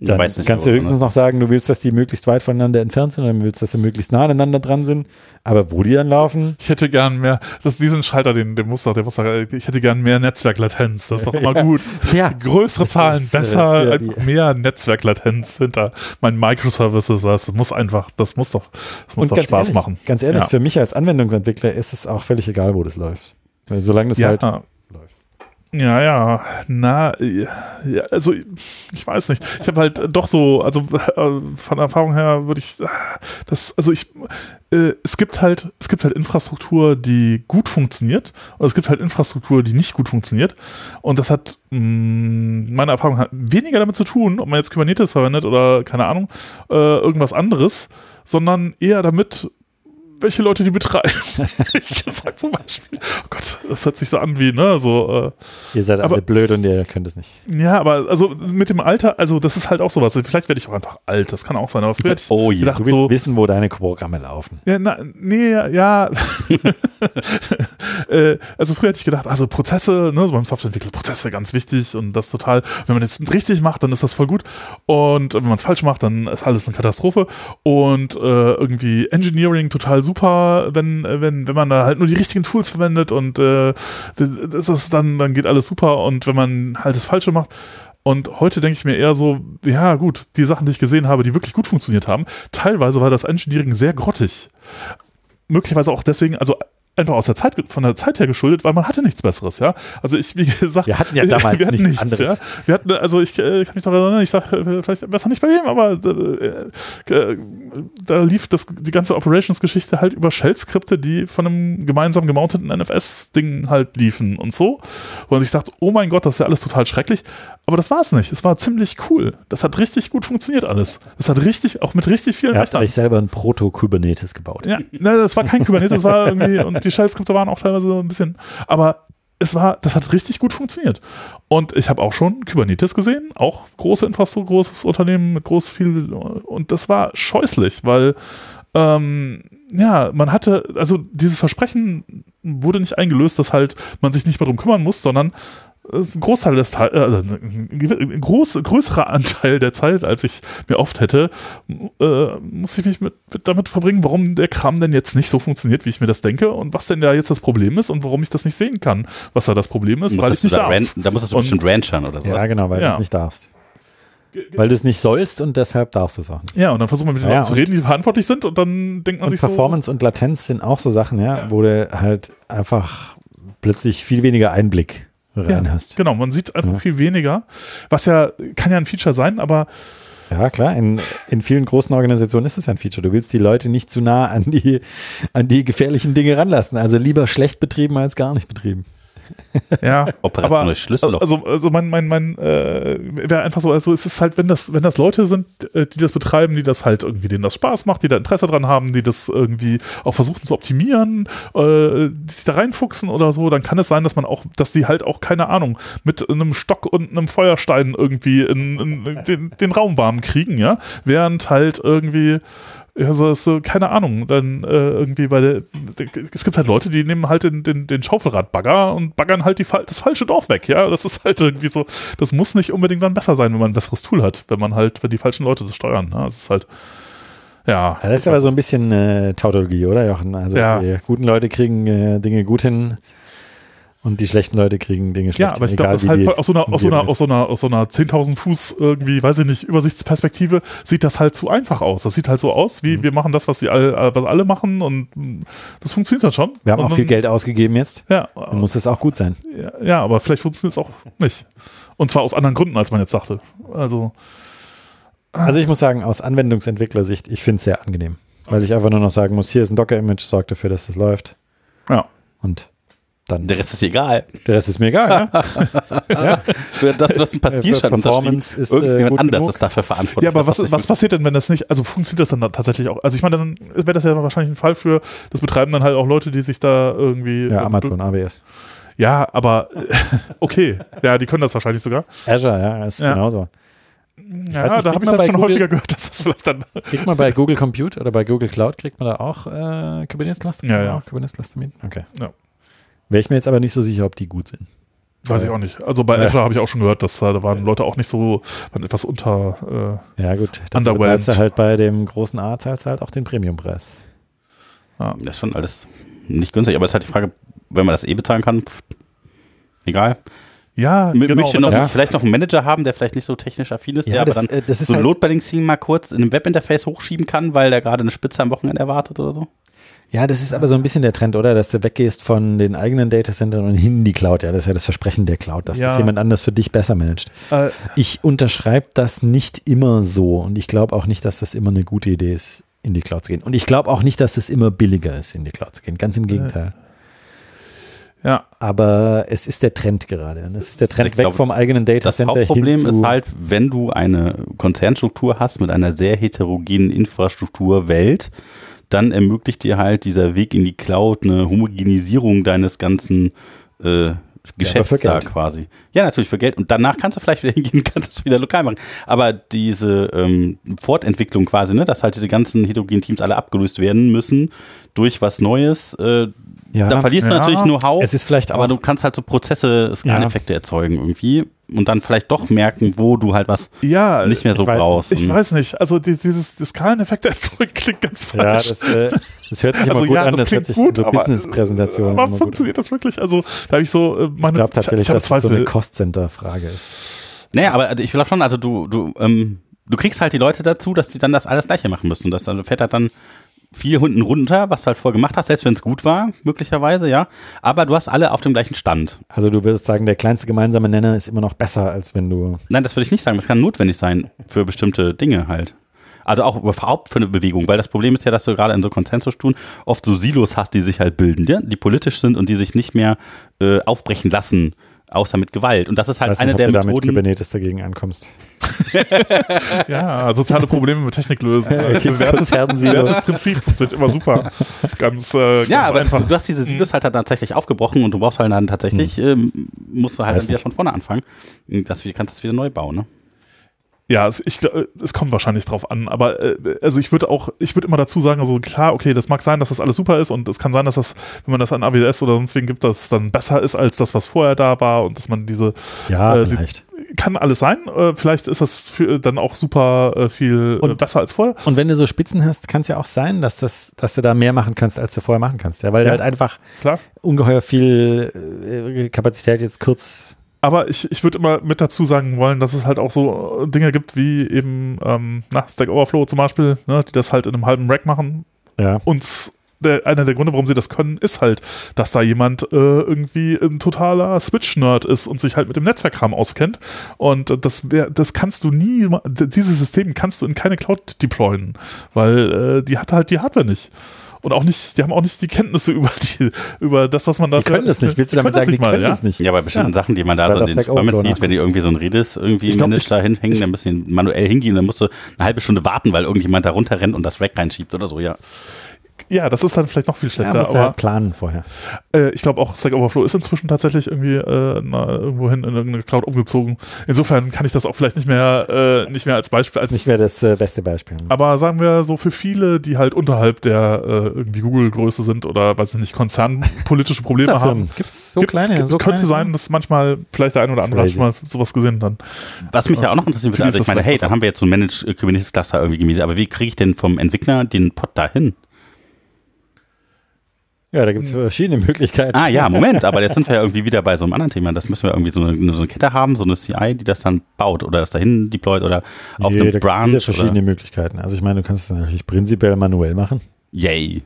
dann nicht, kannst du höchstens noch sagen, du willst, dass die möglichst weit voneinander entfernt sind oder du willst, dass sie möglichst nah aneinander dran sind. Aber wo die dann laufen, Ich hätte gern mehr, das, diesen Schalter, den, den muss doch, der muss doch, ich hätte gern mehr Netzwerklatenz. Das ist doch immer Ja. gut. Ja. Größere Das Zahlen, ist, äh, besser, ja, mehr Netzwerklatenz hinter meinen Microservices. Das muss einfach, das muss doch, das muss und doch ganz Spaß ehrlich, machen. ganz ehrlich, Ja. für mich als Anwendungsentwickler ist es auch völlig egal, wo das läuft. Solange das Ja, halt ja. Ja, na, äh, ja, also ich weiß nicht. Ich habe halt doch so, also äh, von Erfahrung her würde ich, äh, das, also ich, äh, es gibt halt, es gibt halt Infrastruktur, die gut funktioniert und es gibt halt Infrastruktur, die nicht gut funktioniert und das hat mh, meiner Erfahrung hat weniger damit zu tun, ob man jetzt Kubernetes verwendet oder keine Ahnung äh, irgendwas anderes, sondern eher damit welche Leute die betreiben. ich gesagt zum Beispiel, oh Gott, das hört sich so an wie, ne, so, äh, Ihr seid Aber- alle blöd und ihr könnt es nicht. ja, aber also mit dem Alter, also das ist halt auch sowas. Vielleicht werde ich auch einfach alt, das kann auch sein. Aber früher Oh je. gedacht Du willst so, wissen, wo deine Programme laufen. ja, na, nee, ja. äh, also früher hätte ich gedacht, also Prozesse, ne, so beim Softwareentwickler, Prozesse ganz wichtig und das total, wenn man jetzt richtig macht, dann ist das voll gut. Und wenn man es falsch macht, dann ist alles eine Katastrophe. Und äh, irgendwie Engineering total super, wenn, wenn, wenn man da halt nur die richtigen Tools verwendet und äh, das ist dann, dann geht alles super. Und wenn man halt das Falsche macht, und heute denke ich mir eher so, ja gut, die Sachen, die ich gesehen habe, die wirklich gut funktioniert haben, teilweise war das Engineering sehr grottig. Möglicherweise auch deswegen, also einfach aus der Zeit, von der Zeit her geschuldet, weil man hatte nichts Besseres, ja. Also ich, wie gesagt, Wir hatten ja damals hatten nichts anderes. Ja. Wir hatten, also ich äh, kann mich noch erinnern, ich sage vielleicht besser nicht bei wem, aber äh, äh, da lief das, die ganze Operations-Geschichte halt über Shell-Skripte, die von einem gemeinsam gemounteten NFS-Ding halt liefen und so. Wo man sich dachte, oh mein Gott, das ist ja alles total schrecklich. Aber das war es nicht. Es war ziemlich cool. Das hat richtig gut funktioniert alles. Das hat richtig, auch mit richtig vielen habt Rechnern. euch selber ein Proto-Kubernetes gebaut. Ja, ne, das war kein Kubernetes, das war irgendwie, und die Shell-Skripte waren auch teilweise so ein bisschen, aber es war, das hat richtig gut funktioniert. Und ich habe auch schon Kubernetes gesehen, auch große Infrastruktur, großes Unternehmen mit groß viel, und das war scheußlich, weil ähm, ja, man hatte, also dieses Versprechen wurde nicht eingelöst, dass halt man sich nicht mehr darum kümmern muss, sondern ein Großteil des Teil, also ein groß, größerer Anteil der Zeit, als ich mir oft hätte, äh, muss ich mich mit, mit, damit verbringen, warum der Kram denn jetzt nicht so funktioniert, wie ich mir das denke und was denn da jetzt das Problem ist und warum ich das nicht sehen kann, was da das Problem ist, weil ich nicht da darf. da musst du bestimmt ranchern oder so. Ja, genau, weil ja. du es nicht darfst. Weil du es nicht sollst und deshalb darfst du es auch nicht. Ja, und dann versucht man mit den ja, Leuten zu reden, die verantwortlich sind und dann denkt man und sich Performance so, und Latenz sind auch so Sachen, ja, ja, wo du halt einfach plötzlich viel weniger Einblick rein ja, hast. Genau, man sieht einfach ja. viel weniger, was ja, kann ja ein Feature sein, aber ja, klar. In, in vielen großen Organisationen ist es ein Feature. Du willst die Leute nicht zu nah an die, an die gefährlichen Dinge ranlassen. Also lieber schlecht betrieben als gar nicht betrieben. Ja, aber Schlüsselloch. also, also mein, mein, mein äh, wäre einfach so, also es ist halt, wenn das, wenn das Leute sind, äh, die das betreiben, die das halt irgendwie, denen das Spaß macht, die da Interesse dran haben, die das irgendwie auch versuchen zu optimieren, äh, die sich da reinfuchsen oder so, dann kann es sein, dass man auch, dass die halt auch, keine Ahnung, mit einem Stock und einem Feuerstein irgendwie in, in den, den Raum warm kriegen, ja, während halt irgendwie ja, so, keine Ahnung, dann äh, irgendwie, weil es gibt halt Leute, die nehmen halt den, den, den Schaufelradbagger und baggern halt die, das falsche Dorf weg, ja. Das ist halt irgendwie so, das muss nicht unbedingt dann besser sein, wenn man ein besseres Tool hat, wenn man halt, wenn die falschen Leute das steuern. Ne? Das ist halt, ja. ja das ist aber so ein bisschen äh, Tautologie, oder Jochen? Also ja. die guten Leute kriegen äh, Dinge gut hin und die schlechten Leute kriegen Dinge schlecht. Ja, aber ich glaube, das halt aus so einer, aus so einer, aus so einer, aus so einer 10.000 Fuß irgendwie, weiß ich nicht, Übersichtsperspektive sieht das halt zu einfach aus. Das sieht halt so aus, wie mhm. wir machen das, was die all, was alle machen und das funktioniert dann schon. Wir haben und auch dann, viel Geld ausgegeben jetzt. Ja. Dann muss das auch gut sein. Ja, ja aber vielleicht funktioniert es auch nicht. Und zwar aus anderen Gründen, als man jetzt dachte. Also. Also ich muss sagen, aus Anwendungsentwicklersicht, ich finde es sehr angenehm. Weil ich einfach nur noch sagen muss, hier ist ein Docker-Image, sorgt dafür, dass das läuft. Ja. Und dann. Der Rest ist egal. Der Rest ist mir egal, ja. ja. Du, das, du hast ein Passierschein Performance ist Irgendjemand äh, anders genug. ist dafür verantwortlich. Ja, aber was, was passiert denn, wenn das nicht, also funktioniert das dann tatsächlich auch? Also ich meine, dann wäre das ja wahrscheinlich ein Fall für, das betreiben dann halt auch Leute, die sich da irgendwie. Ja, Amazon, AWS. Ja, aber okay. Ja, die können das wahrscheinlich sogar. Azure, ja, ist Ja. genauso. Ja, weiß nicht, da habe ich bei schon Google- häufiger gehört, dass das vielleicht dann. Kriegt man bei Google Compute oder bei Google Cloud, kriegt man da auch äh, Kubernetes-Cluster? Ja, ja. Kubernetes-Cluster? Okay. Ja. Wäre ich mir jetzt aber nicht so sicher, ob die gut sind. Weiß ich auch nicht. Also bei Ja. Azure habe ich auch schon gehört, dass äh, da waren Leute auch nicht so, waren etwas unter. Ja, gut. Dann zahlst du halt bei dem großen A, zahlst du halt auch den Premiumpreis. Das ist schon alles nicht günstig, aber es ist halt die Frage, wenn man das eh bezahlen kann, pff, egal. Äh, ja, M möchte und noch, Ja. vielleicht noch einen Manager haben, der vielleicht nicht so technisch affin ist, Ja, der aber das, dann äh, das ist so ein halt- Load Balancing mal kurz in einem Webinterface hochschieben kann, weil der gerade eine Spitze am Wochenende erwartet oder so. Ja, das ist aber so ein bisschen der Trend, oder? Dass du weggehst von den eigenen Datacentern und hin in die Cloud. Ja, das ist ja das Versprechen der Cloud, dass Ja. das jemand anders für dich besser managt. Äh, Ich unterschreibe das nicht immer so und ich glaube auch nicht, dass das immer eine gute Idee ist, in die Cloud zu gehen. Und ich glaube auch nicht, dass es immer billiger ist, in die Cloud zu gehen. Ganz im Gegenteil. ja, Aber es ist der Trend gerade. Und es ist der Trend Ich weg glaube, vom eigenen Das Datacenter Hauptproblem hin zu ist halt, wenn du eine Konzernstruktur hast mit einer sehr heterogenen Infrastrukturwelt, dann ermöglicht dir halt dieser Weg in die Cloud eine Homogenisierung deines ganzen äh, Geschäfts für da quasi. Ja, natürlich für Geld. Und danach kannst du vielleicht wieder hingehen, kannst es wieder lokal machen. Aber diese ähm, Fortentwicklung quasi, ne, dass halt diese ganzen heterogenen Teams alle abgelöst werden müssen durch was Neues, äh, Ja, da verlierst du ja. natürlich Know-how. Es ist vielleicht aber du kannst halt so Prozesse, Skaleneffekte erzeugen irgendwie und dann vielleicht doch merken, wo du halt was ja, nicht mehr so ich weiß brauchst. ich weiß nicht. Also die, dieses das Skaleneffekt erzeugen klingt ganz Ja, falsch. das, äh, das hört sich immer Also gut ja, an. das Das, hört sich gut, in so aber- Business-Präsentationen Aber immer gut an. funktioniert das wirklich? Also da habe ich so äh, meine Ich glaube tatsächlich, ich, dass es so eine Cost-Center-Frage ist. Naja, aber also ich glaube schon, also du, du, ähm, du kriegst halt die Leute dazu, dass sie dann das alles gleiche machen müssen. Das dann fährt halt dann viel Hunden runter, was du halt vorher gemacht hast, selbst wenn es gut war, möglicherweise, ja. Aber du hast alle auf dem gleichen Stand. Also du würdest sagen, der kleinste gemeinsame Nenner ist immer noch besser, als wenn du Nein, das würde ich nicht sagen. Das kann notwendig sein für bestimmte Dinge halt. Also auch überhaupt für eine Bewegung, weil das Problem ist ja, dass du gerade in so Konsensusstufen oft so Silos hast, die sich halt bilden, die politisch sind und die sich nicht mehr äh, aufbrechen lassen außer mit Gewalt. Und das ist halt Weiß eine nicht, der ob du Methoden. Kubernetes dagegen ankommst. Ja, soziale Probleme mit Technik lösen. Okay, Bewährtes, Herdensilos. bewährtes Prinzip funktioniert immer super. Ganz, äh, ganz Ja, aber einfach. du hast diese Silos halt dann tatsächlich aufgebrochen und du brauchst halt dann tatsächlich, ähm, musst du halt Weiß dann wieder von vorne anfangen. Das, kannst das wieder neu bauen, ne? Ja, es, ich, glaub, es kommt wahrscheinlich drauf an, aber äh, also ich würde auch, ich würde immer dazu sagen, also klar, okay, das mag sein, dass das alles super ist und es kann sein, dass das, wenn man das an AWS oder sonst wen gibt, dass es dann besser ist als das, was vorher da war und dass man diese, Ja, Äh, die- vielleicht. kann alles sein, äh, vielleicht ist das für, dann auch super äh, viel äh, Und- besser als vorher. Und wenn du so Spitzen hast, kann es ja auch sein, dass, das, dass du da mehr machen kannst, als du vorher machen kannst. Ja, weil du Ja. halt einfach Klar. ungeheuer viel äh, Kapazität jetzt kurz. Aber ich, ich würde immer mit dazu sagen wollen, dass es halt auch so äh, Dinge gibt wie eben ähm, na, Stack Overflow zum Beispiel, ne, die das halt in einem halben Rack machen. Ja. Und der, einer der Gründe, warum sie das können, ist halt, dass da jemand äh, irgendwie ein totaler Switch-Nerd ist und sich halt mit dem Netzwerkkram auskennt. Und äh, das, das kannst du nie, dieses System kannst du in keine Cloud deployen, weil äh, die hat halt die Hardware nicht. Und auch nicht, die haben auch nicht die Kenntnisse über die, über das, was man da Die können das nicht. Willst du damit sagen, die können das nicht? Ja, bei bestimmten Sachen, die man Das da so in den Overflow sieht, wenn die irgendwie so ein Redis irgendwie im glaub, Manage ich- da hinhängen, dann müssen die manuell hingehen, dann musst du eine halbe Stunde warten, weil irgendjemand da runterrennt und das Rack reinschiebt oder so, ja. Ja, das ist dann vielleicht noch viel Ja, schlechter. musst du aber halt planen vorher. Äh, ich glaube auch, Stack Overflow ist inzwischen tatsächlich irgendwie äh, na, irgendwohin in irgendeine Cloud umgezogen. Insofern kann ich das auch vielleicht nicht mehr, äh, nicht mehr als Beispiel. Als, nicht mehr das äh, beste Beispiel. aber sagen wir so für viele, die halt unterhalb der äh, irgendwie Google-Größe sind oder weiß ich nicht, konzernpolitische Probleme haben. Gibt es so Gibt's- kleine? gibt- so könnte kleine sein, dass manchmal vielleicht der ein oder andere hat schon mal sowas gesehen dann. Was mich ja auch noch interessieren würde, also ist ich meine, hey, dann haben wir jetzt so ein Managed äh, Kubernetes Cluster irgendwie gemietet, aber wie kriege ich denn vom Entwickler den Pod dahin? Ja, da gibt es verschiedene Möglichkeiten. Ah ja, Moment, aber jetzt sind wir ja irgendwie wieder bei so einem anderen Thema. Das müssen wir irgendwie so eine, so eine Kette haben, so eine CI, die das dann baut oder das dahin deployt oder auf nee, einem da Branch. gibt es verschiedene Oder, Möglichkeiten. Also ich meine, du kannst es natürlich prinzipiell manuell machen. yay.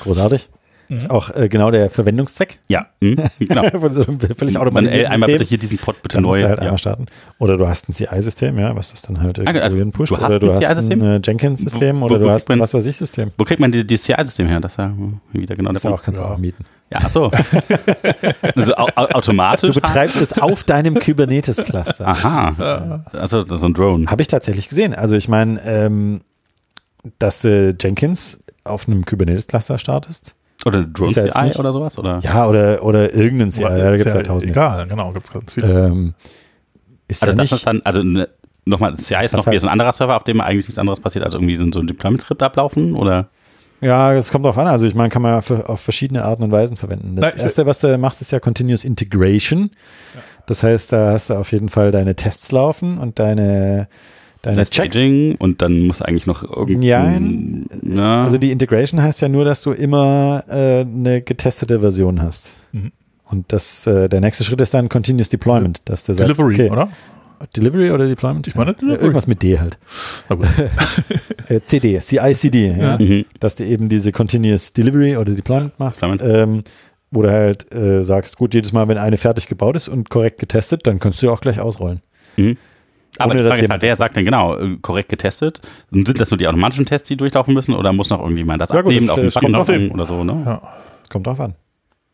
Großartig. Mhm. Ist auch äh, genau der Verwendungszweck Ja, hm, genau. von so einem völlig automatisierten ey, einmal bitte hier diesen Pod bitte dann neu. halt ja. starten. Oder du hast ein CI-System, ja, was das dann halt irgendwie du pusht. hast Oder du ein hast ein äh, Jenkins-System oder wo- du hast ein was weiß ich System. Wo kriegt man die, die CI-System her? Das ist ja wieder genau Das auch, kannst du Ja. auch mieten. Ja, ach so. also au au automatisch. Du betreibst es auf deinem Kubernetes-Cluster. Aha. Also so ein Drone. Habe ich tatsächlich gesehen. Also ich meine, ähm, dass du Jenkins auf einem Kubernetes-Cluster startest. Oder Drone ja CI nicht- oder sowas? Oder? Ja, oder, oder irgendein CI. Ja, da gibt es halt tausende. Egal, genau, gibt es ganz viele. Ähm, ist Also ja das nicht, ist dann, also ne, nochmal, CI ist noch halt- wieder so ein anderer Server, auf dem eigentlich nichts anderes passiert, als irgendwie so ein, Deployment-Skript ablaufen? Oder? ja, es kommt drauf an. Also ich meine, kann man ja auf verschiedene Arten und Weisen verwenden. Das Nein, erste, was du machst, ist ja Continuous Integration. Das heißt, da hast du auf jeden Fall deine Tests laufen und deine, deine Das Checks. Staging und dann muss eigentlich noch irgendwie. Nein. Ja. Also die Integration heißt ja nur, dass du immer äh, eine getestete Version hast. Mhm. Und das, äh, der nächste Schritt ist dann Continuous Deployment, dass du sagst, Delivery, okay, oder? Delivery oder Deployment? Ich meine Ja, Delivery. Irgendwas mit D halt. Na. Äh, CD, CI/CD, ja. mhm. dass du eben diese Continuous Delivery oder Deployment machst, Deployment. ähm, wo du halt äh, sagst, gut, jedes Mal, wenn eine fertig gebaut ist und korrekt getestet, dann kannst du ja auch gleich ausrollen. Mhm. Aber Ohne, die Frage ist halt, wer sagt denn genau, äh, korrekt getestet? Sind das nur die automatischen Tests, die durchlaufen müssen oder muss noch irgendjemand das Ja, gut, abnehmen, das- auf den das Button oder so, ne? Ja. Kommt drauf an.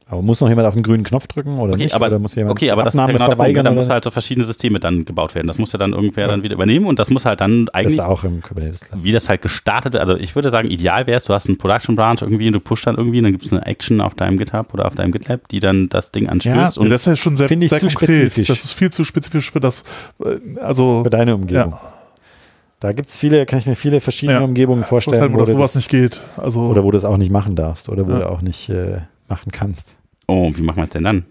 Aber muss noch jemand auf den grünen Knopf drücken oder Okay, nicht? aber, oder muss jemand okay, aber das ist ja Abnahme genau der Punkt. verweigern? Da oder? muss halt so verschiedene Systeme dann gebaut werden. Das muss ja dann irgendwer dann wieder übernehmen und das muss halt dann das eigentlich ist auch im Kubernetes-Cluster. wie das halt gestartet wird. Also ich würde sagen, ideal wäre es, du hast einen Production Branch irgendwie und du pushst dann irgendwie und dann gibt es eine Action auf deinem GitHub oder auf deinem GitLab, die dann das Ding anstößt. Ja, Und das ist ja schon sehr, Finde ich sehr zu konkret. spezifisch. Das ist viel zu spezifisch für das, äh, also Für deine Umgebung. ja, Da gibt es viele, kann ich mir viele verschiedene Ja. Umgebungen vorstellen, wo das du sowas das, nicht geht. Also oder wo du das auch nicht machen darfst oder wo Ja. du auch nicht äh, machen kannst. oh, wie machen wir es denn dann?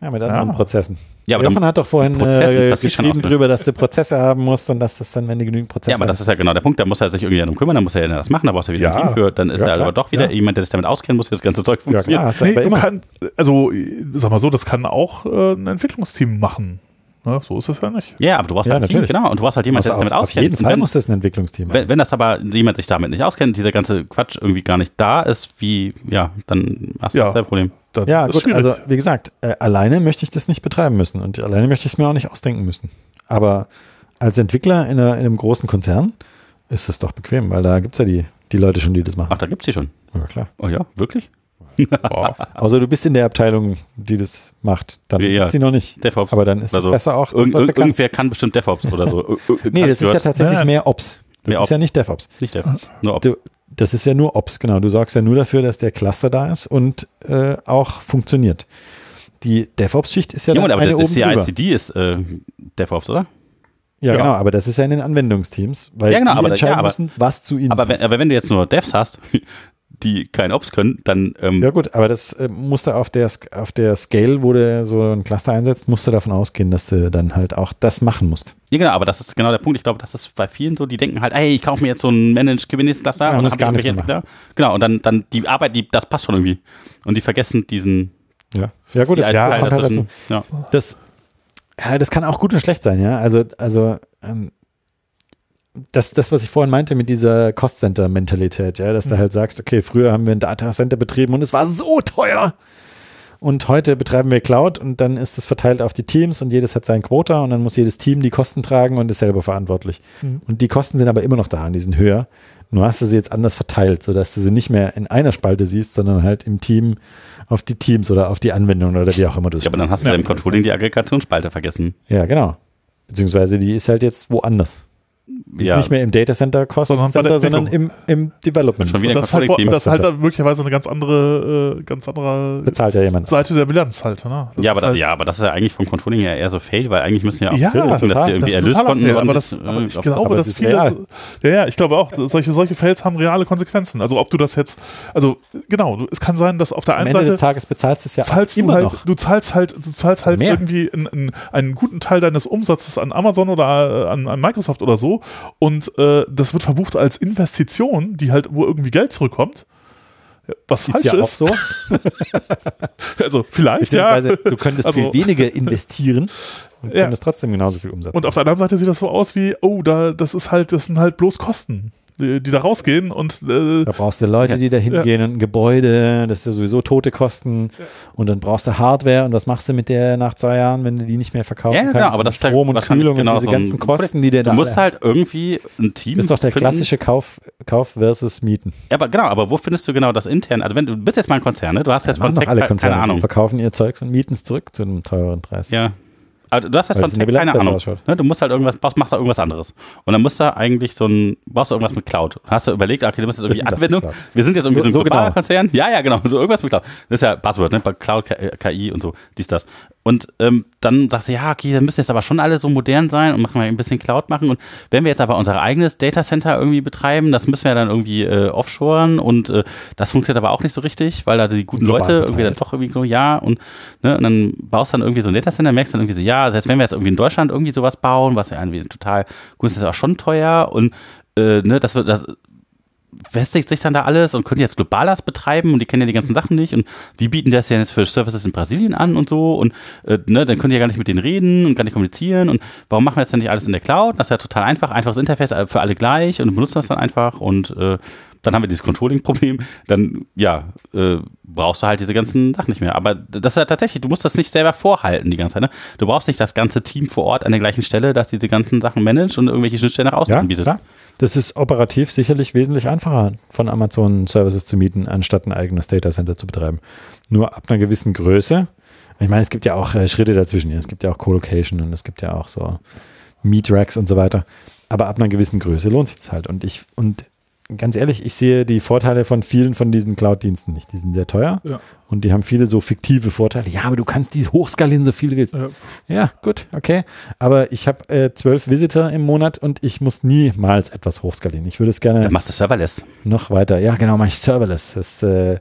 Ja, mit anderen Ja. Prozessen. Ja, aber, Jochen hat doch vorhin äh, geschrieben ne? drüber, dass du Prozesse haben musst und dass das dann, wenn du genügend Prozesse ja, aber das hast. ist ja genau der Punkt. Da muss er sich irgendwie darum kümmern, dann muss er ja das machen, da brauchst du wieder Ja. ein Team für. Dann ist Ja, er klar. aber doch wieder Ja. jemand, der sich damit auskennen muss, wie das ganze Zeug ja, funktioniert. klar, hast du nee, kann, also sag mal so, das kann auch äh, ein Entwicklungsteam machen. Ne, so ist es ja nicht. Ja, aber du brauchst Ja, halt ein Team, natürlich. genau. Und du brauchst halt jemanden, der Also sich auf, damit auf auskennt. jeden Und Fall wenn, muss das ein Entwicklungsteam wenn, wenn das aber jemand sich damit nicht auskennt, dieser ganze Quatsch irgendwie gar nicht da ist, wie, ja, dann hast du Ja. das selbe Problem. Das Ja, gut, schwierig. also wie gesagt, äh, alleine möchte ich das nicht betreiben müssen und alleine möchte ich es mir auch nicht ausdenken müssen. Aber als Entwickler in, einer, in einem großen Konzern ist es doch bequem, weil da gibt es ja die, die Leute schon, die das machen. Ach, da gibt's die schon. Ja, klar. Oh ja, wirklich? Boah. Außer du bist in der Abteilung, die das macht. Dann Ja, ja. ist sie noch nicht. DevOps. Aber dann ist Also, es besser auch, das, du irgend, kannst. irgendwer kann bestimmt DevOps oder so. Nee, das ist ja tatsächlich mehr Ops. Das Mehr ist ja Ops. nicht DevOps. Nicht DevOps. Nur Ops. Du, das ist ja nur Ops, genau. Du sorgst ja nur dafür, dass der Cluster da ist und äh, auch funktioniert. Die DevOps-Schicht ist ja Ja, dann aber eine das, das oben drüber. CICD ist äh, DevOps, oder? Ja, Ja. genau, aber das ist ja in den Anwendungsteams, weil Ja, genau, die aber- entscheiden ja, aber- müssen, was zu ihnen Aber wenn, passt. aber wenn du jetzt nur Devs hast, die kein Ops können, dann ähm, Ja gut, aber das äh, musst du auf der, auf der Scale, wo du so ein Cluster einsetzt, musst du davon ausgehen, dass du dann halt auch das machen musst. Ja, genau, aber das ist genau der Punkt. Ich glaube, das ist bei vielen so, die denken halt, ey, ich kaufe mir jetzt so einen Managed Kubernetes Cluster Ja, und muss hab gar mehr Entwickler. Genau, und dann, dann die Arbeit, die, das passt schon irgendwie. Und die vergessen diesen Ja, ja gut, das, kommt halt dazu. Ja. Das, ja, das kann auch gut und schlecht sein, ja. Also, also ähm, das, das, was ich vorhin meinte mit dieser Cost-Center-Mentalität, ja, dass du halt sagst, okay, früher haben wir ein Datacenter betrieben und es war so teuer. Und heute betreiben wir Cloud und dann ist es verteilt auf die Teams und jedes hat sein Quota und dann muss jedes Team die Kosten tragen und ist selber verantwortlich. Und die Kosten sind aber immer noch da und die sind höher. Nur hast du sie jetzt anders verteilt, sodass du sie nicht mehr in einer Spalte siehst, sondern halt im Team auf die Teams oder auf die Anwendungen oder wie auch immer du es ja, aber dann hast du Ja. im Controlling die Aggregationsspalte vergessen. ja, genau. Beziehungsweise die ist halt jetzt woanders. Die Ja. ist nicht mehr im Data Center Cost Sondern im, im Development. Schon wieder Und das ist halt, das ist halt da möglicherweise eine ganz andere, äh, ganz andere Bezahlt ja jemand. Seite der Bilanz halt. Ne? Das Ja ist aber, halt, ja, aber das ist ja eigentlich vom Controlling her eher so Fail, weil eigentlich müssen ja auch Ja, dass total. hier irgendwie Das ist Erlöskonten totaler Fail, aber, das, aber ich äh, glaube, aber dass ist viele, real. ja, ja, ich glaube auch, dass solche, solche Fails haben reale Konsequenzen. Also ob du das jetzt, also genau, du- es kann sein, dass auf der Am einen Ende des Seite Tages bezahlst du es ja zahlst du immer halt, noch. du zahlst halt, du zahlst halt Mehr. irgendwie einen, einen, einen guten Teil deines Umsatzes an Amazon oder äh, an, an Microsoft oder so und äh, das wird verbucht als Investition, die halt, wo irgendwie Geld zurückkommt. Was Ist falsch ja auch ist. so. Also vielleicht, ja. Beziehungsweise du könntest Also- viel weniger investieren und Ja. könntest trotzdem genauso viel Umsatz. Und auf der anderen Seite sieht das so aus wie, oh, da, das ist halt, das sind halt bloß Kosten, die, die da rausgehen und äh, Da brauchst du Leute, die da hingehen und ein Gebäude, das ist ja sowieso tote Kosten. Und dann brauchst du Hardware und was machst du mit der nach zwei Jahren, wenn du die nicht mehr verkaufen Ja, kannst? genau, aber das ist ja Strom und Kühlung genau und diese so ganzen Kosten, die der Du da musst alle halt hast. irgendwie ein Team Das ist doch der finden. klassische Kauf, Kauf versus Mieten. Ja, aber genau, aber wo findest du genau das intern? Also wenn du bist jetzt mal ein Konzern, ne? Du hast jetzt von doch Tech alle keine Konzerne. Die Ahnung. verkaufen ihr Zeugs und mieten es zurück zu einem teureren Preis. Ja. Aber du hast jetzt Weil von Tech keine Ahnung. ausschaut. Ne? Du musst halt irgendwas, brauchst, machst da irgendwas anderes. Und dann musst du eigentlich so ein, brauchst du irgendwas mit Cloud. Hast du überlegt, okay, du musst jetzt irgendwie Irgendwas Anwendung. Wir sind jetzt irgendwie so, So- ein so genau. Konzern. Ja, ja, genau. So irgendwas mit Cloud. Das ist ja Buzzword, ne? Bei Cloud, KI und so, dies, das. Und ähm, dann sagst du, ja, okay, dann müssen jetzt aber schon alle so modern sein und machen wir ein bisschen Cloud machen. Und wenn wir jetzt aber unser eigenes Datacenter irgendwie betreiben, das müssen wir dann irgendwie äh, offshoren. Und äh, das funktioniert aber auch nicht so richtig, weil da die guten Leute irgendwie dann doch irgendwie so, ja, und, ne, und dann baust du dann irgendwie so ein Datacenter, merkst dann irgendwie so, ja, selbst wenn wir jetzt irgendwie in Deutschland irgendwie sowas bauen, was ja irgendwie total gut ist, ist auch schon teuer. Und äh, ne, das wird, das festigt sich dann da alles und können jetzt globalas betreiben und die kennen ja die ganzen Sachen nicht und die bieten das ja jetzt für Services in Brasilien an und so und äh, ne, dann können die ja gar nicht mit denen reden und gar nicht kommunizieren und warum machen wir das dann nicht alles in der Cloud? Das ist ja total einfach, einfaches Interface für alle gleich und benutzen das dann einfach und äh, dann haben wir dieses Controlling-Problem, dann ja, äh, brauchst du halt diese ganzen Sachen nicht mehr. Aber das ist ja tatsächlich, du musst das nicht selber vorhalten die ganze Zeit. Ne? Du brauchst nicht das ganze Team vor Ort an der gleichen Stelle, das diese ganzen Sachen managt und irgendwelche Schnittstellen nach außen Ja, anbietet. klar. Das ist operativ sicherlich wesentlich einfacher, von Amazon Services zu mieten, anstatt ein eigenes Data Center zu betreiben. Nur ab einer gewissen Größe. Ich meine, es gibt ja auch äh, Schritte dazwischen. Es gibt ja auch Co-Location und es gibt ja auch so Meet-Racks und so weiter. Aber ab einer gewissen Größe lohnt sich halt. Und ich, und ganz ehrlich, ich sehe die Vorteile von vielen von diesen Cloud-Diensten nicht. Die sind sehr teuer Ja. und die haben viele so fiktive Vorteile. Ja, aber du kannst die hochskalieren, so viel du willst. äh, Ja, gut, okay. Aber ich habe äh, zwölf Visitor im Monat und ich muss niemals etwas hochskalieren. Ich würde es gerne Dann machst du Serverless. noch weiter. Ja, genau, mache ich serverless. Das äh,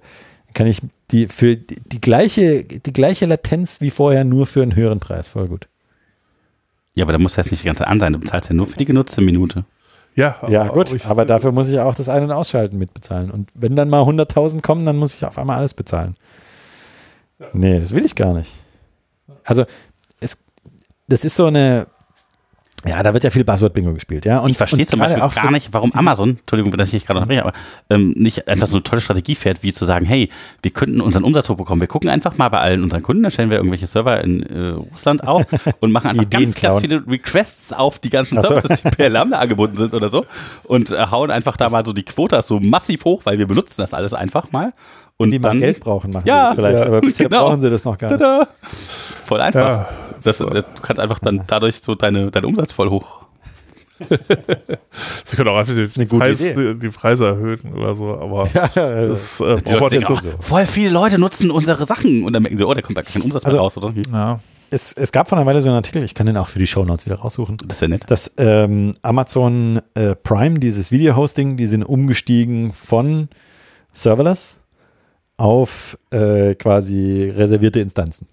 kann ich die für die, die gleiche die gleiche Latenz wie vorher nur für einen höheren Preis. Voll gut. Ja, aber da muss das nicht die ganze Zeit an sein. Du bezahlst ja nur für die genutzte Minute. Ja, Ja, gut, ich- aber dafür muss ich auch das Ein- und Ausschalten mitbezahlen. Und wenn dann mal 100.000 kommen, dann muss ich auf einmal alles bezahlen. Nee, das will ich gar nicht. Also, es, das ist so eine, Ja, da wird ja viel Buzzword-Bingo gespielt, ja. Und, ich verstehe zum Beispiel auch gar so- nicht, warum Amazon, Entschuldigung, dass ich dich gerade unterbreche, aber ähm, nicht einfach so eine tolle Strategie fährt, wie zu sagen, hey, wir könnten unseren Umsatz hochbekommen. Wir gucken einfach mal bei allen unseren Kunden, dann stellen wir irgendwelche Server in äh, Russland auf und machen einfach ganz, ganz viele Requests auf die ganzen so. Server, die per Lambda angebunden sind oder so und äh, hauen einfach da mal so die Quotas so massiv hoch, weil wir benutzen das alles einfach mal. Und die mal dann, Geld brauchen, machen Ja, das vielleicht. ja, aber bisher genau. brauchen sie das noch gar nicht. Tada! Voll einfach. Ja, das, das, du kannst einfach dann dadurch so deine, deinen Umsatz voll hoch. Sie können auch einfach den eine gute Preis, Idee. die, die Preise erhöhen oder so, aber Ja, das äh, braucht man jetzt oh, voll viele Leute nutzen unsere Sachen und dann merken sie, oh, da kommt gar kein Umsatz mehr Also- raus, oder? Hm, ja. es, es gab vor einer Weile so einen Artikel, ich kann den auch für die Shownotes wieder raussuchen, Das wäre nett. dass ähm, Amazon äh, Prime, dieses Video-Hosting, die sind umgestiegen von Serverless auf äh, quasi reservierte Instanzen.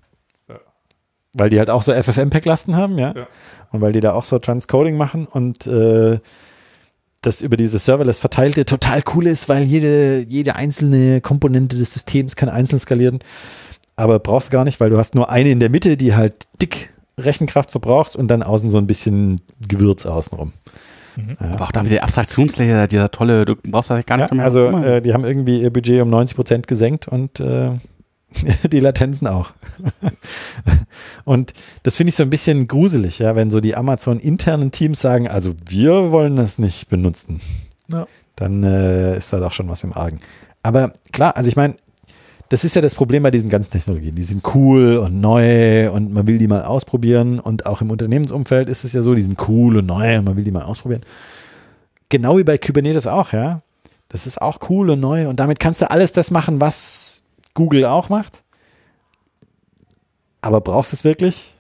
Weil die halt auch so FFmpeg-Lasten haben, ja? Ja. Und weil die da auch so Transcoding machen und äh, das über dieses Serverless verteilte total cool ist, weil jede, jede einzelne Komponente des Systems kann einzeln skalieren. Aber brauchst gar nicht, weil du hast nur eine in der Mitte, die halt dick Rechenkraft verbraucht und dann außen so ein bisschen Gewürz außenrum. Ja. Aber auch da wieder der Abstraktionslayer, dieser tolle, du brauchst das gar nicht Ja, mehr. also äh, die haben irgendwie ihr Budget um 90 Prozent gesenkt und äh, die Latenzen auch. und das finde ich so ein bisschen gruselig, ja, wenn so die Amazon internen Teams sagen, also wir wollen das nicht benutzen, Ja. dann äh, ist da doch schon was im Argen. Aber klar, also ich meine, das ist ja das Problem bei diesen ganzen Technologien. Die sind cool und neu und man will die mal ausprobieren. Und auch im Unternehmensumfeld ist es ja so, die sind cool und neu und man will die mal ausprobieren. Genau wie bei Kubernetes auch, ja. Das ist auch cool und neu und damit kannst du alles das machen, was Google auch macht. Aber brauchst du es wirklich?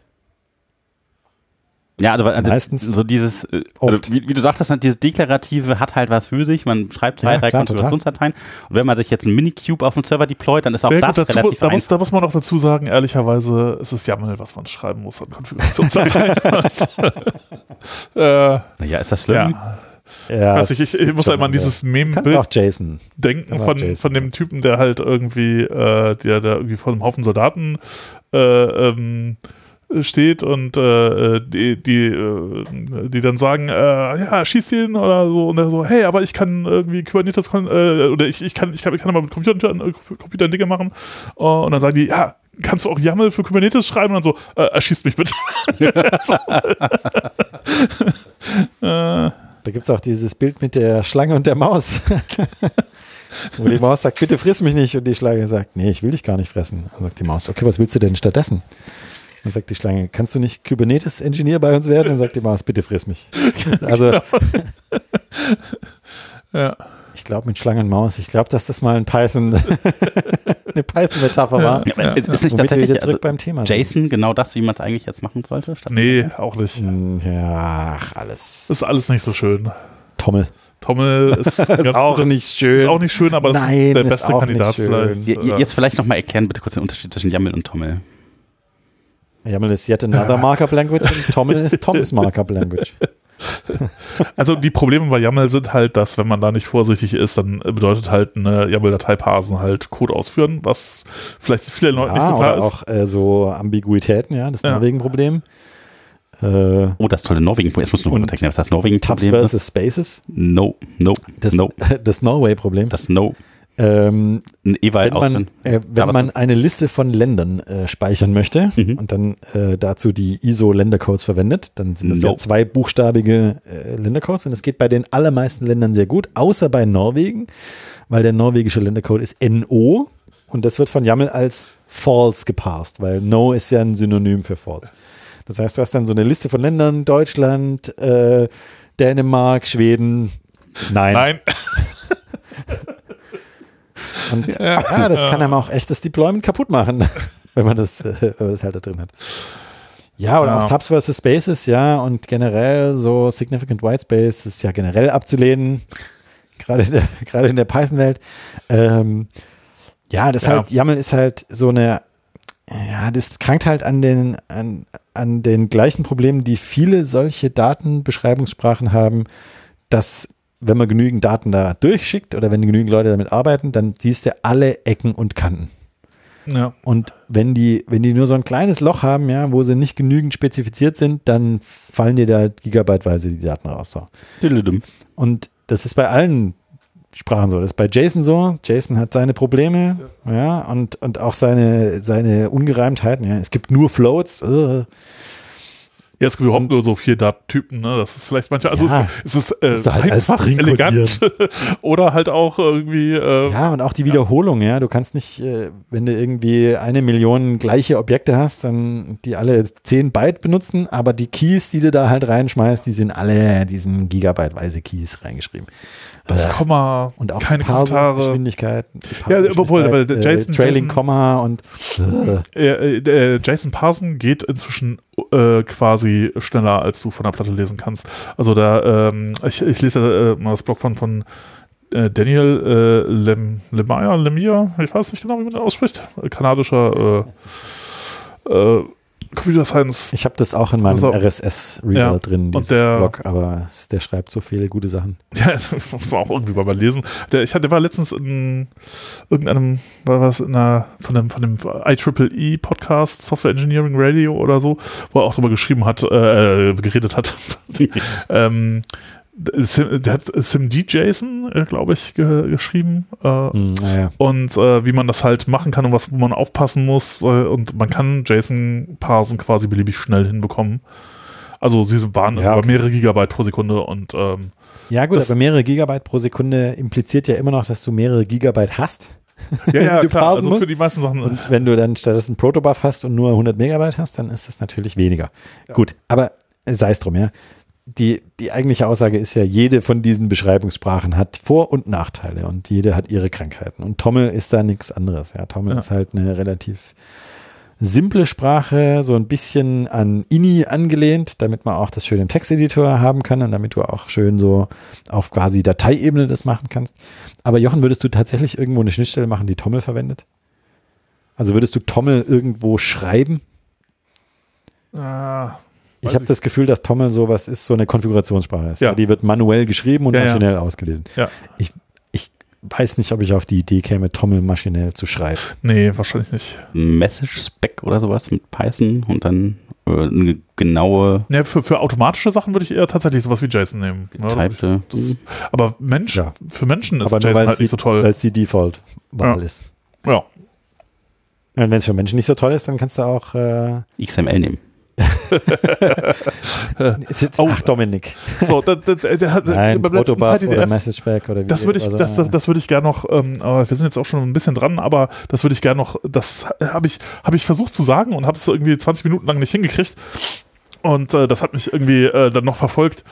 ja, also, also meistens so dieses, äh, also wie, wie du sagtest, halt, dieses Deklarative hat halt was für sich. Man schreibt zwei, Ja, drei klar, Konfigurationsdateien. Und wenn man sich jetzt einen Minikube auf den Server deployt, dann ist auch Ja, das gut, dazu, relativ da, muss, einfach. da muss man auch dazu sagen, ehrlicherweise ist es YAML, was man schreiben muss an Konfigurationsdateien. äh, Naja, ist das schlimm? ja. Ja, Weiß ich, ich, muss ja immer an dieses Meme-Bild denken von, von dem Typen, der halt irgendwie, äh, der, der irgendwie vor einem Haufen Soldaten äh, ähm, steht und äh, die, die, äh, die dann sagen, äh, ja, schießt ihn oder so. Und er so, hey, aber ich kann irgendwie Kubernetes äh, oder ich, ich kann ich kann, ich kann aber mit Computern, äh, Computern Dinge machen. Äh, und dann sagen die, ja, kannst du auch YAML für Kubernetes schreiben? Und dann so, äh, erschießt mich bitte. äh, Da gibt es auch dieses Bild mit der Schlange und der Maus. Wo die Maus sagt, bitte friss mich nicht. Und die Schlange sagt, nee, ich will dich gar nicht fressen. Dann sagt die Maus, okay, was willst du denn stattdessen? Dann sagt die Schlange, kannst du nicht Kubernetes-Engineer bei uns werden? Dann sagt die Maus, bitte friss mich. Also, ja. Ich glaube mit Schlange und Maus, ich glaube, dass das mal ein Python, eine Python-Metapher war. Ja, aber ist, ist nicht Womit tatsächlich wieder zurück also, beim Thema sind. JSON genau das, wie man es eigentlich jetzt machen sollte? Statt Nee, auch nicht. Hm, Ja, ach, alles. Ist alles nicht so schön. Tommel. Tommel ist, Ist auch nicht schön. Ist auch nicht schön, aber das Nein, ist der ist beste auch Kandidat nicht schön. vielleicht. Je- je- Jetzt vielleicht nochmal erklären, bitte kurz den Unterschied zwischen YAML und Tommel. YAML ist yet another Markup Language und Tommel ist Toms Markup Language. Also die Probleme bei YAML sind halt, dass wenn man da nicht vorsichtig ist, dann bedeutet halt eine YAML-Datei parsen halt Code ausführen, was vielleicht vielen Leuten nicht Ja, so klar oder ist. auch äh, so Ambiguitäten, ja, das Ja. Norwegen-Problem. Äh, Oh, das tolle Norwegen. Jetzt musst du noch erklären, was das Norwegen Tabs Problem ist. versus Spaces. No, no, Das, no. das Norway-Problem. Das No. Ähm, Ewald wenn man, äh, wenn man eine Liste von Ländern äh, speichern möchte Mhm. und dann äh, dazu die ISO-Ländercodes verwendet, dann sind das No. ja zwei buchstabige äh, Ländercodes und das geht bei den allermeisten Ländern sehr gut, außer bei Norwegen, weil der norwegische Ländercode ist NO und das wird von YAML als false geparst, weil No ist ja ein Synonym für false. Das heißt, du hast dann so eine Liste von Ländern, Deutschland, äh, Dänemark, Schweden, nein. Nein, Und Ja. ja, das kann einem auch echt das Deployment kaputt machen, wenn man das, äh, wenn man das halt da drin hat. Ja, oder Ja. auch Tabs versus Spaces, ja, und generell so Significant White Space ist ja generell abzulehnen, gerade in der, gerade in der Python-Welt. Ähm, ja, das Ja. halt, YAML ist halt so eine, ja, das krankt halt an den, an, an den gleichen Problemen, die viele solche Datenbeschreibungssprachen haben, dass wenn man genügend Daten da durchschickt oder wenn genügend Leute damit arbeiten, dann siehst du alle Ecken und Kanten. Ja. Und wenn die, wenn die nur so ein kleines Loch haben, ja, wo sie nicht genügend spezifiziert sind, dann fallen dir da gigabyteweise die Daten raus. So. Und das ist bei allen Sprachen so. Das ist bei Jason so. Jason hat seine Probleme, ja, und, und auch seine, seine Ungereimtheiten. Ja. Es gibt nur Floats. äh. Ja, es gibt überhaupt nur so vier Datentypen, ne? Das ist vielleicht manchmal, also Ja. es, es ist, äh, du halt einfach elegant oder halt auch irgendwie, äh, Ja, und auch die Wiederholung, ja. Du kannst nicht, äh, wenn du irgendwie eine Million gleiche Objekte hast, dann die alle 10 Byte benutzen, aber die Keys, die du da halt reinschmeißt, die sind alle diesen Gigabyteweise Keys reingeschrieben. Das Äh, Komma, Und auch keine Kommentare. Parsungsgeschwindigkeit. die Ja, obwohl, aber Parsungsgeschwindigkeit, Jason- äh, Trailing Jason- Komma und äh, Äh, äh, Jason Parson geht inzwischen äh, quasi schneller, als du von der Platte lesen kannst. Also da, ähm, ich, ich lese äh, mal das Blog von, von äh, Daniel äh, Lem, Lemire, Lemire, ich weiß nicht genau, wie man das ausspricht, äh, kanadischer äh, äh, Computer Science. ich habe das auch in meinem Also- RSS-Reader Ja, drin, dieses der- Blog, aber der schreibt so viele gute Sachen. Ja, muss man auch irgendwie mal lesen. Der, ich hatte, der war letztens in irgendeinem, war was in einer, von dem, von dem IEEE Podcast, Software Engineering Radio oder so, wo er auch drüber geschrieben hat, äh, geredet hat. ähm, Sim, der hat SimD Jason, äh, glaube ich, ge geschrieben. Äh, Hm, naja. und äh, wie man das halt machen kann und was, wo man aufpassen muss. Weil, und man kann JSON parsen quasi beliebig schnell hinbekommen. Also sie waren Ja, über okay. mehrere Gigabyte pro Sekunde und ähm, Ja, gut, aber mehrere Gigabyte pro Sekunde impliziert ja immer noch, dass du mehrere Gigabyte hast. Ja, ja, du klar. Also für die meisten Sachen. Und wenn du dann stattdessen Protobuf hast und nur 100 Megabyte hast, dann ist das natürlich weniger. Ja. Gut, aber sei es drum, ja. Die, die eigentliche Aussage ist ja, jede von diesen Beschreibungssprachen hat Vor- und Nachteile und jede hat ihre Krankheiten. Und Tommel ist da nichts anderes. Ja, Tommel Ja. ist halt eine relativ simple Sprache, so ein bisschen an INI angelehnt, damit man auch das schön im Texteditor haben kann und damit du auch schön so auf quasi Dateiebene das machen kannst. Aber Jochen, würdest du tatsächlich irgendwo eine Schnittstelle machen, die Tommel verwendet? Also würdest du Tommel irgendwo schreiben? Ah, Ich habe das Gefühl, dass Tommel sowas ist, so eine Konfigurationssprache ist. Ja. Die wird manuell geschrieben und Ja, ja. maschinell ausgelesen. Ja. Ich, ich weiß nicht, ob ich auf die Idee käme, Tommel maschinell zu schreiben. nee, wahrscheinlich nicht. Message Spec oder sowas mit Python und dann äh, eine genaue Ja, für, für automatische Sachen würde ich eher tatsächlich sowas wie JSON nehmen. Ja, getypte. das, aber Mensch, Ja. für Menschen ist Aber JSON halt sie, nicht so toll. weil es die Default-Wahl Ja. ist. Ja. Und wenn es für Menschen nicht so toll ist, dann kannst du auch äh, XML nehmen. Sitz, Oh. Ach, Dominik. So, da, da, hat Nein, beim letzten Protobuf oder MessageBack oder wie Das würde ich, also, das, das würde ich gerne noch, ähm, aber wir sind jetzt auch schon ein bisschen dran, aber das würde ich gerne noch, das habe ich, habe ich versucht zu sagen und habe es irgendwie 20 Minuten lang nicht hingekriegt. Und äh, das hat mich irgendwie äh, dann noch verfolgt.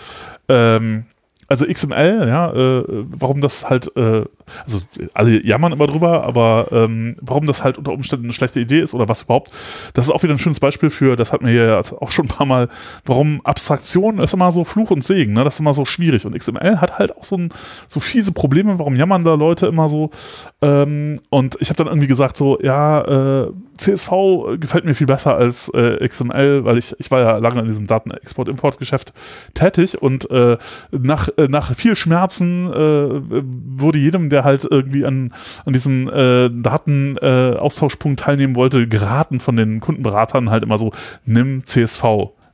Ähm, also XML, ja, äh, warum das halt, äh, also alle jammern immer drüber, aber ähm, warum das halt unter Umständen eine schlechte Idee ist oder was überhaupt, das ist auch wieder ein schönes Beispiel für, das hat mir ja auch schon ein paar Mal, warum Abstraktion ist immer so Fluch und Segen, ne? das ist immer so schwierig und XML hat halt auch so, ein, so fiese Probleme, warum jammern da Leute immer so ähm, und ich habe dann irgendwie gesagt so, ja, äh, CSV gefällt mir viel besser als äh, XML, weil ich, ich war ja lange in diesem Daten-Export-Import-Geschäft tätig und äh, nach, äh, nach viel Schmerzen äh, wurde jedem, der halt irgendwie an, an diesem äh, Datenaustauschpunkt äh, teilnehmen wollte, geraten von den Kundenberatern halt immer so, nimm CSV,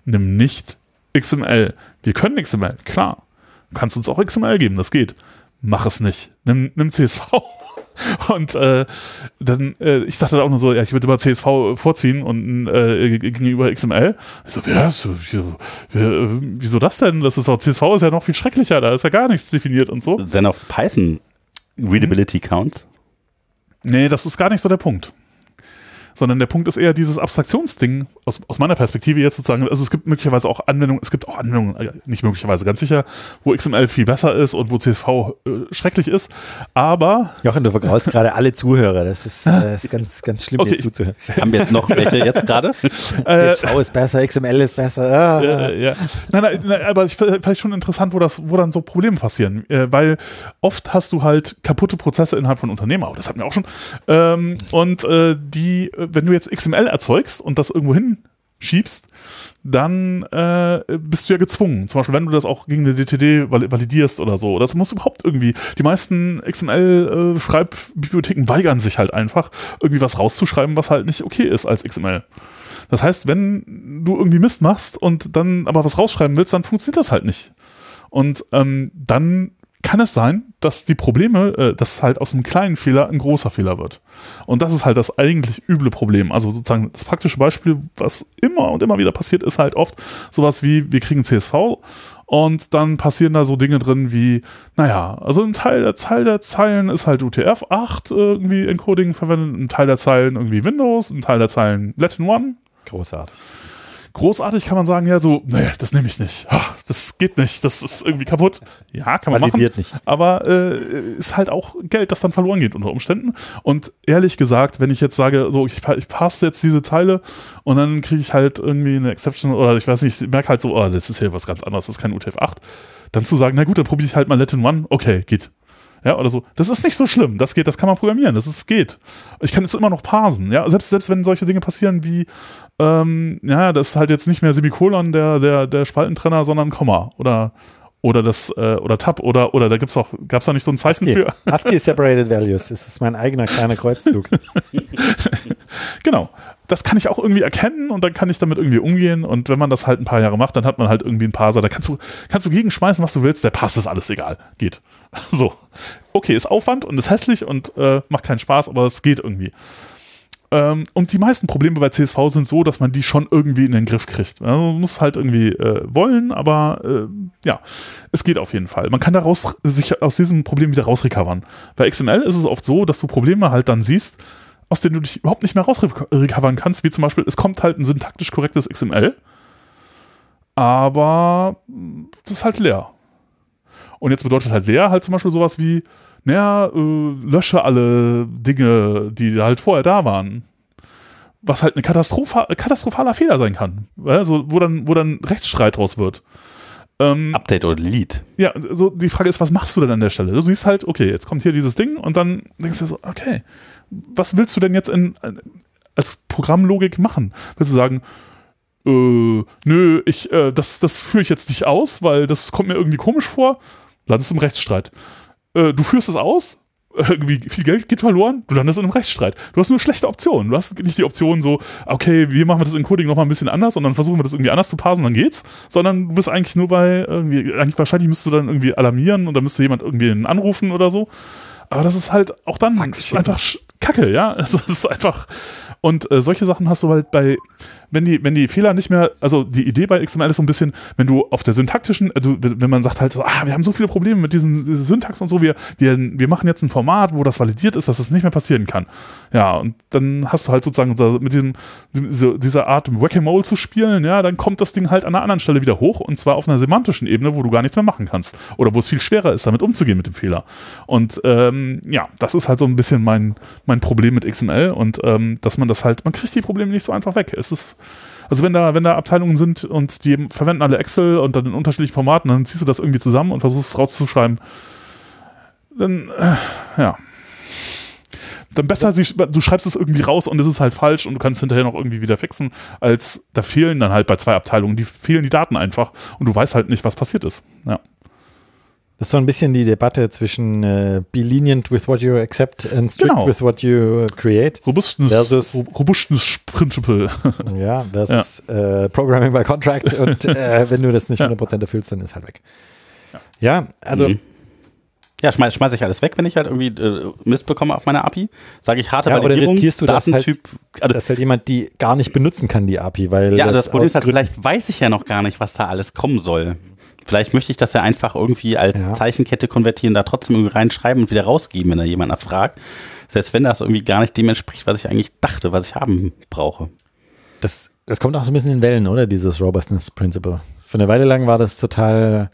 nimm nicht XML. Wir können XML, klar. Du kannst uns auch XML geben, das geht. Mach es nicht. Nimm, nimm CSV. Und äh, dann, äh, ich dachte auch nur so, ja, ich würde immer CSV vorziehen und äh, gegenüber XML. Ich so, ja, so, wieso, äh, wieso das denn? Das ist auch, CSV ist ja noch viel schrecklicher, da ist ja gar nichts definiert und so. Dann auf Python Readability Counts. Nee, das ist gar nicht so der Punkt. Sondern der Punkt ist eher dieses Abstraktionsding aus, aus meiner Perspektive jetzt sozusagen. Also es gibt möglicherweise auch Anwendungen, es gibt auch Anwendungen, äh, nicht möglicherweise ganz sicher, wo XML viel besser ist und wo CSV äh, schrecklich ist. Aber Jochen, du vergraulst gerade alle Zuhörer. Das ist, äh, ist ganz, ganz schlimm, Okay. dir zuzuhören. Haben wir jetzt noch welche jetzt gerade? äh, CSV ist besser, XML ist besser. Ah. äh, ja. Nein, nein, nein, aber ich vielleicht schon interessant, wo das, wo dann so Probleme passieren, äh, weil oft hast du halt kaputte Prozesse innerhalb von Unternehmen, aber das hatten wir auch schon. Ähm, und äh, die, äh, wenn du jetzt XML erzeugst und das irgendwo hin schiebst, dann äh, bist du ja gezwungen. Zum Beispiel, wenn du das auch gegen eine DTD validierst oder so. Das muss überhaupt irgendwie. Die meisten XML-Schreibbibliotheken äh, weigern sich halt einfach, irgendwie was rauszuschreiben, was halt nicht okay ist als XML. Das heißt, wenn du irgendwie Mist machst und dann aber was rausschreiben willst, dann funktioniert das halt nicht. Und ähm, dann kann es sein, dass die Probleme, äh, dass halt aus einem kleinen Fehler ein großer Fehler wird. Und das ist halt das eigentlich üble Problem. Also sozusagen das praktische Beispiel, was immer und immer wieder passiert, ist halt oft sowas wie, wir kriegen CSV und dann passieren da so Dinge drin wie, naja, also ein Teil der, Teil der Zeilen ist halt UTF-8 irgendwie Encoding verwendet, ein Teil der Zeilen irgendwie Windows, ein Teil der Zeilen Latin One. Großartig großartig kann man sagen, ja, so, nee, das nehme ich nicht. Das geht nicht, das ist irgendwie kaputt. Ja, kann man machen. Nicht. Aber äh, ist halt auch Geld, das dann verloren geht unter Umständen. Und ehrlich gesagt, wenn ich jetzt sage, so, ich, ich passe jetzt diese Zeile und dann kriege ich halt irgendwie eine Exception oder ich weiß nicht, ich merke halt so, oh, das ist hier was ganz anderes, das ist kein UTF-8. Dann zu sagen, na gut, dann probiere ich halt mal Latin One, okay, geht ja, oder so. Das ist nicht so schlimm. Das geht, das kann man programmieren. Das ist, geht. Ich kann es immer noch parsen. Ja, selbst, selbst wenn solche Dinge passieren wie, ähm, ja, das ist halt jetzt nicht mehr Semikolon der, der, der Spaltentrenner, sondern Komma oder, oder das, äh, oder Tab oder, oder da gibt's auch, gab's da nicht so ein Zeichen ASCII. für? ASCII Separated Values. Das ist mein eigener kleiner Kreuzzug. genau das kann ich auch irgendwie erkennen und dann kann ich damit irgendwie umgehen. Und wenn man das halt ein paar Jahre macht, dann hat man halt irgendwie einen Parser. Da kannst du, kannst du gegenschmeißen, was du willst, der passt, ist alles egal. Geht. So. Okay, ist Aufwand und ist hässlich und äh, macht keinen Spaß, aber es geht irgendwie. Ähm, und die meisten Probleme bei CSV sind so, dass man die schon irgendwie in den Griff kriegt. Man muss halt irgendwie äh, wollen, aber äh, ja, es geht auf jeden Fall. Man kann daraus sich aus diesem Problem wieder rausrecovern. Bei XML ist es oft so, dass du Probleme halt dann siehst, aus denen du dich überhaupt nicht mehr rausrecovern kannst, wie zum Beispiel, es kommt halt ein syntaktisch korrektes XML, aber das ist halt leer. Und jetzt bedeutet halt leer halt zum Beispiel sowas wie, naja, äh, lösche alle Dinge, die halt vorher da waren. Was halt ein Katastropha katastrophaler Fehler sein kann. Also, wo dann, wo dann Rechtsstreit draus wird. Ähm, Update oder Delete. Ja, so die Frage ist, was machst du denn an der Stelle? Du siehst halt, okay, jetzt kommt hier dieses Ding und dann denkst du so, okay, was willst du denn jetzt in, als Programmlogik machen? Willst du sagen, äh, nö, ich, äh, das, das führe ich jetzt nicht aus, weil das kommt mir irgendwie komisch vor, landest im Rechtsstreit. Äh, du führst es aus, irgendwie viel Geld geht verloren, du landest in einem Rechtsstreit. Du hast nur schlechte Optionen. Du hast nicht die Option so, okay, wir machen das Encoding nochmal ein bisschen anders und dann versuchen wir das irgendwie anders zu parsen, dann geht's. Sondern du bist eigentlich nur bei irgendwie, eigentlich wahrscheinlich müsstest du dann irgendwie alarmieren und dann müsste jemand irgendwie anrufen oder so. Aber das ist halt auch dann einfach Kacke, ja. Es ist einfach. Und äh, solche Sachen hast du halt bei wenn die, wenn die Fehler nicht mehr, also die Idee bei XML ist so ein bisschen, wenn du auf der syntaktischen, also wenn man sagt halt, so, ah, wir haben so viele Probleme mit diesen, diesen Syntax und so, wir, wir, wir machen jetzt ein Format, wo das validiert ist, dass das nicht mehr passieren kann. Ja, und dann hast du halt sozusagen mit diesem, dieser Art Whack-a-Mole zu spielen, ja, dann kommt das Ding halt an einer anderen Stelle wieder hoch und zwar auf einer semantischen Ebene, wo du gar nichts mehr machen kannst. Oder wo es viel schwerer ist, damit umzugehen mit dem Fehler. Und ähm, ja, das ist halt so ein bisschen mein, mein Problem mit XML und ähm, dass man das halt, man kriegt die Probleme nicht so einfach weg. Es ist also wenn da, wenn da Abteilungen sind und die verwenden alle Excel und dann in unterschiedlichen Formaten, dann ziehst du das irgendwie zusammen und versuchst es rauszuschreiben. Dann, äh, ja. Dann besser, du schreibst es irgendwie raus und es ist halt falsch und du kannst hinterher noch irgendwie wieder fixen, als da fehlen dann halt bei zwei Abteilungen, die fehlen die Daten einfach und du weißt halt nicht, was passiert ist. Ja. Das ist so ein bisschen die Debatte zwischen äh, be lenient with what you accept and strict genau. with what you create. Robustness, versus, Robustness Principle. Ja, versus ja. Äh, Programming by Contract und äh, wenn du das nicht 100% erfüllst, dann ist halt weg. Ja, ja also. Mhm. Ja, schmeiß, schmeiß ich alles weg, wenn ich halt irgendwie äh, Mist bekomme auf meiner API. Sage ich harte ja, Validierung, oder riskierst du, dass halt, also, dass halt jemand die gar nicht benutzen kann, die API, weil Ja, das, das Problem ist halt, vielleicht weiß ich ja noch gar nicht, was da alles kommen soll. Vielleicht möchte ich das ja einfach irgendwie als ja. Zeichenkette konvertieren, da trotzdem irgendwie reinschreiben und wieder rausgeben, wenn da jemand nachfragt. Selbst wenn das irgendwie gar nicht dem entspricht, was ich eigentlich dachte, was ich haben brauche. Das, das kommt auch so ein bisschen in Wellen, oder? Dieses Robustness Principle. Für eine Weile lang war das total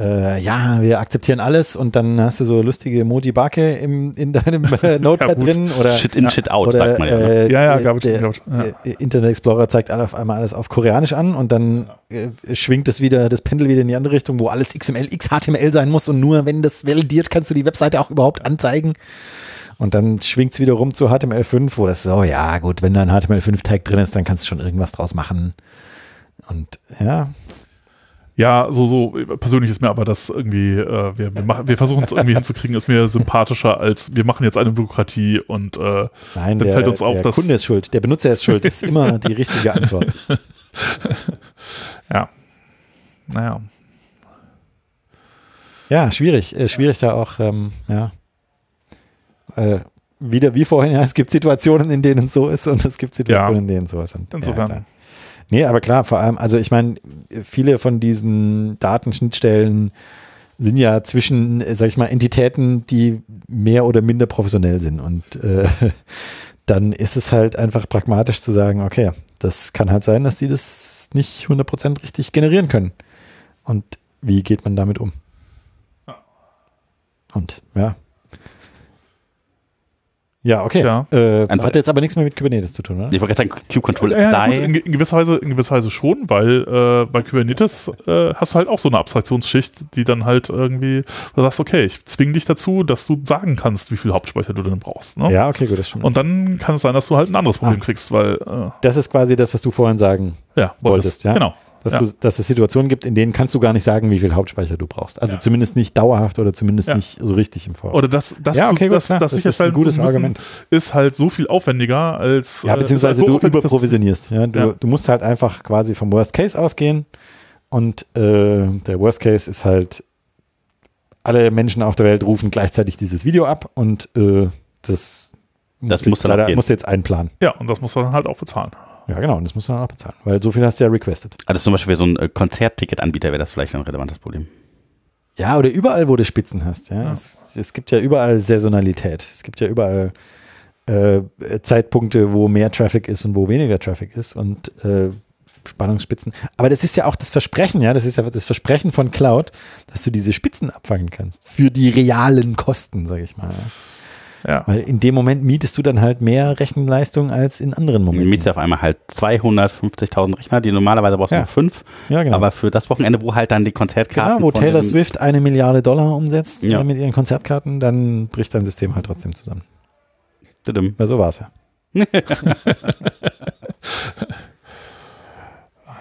äh, ja, wir akzeptieren alles und dann hast du so lustige im, in deinem äh, Notepad ja, drin oder Shit in, Shit out, oder, sagt man ja. Ne? Äh, ja, ja, glaube ich. Der, ja. Internet Explorer zeigt auf einmal alles auf Koreanisch an und dann äh, schwingt es wieder, das Pendel wieder in die andere Richtung, wo alles XML, XHTML sein muss und nur wenn das validiert, kannst du die Webseite auch überhaupt anzeigen. Und dann schwingt es wieder rum zu HTML5, wo das so, ja gut, wenn da ein HTML5-Tag drin ist, dann kannst du schon irgendwas draus machen. Und ja, Ja, so, so persönlich ist mir aber das irgendwie, äh, wir, wir, machen, wir versuchen es irgendwie hinzukriegen, ist mir sympathischer als wir machen jetzt eine Bürokratie und äh, nein, Dann der, fällt uns auf, der dass- Kunde ist schuld, der Benutzer ist schuld, ist immer die richtige Antwort. ja. Naja. Ja, schwierig, äh, schwierig da auch, ähm, ja. Äh, wieder wie vorhin, ja, es gibt Situationen, in denen es so ist und es gibt Situationen, Ja. in denen es so ist. Und, Insofern. Ja. Nee, aber klar, vor allem, also ich meine, viele von diesen Datenschnittstellen sind ja zwischen, sag ich mal, Entitäten, die mehr oder minder professionell sind. Und äh, dann ist es halt einfach pragmatisch zu sagen, okay, das kann halt sein, dass die das nicht 100% richtig generieren können. Und wie geht man damit um? Und ja. Ja, okay. Ja. Äh, hat jetzt aber nichts mehr mit Kubernetes zu tun, oder? Ich wollte gerade sagen, Cube Control Ja, gut, Apply. in, in, gewisser Weise, in gewisser Weise schon, weil äh, bei Kubernetes äh, hast du halt auch so eine Abstraktionsschicht, die dann halt irgendwie, du sagst, okay, ich zwinge dich dazu, dass du sagen kannst, wie viel Hauptspeicher du denn brauchst. Ne? Ja, okay, gut, das stimmt. Und dann kann es sein, dass du halt ein anderes Problem Ah. kriegst, weil, äh, das ist quasi das, was du vorhin sagen, ja, Wolltest, ja? Genau. Dass, Ja. du, dass es Situationen gibt, in denen kannst du gar nicht sagen, wie viel Hauptspeicher du brauchst. Also Ja. zumindest nicht dauerhaft oder zumindest Ja. nicht so richtig im Voraus. Oder das, das, Ja, okay, gut, das, klar, das, das ist sicherstellen ein gutes müssen, Argument. ist halt so viel aufwendiger als. Ja, äh, beziehungsweise halt so du überprovisionierst. Ja? Du, Ja. du musst halt einfach quasi vom Worst Case ausgehen und äh, der Worst Case ist halt, alle Menschen auf der Welt rufen gleichzeitig dieses Video ab und äh, das, Das musst muss jetzt dann leider, abgehen. musst du jetzt einplanen. Ja, und das musst du dann halt auch bezahlen. Ja, genau, und das musst du dann auch bezahlen, weil so viel hast du ja requested. Also zum Beispiel so ein äh, Konzertticket-Anbieter wäre das vielleicht ein relevantes Problem. Ja, oder überall, wo du Spitzen hast. Ja. Ja. Es, es gibt ja überall Saisonalität. Es gibt ja überall äh, Zeitpunkte, wo mehr Traffic ist und wo weniger Traffic ist und äh, Spannungsspitzen. Aber das ist ja auch das Versprechen, ja, das ist ja das Versprechen von Cloud, dass du diese Spitzen abfangen kannst. Für die realen Kosten, sage ich mal. Ja. Ja. Weil in dem Moment mietest du dann halt mehr Rechenleistung als in anderen Du Momenten. mietst ja auf einmal halt 250.000 Rechner, die normalerweise brauchst du Ja. nur fünf. ja, genau. Aber für das Wochenende, wo halt dann die Konzertkarten Genau, wo Taylor Swift eine Milliarde Dollar umsetzt Ja. äh, mit ihren Konzertkarten, dann bricht dein System halt trotzdem zusammen. Tudum. Ja, so war es ja.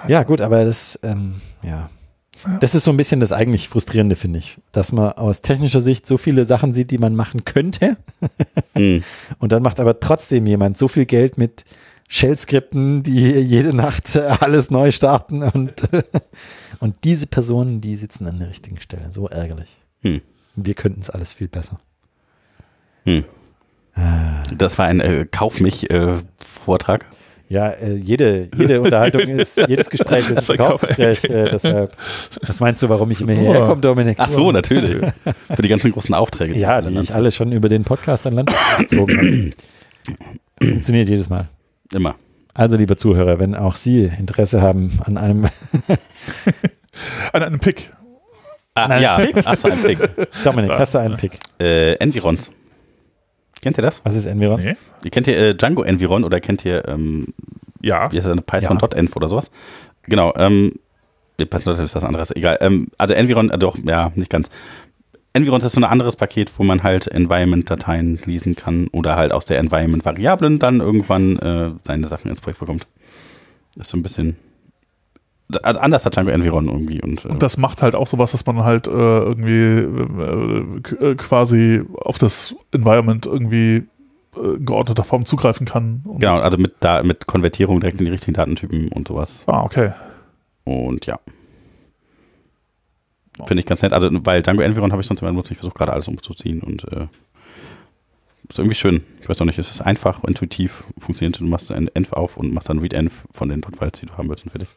ja, gut, aber das, ähm, ja. Das ist so ein bisschen das eigentlich Frustrierende, finde ich. Dass man aus technischer Sicht so viele Sachen sieht, die man machen könnte. Hm. Und dann macht aber trotzdem jemand so viel Geld mit Shell-Skripten, die jede Nacht alles neu starten. Und, und diese Personen, die sitzen an der richtigen Stelle. So ärgerlich. Hm. Und wir könnten es alles viel besser. Hm. Das war ein äh, Kauf mich äh, Vortrag. Ja, äh, jede, jede Unterhaltung ist, jedes Gespräch ist Das ein Verkaufsgespräch. Äh, deshalb, was meinst du, warum ich immer hierher komme, Dominik? Ach so, natürlich. Für die ganzen großen Aufträge. Ja, die ich alle schon über den Podcast an Land gezogen habe. Funktioniert jedes Mal. Immer. Also, liebe Zuhörer, wenn auch Sie Interesse haben an einem, An einem Pick. Ah, Nein, ja, Pick. ach so, ein Pick. Dominik, hast du einen Pick? Äh, Environs. Kennt ihr das? Was ist Environs? Nee. Ihr kennt ihr äh, Django Environ oder kennt ihr, ähm, Ja. wie heißt das, Python.env oder sowas? Genau, ähm, nee, Python.env ist was anderes, egal. Ähm, also Environ, äh, doch, ja, nicht ganz. Environs ist so ein anderes Paket, wo man halt Environment-Dateien lesen kann oder halt aus der Environment-Variablen dann irgendwann äh, seine Sachen ins Projekt bekommt. Ist so ein bisschen anders hat Django Environ irgendwie. Und, äh, Und das macht halt auch sowas, dass man halt äh, irgendwie äh, äh, quasi auf das Environment irgendwie äh, in geordneter Form zugreifen kann. Genau, also mit, da, mit Konvertierung direkt in die richtigen Datentypen und sowas. Ah, okay. Und ja. Finde ich ganz nett. Also, weil Django Environ habe ich sonst immer benutzt. Ich versuche gerade alles umzuziehen und äh, ist irgendwie schön. Ich weiß noch nicht, es ist einfach, intuitiv, funktioniert. Du machst ein Env auf und machst dann Read-Env von den Dot-Files, die du haben willst und fertig.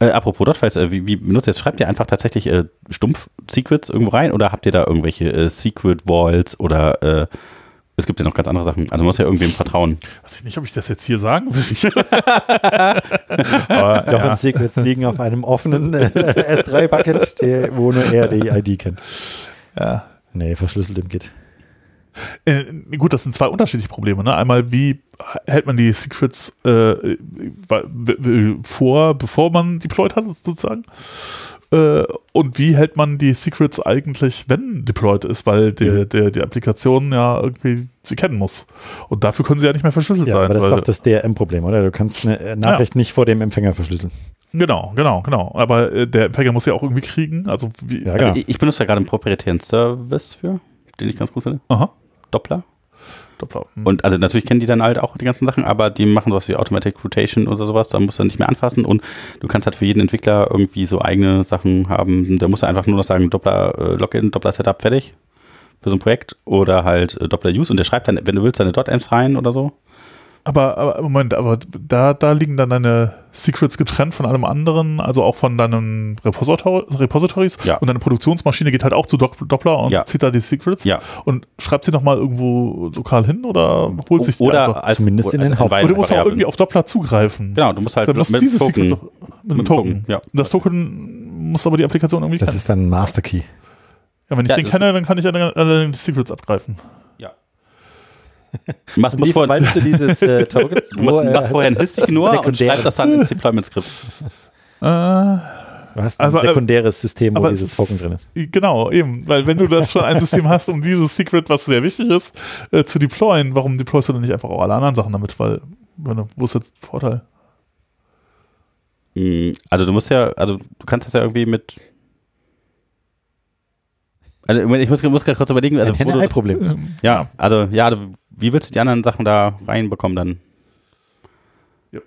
Äh, apropos Dot-Files, äh, wie, wie benutzt ihr das? Schreibt ihr einfach tatsächlich äh, Stumpf-Secrets irgendwo rein oder habt ihr da irgendwelche äh, Secret-Walls oder äh, es gibt ja noch ganz andere Sachen. Also man muss ja irgendwem vertrauen. Weiß ich nicht, ob ich das jetzt hier sagen will. Aber, Jochen ja. Secrets liegen auf einem offenen äh, S3-Bucket, der- wo nur er die ID kennt. Ja. Nee, verschlüsselt im Git. Äh, gut, das sind zwei unterschiedliche Probleme. Ne? Einmal, wie hält man die Secrets äh, vor, bevor man deployed hat, sozusagen? Äh, und wie hält man die Secrets eigentlich, wenn deployed ist, weil der, Mhm. der, die Applikation ja irgendwie sie kennen muss. Und dafür können sie ja nicht mehr verschlüsselt Ja, sein. aber das ist doch das DRM-Problem, oder? Du kannst eine äh, Nachricht nicht vor dem Empfänger verschlüsseln. Genau, genau, genau. Aber äh, der Empfänger muss ja auch irgendwie kriegen. Also wie. Ja, genau. Ich, ich benutze da gerade einen proprietären Service für, den ich ganz gut finde. Aha. Doppler. Doppler. Hm. Und also natürlich kennen die dann halt auch die ganzen Sachen, aber die machen sowas wie Automatic Rotation oder sowas, da musst du nicht mehr anfassen und du kannst halt für jeden Entwickler irgendwie so eigene Sachen haben. Da musst du einfach nur noch sagen, Doppler äh, Login, Doppler Setup, fertig für so ein Projekt oder halt äh, Doppler Use und der schreibt dann, wenn du willst, deine .amps rein oder so. Aber, aber Moment, aber da, da liegen dann deine Secrets getrennt von allem anderen, also auch von deinen Repositor Repositories. Ja. Und deine Produktionsmaschine geht halt auch zu Dopp- Doppler und Ja. zieht da die Secrets. Ja. Und schreibt sie nochmal irgendwo lokal hin oder holt sich die oder einfach? als, Zumindest in den Haupt- Oder du musst auch irgendwie auf Doppler zugreifen. Genau, du musst halt Dann muss mit dieses Token- Secret mit einem Token. Token, ja. Das Token muss aber die Applikation irgendwie Das kennen. ist dann ein Master Key. Ja, wenn ich Ja, den kenne, dann kann ich alle, alle die Secrets abgreifen. Machst, musst vorher, du dieses äh, Token? du musst, machst vorher ein Histignor und schreibst das dann ins Deployment-Skript. Äh, Du hast ein Also, äh, sekundäres System, wo dieses Token drin ist. Genau, eben. Weil wenn du das schon ein System hast, um dieses Secret, was sehr wichtig ist, äh, zu deployen, warum deployst du dann nicht einfach auch alle anderen Sachen damit? Weil, wo ist jetzt der Vorteil? Mm, Also du musst ja, also du kannst das ja irgendwie mit. Also ich muss, muss gerade kurz überlegen, also Ein du das, Henne-Ei-Problem. ja, also ja, wie willst du die anderen Sachen da reinbekommen dann? Ja.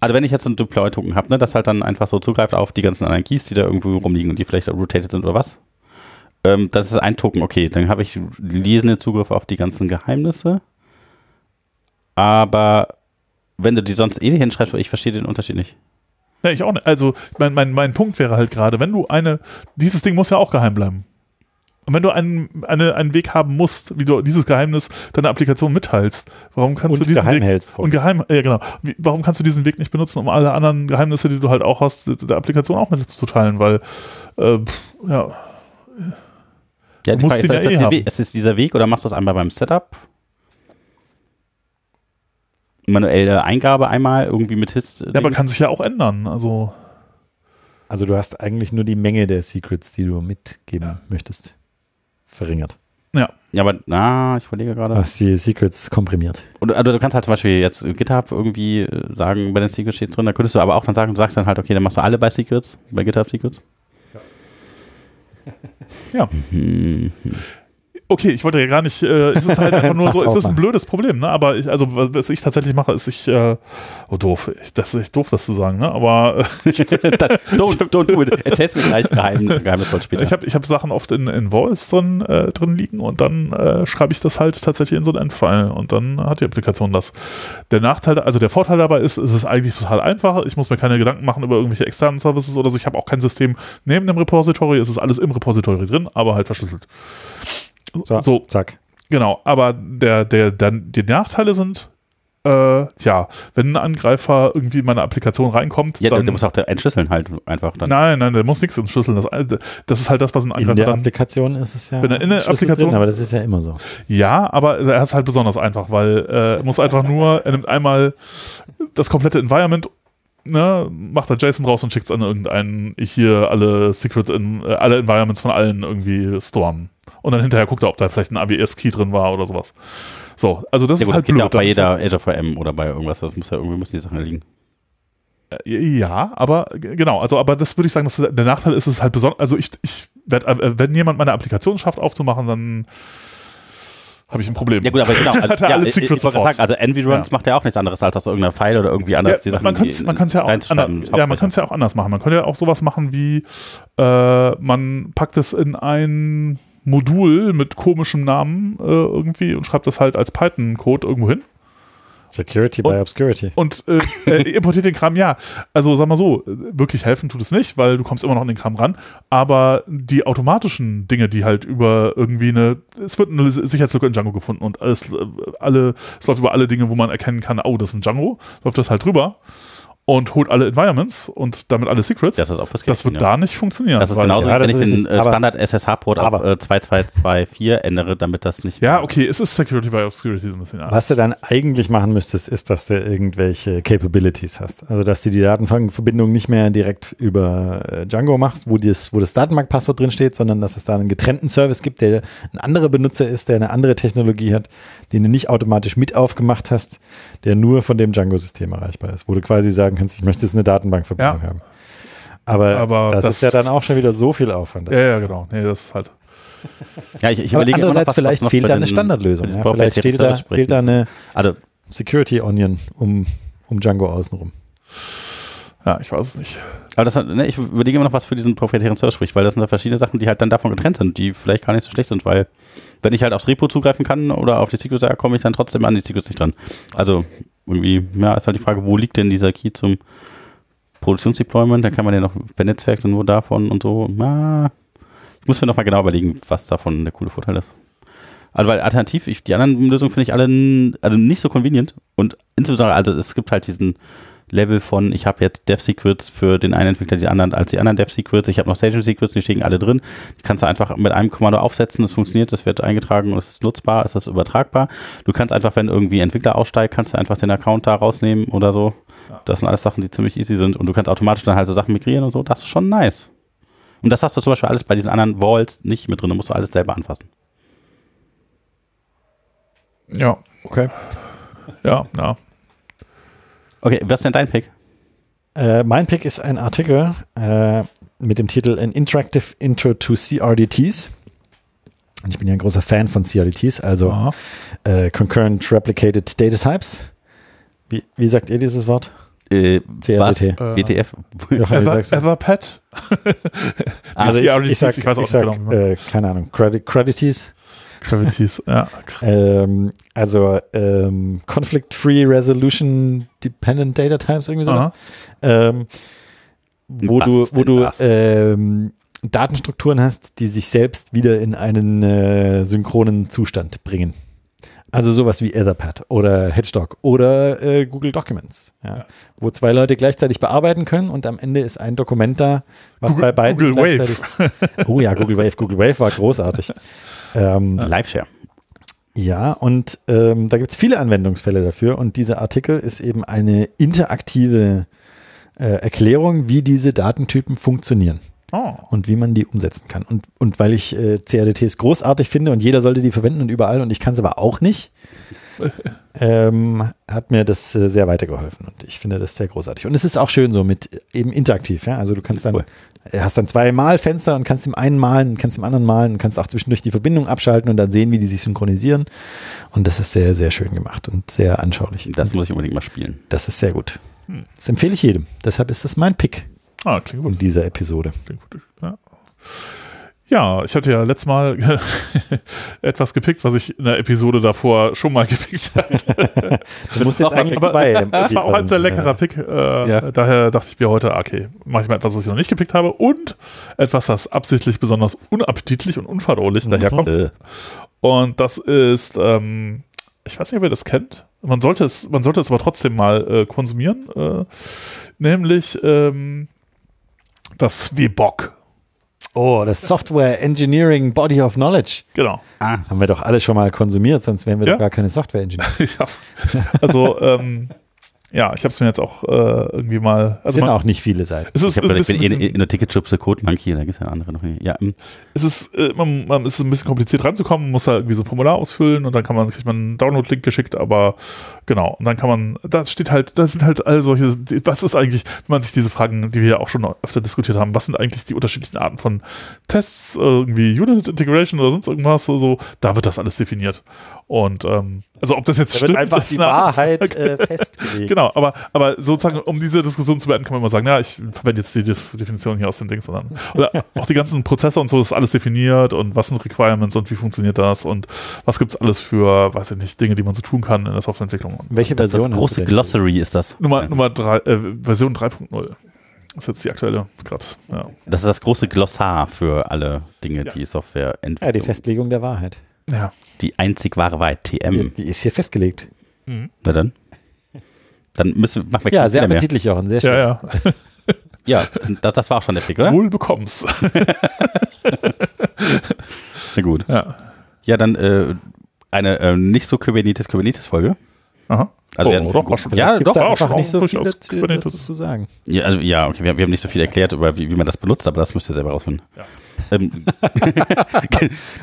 Also wenn ich jetzt einen Deploy-Token habe, ne, das halt dann einfach so zugreift auf die ganzen anderen Keys, die da irgendwo rumliegen und die vielleicht auch rotated sind oder was. Ähm, das ist ein Token, okay, dann habe ich lesende Zugriff auf die ganzen Geheimnisse. Aber wenn du die sonst eh hinschreibst, ich verstehe den Unterschied nicht. Ja, ich auch nicht. Also, mein, mein, mein Punkt wäre halt gerade, wenn du eine, dieses Ding muss ja auch geheim bleiben. Und wenn du einen, eine, einen Weg haben musst, wie du dieses Geheimnis deiner Applikation mitteilst, warum kannst Und du diesen geheim Weg hältst. und geheim, ja genau. Wie, warum kannst du diesen Weg nicht benutzen, um alle anderen Geheimnisse, die du halt auch hast, der Applikation auch mitzuteilen? Weil, äh, ja, Ja, die musst Frage ist, ja ist, das eh der haben. Weg, ist es dieser Weg oder machst du es einmal beim Setup? Manuelle Eingabe einmal irgendwie mit Hist. ja, aber kann sich ja auch ändern. Also, Also du hast eigentlich nur die Menge der Secrets, die du mitgeben möchtest, verringert. ja, aber na, ich überlege Du gerade. hast die Secrets komprimiert. Oder, also du kannst halt zum Beispiel jetzt GitHub irgendwie äh, sagen, bei den Secrets steht drin, da könntest du aber auch dann sagen, du sagst dann halt, okay, dann machst du alle bei Secrets, bei GitHub Secrets. Ja. Hm. Okay, ich wollte ja gar nicht, äh, es ist halt einfach nur so, es ist ein blödes Problem, ne? Aber ich, also, was ich tatsächlich mache, ist ich, äh, oh doof, ich, das ist echt doof, das zu sagen, ne? Aber äh, don't, don't do it. Erzähl's mir gleich geheim, geheimnisvoll später. ich habe ich hab Sachen oft in, in Voice drin, äh, drin liegen und dann äh, schreibe ich das halt tatsächlich in so einen Endfile und dann hat die Applikation das. Der Nachteil, also der Vorteil dabei ist, es ist eigentlich total einfach. Ich muss mir keine Gedanken machen über irgendwelche externen Services oder so. Ich habe auch kein System neben dem Repository. Es ist alles im Repository drin, aber halt verschlüsselt. So, So, zack. Genau, aber der, der, dann die Nachteile sind, äh, tja, wenn ein Angreifer irgendwie in meine Applikation reinkommt, ja, dann. der muss auch der entschlüsseln halt einfach dann. nein, nein, der muss nichts entschlüsseln. Das, das ist halt das, was ein In Angreifer der dann. Applikation ist es ja Wenn er in der Applikation- drin, aber das ist ja immer so. Ja, aber er ist halt besonders einfach, weil äh, er muss einfach nur, er nimmt einmal das komplette Environment, ne, macht da JSON raus und schickt es an irgendeinen, ich hier alle Secret, in, äh, alle Environments von allen irgendwie storen. Und dann hinterher guckt er, ob da vielleicht ein ABS-Key drin war oder sowas. So, also das Ja ist gut, halt geht ja auch blöd. bei jeder Azure VM oder bei irgendwas, das muss ja irgendwie müssen die Sachen liegen. Äh, Ja, aber genau, also aber das würde ich sagen, dass der Nachteil ist, es ist halt besonders, also ich, ich werd, äh, wenn jemand meine Applikation schafft aufzumachen, dann habe ich ein Problem. Ja gut, aber genau, also, Hat er ja, alle ich, ich sofort. sagen, also Enviruns Ja. macht ja auch nichts anderes, als aus irgendeiner File oder irgendwie anders die Ja, Sachen man kann es man kann's ja auch anders, ja, man kann es ja auch anders machen. Man könnte ja auch sowas machen wie äh, man packt es in ein Modul mit komischem Namen äh, irgendwie und schreibt das halt als Python-Code irgendwo hin Security Und- by Obscurity. und äh, äh, importiert den Kram. Ja, also sag mal so, wirklich helfen tut es nicht, weil du kommst immer noch an den Kram ran. Aber die automatischen Dinge, die halt über irgendwie eine, es wird eine Sicherheitslücke in Django gefunden und alles, äh, alle, es läuft über alle Dinge, wo man erkennen kann, oh, das ist ein Django, läuft das halt drüber. Und holt alle Environments und damit alle Secrets. Das ist auch das wird ja. da nicht funktionieren. Das ist genauso, Ja, wenn ich den äh, aber- Standard SSH-Port auf äh, 2224 ändere, damit das nicht. Ja, okay, es ist Security by Obscurity so ein bisschen. Was du dann eigentlich machen müsstest, ist, dass du irgendwelche Capabilities hast. Also, dass du die Datenverbindung nicht mehr direkt über äh, Django machst, wo, das, wo das Datenbankpasswort drin steht, sondern dass es da einen getrennten Service gibt, der ein anderer Benutzer ist, der eine andere Technologie hat, den du nicht automatisch mit aufgemacht hast, der nur von dem Django-System erreichbar ist, wo du quasi sagen kannst, ich möchte jetzt eine Datenbankverbindung Ja. haben. Aber, Aber das, das- ist ja dann auch schon wieder so viel Aufwand. Ja, ja, genau. Nee, das ist halt. Ja, ich, ich überlege noch, andererseits was- vielleicht noch fehlt da eine Standardlösung. Ja, vielleicht steht da, fehlt da eine Also, Security Onion um, um Django außenrum. Ja, ich weiß es nicht. aber das, ne, ich überlege immer noch, was für diesen proprietären Service spricht, weil das sind da verschiedene Sachen, die halt dann davon getrennt sind, die vielleicht gar nicht so schlecht sind, weil wenn ich halt aufs Repo zugreifen kann oder auf die Secrets, da komme ich dann trotzdem an die Secrets nicht dran. Also irgendwie, ja, ist halt die Frage, wo liegt denn dieser Key zum Produktionsdeployment? Da kann man ja noch per Netzwerk dann nur davon und so. Na, ich muss mir noch mal genau überlegen, was davon der coole Vorteil ist. Also weil alternativ, ich, die anderen Lösungen finde ich alle also nicht so convenient und insbesondere, also es gibt halt diesen Level von, ich habe jetzt Dev-Secrets für den einen Entwickler die anderen als die anderen Dev-Secrets, ich habe noch Staging-Secrets, die stehen alle drin, die kannst du einfach mit einem Kommando aufsetzen, das funktioniert, das wird eingetragen und es ist nutzbar, es ist übertragbar. Du kannst einfach, wenn irgendwie Entwickler aussteigt, kannst du einfach den Account da rausnehmen oder so. Das sind alles Sachen, die ziemlich easy sind und du kannst automatisch dann halt so Sachen migrieren und so, das ist schon nice. Und das hast du zum Beispiel alles bei diesen anderen Walls nicht mit drin, da musst du alles selber anfassen. Ja, Okay. ja, ja. Okay, was ist denn dein Pick? Äh, mein Pick ist ein Artikel äh, mit dem Titel An Interactive Intro to CRDTs. Und ich bin ja ein großer Fan von CRDTs, also äh, Concurrent Replicated Data Types. Wie, wie sagt ihr dieses Wort? Äh, CRDT. WTF? Sagst du? Etherpad? Also ich, CRDTs, ich sag, ich weiß auch ich sag nicht genau, äh, keine Ahnung, Credit, Credities. Gravities, ja. Ähm, also ähm, Conflict-Free Resolution Dependent Data Types, irgendwie sowas. Aha. ähm, wo Was du, wo du ähm, Datenstrukturen hast, die sich selbst wieder in einen äh, synchronen Zustand bringen. Also sowas wie Etherpad oder Hedgedog oder äh, Google Documents, ja, Ja. wo zwei Leute gleichzeitig bearbeiten können und am Ende ist ein Dokument da, was Google- bei beiden Google Wave. gleichzeitig. Oh ja, Google Wave. Google Wave war großartig. Ähm, Liveshare. ja, und ähm, da gibt es viele Anwendungsfälle dafür und dieser Artikel ist eben eine interaktive äh, Erklärung, wie diese Datentypen funktionieren Oh. und wie man die umsetzen kann. Und, und weil ich äh, CRDTs großartig finde und jeder sollte die verwenden und überall und ich kann es aber auch nicht, ähm, hat mir das äh, sehr weitergeholfen und ich finde das sehr großartig. Und es ist auch schön so mit äh, eben interaktiv, ja. Also du kannst dann, Cool. äh, hast dann zwei Malfenster und kannst im einen malen, kannst im anderen malen und kannst auch zwischendurch die Verbindung abschalten und dann sehen, wie die sich synchronisieren. Und das ist sehr, sehr schön gemacht und sehr anschaulich. Das muss ich unbedingt mal spielen. Das ist sehr gut. Hm. Das empfehle ich jedem. Deshalb ist das mein Pick Ah, klingt gut. in dieser Episode. Klingt gut. Ja. Ja, ich hatte ja letztes Mal etwas gepickt, was ich in der Episode davor schon mal gepickt habe. Du musst jetzt eigentlich Aber zwei. Das war auch ein sehr leckerer Ja. Pick. Äh, Ja. Daher dachte ich mir heute, okay, mache ich mal etwas, was ich noch nicht gepickt habe und etwas, das absichtlich besonders unappetitlich und unverdaulich daherkommt. Äh, Und das ist, ähm, ich weiß nicht, ob ihr das kennt. Man sollte es, man sollte es aber trotzdem mal äh, konsumieren. Äh, nämlich ähm, das Swebok. Oh, das Software Engineering Body of Knowledge. Genau. ah, Haben wir doch alle schon mal konsumiert, sonst wären wir Ja. doch gar keine Software Engineer. ja. Also, ähm, ja, ich habe es mir jetzt auch äh, irgendwie mal. Also sind man, auch nicht viele Seiten. es ich, hab, ich bisschen, bin eh in, in der Ticketschubse Code Monkey, da gibt es ja andere noch. Ja, mm. es ist, äh, man, man es ist ein bisschen kompliziert reinzukommen, man muss da irgendwie so ein Formular ausfüllen und dann kann man, kriegt man einen Download-Link geschickt, aber genau, und dann kann man, da steht halt, da sind halt all solche, was ist eigentlich, wenn man sich diese Fragen, die wir ja auch schon öfter diskutiert haben, was sind eigentlich die unterschiedlichen Arten von Tests, irgendwie Unit Integration oder sonst irgendwas, so, so da wird das alles definiert. Und ähm, also ob das jetzt Da stimmt, wird einfach ist die Wahrheit äh, festgelegt. Genau, aber, aber sozusagen, um diese Diskussion zu beenden, kann man immer sagen, ja, ich verwende jetzt die Def- Definition hier aus dem Ding, sondern oder auch die ganzen Prozesse und so ist alles definiert und was sind Requirements und wie funktioniert das und was gibt's alles für, weiß ich nicht, Dinge, die man so tun kann in der Softwareentwicklung. Welche das, das Version hast große? Glossary ist das. Nummer, Nummer drei, äh, Version 3.0 ist jetzt die aktuelle gerade. Ja. Das ist das große Glossar für alle Dinge, Ja. die Software Ja, die entwickelt. Festlegung der Wahrheit. ja. die einzig wahre Wahrheit, Die, TM. die ist hier festgelegt. Mhm. Na dann. Dann müssen, machen wir Ja, sehr mehr. appetitlich, Jochen, sehr schön. Ja, ja. Ja, das, das war auch schon der Pick, oder? Wohl bekomm's. Na gut. Ja. Ja, dann äh, eine äh, nicht so Kubernetes-Kubernetes-Folge. Aha. Also wir oh, hatten- doch, war schon. Ja, doch, da auch schon nicht so viel dazu, Kubernetes. zu sagen. Ja, also, ja okay, wir, wir haben nicht so viel erklärt, über wie, wie man das benutzt, aber das müsst ihr selber rausfinden. Ja. Ähm,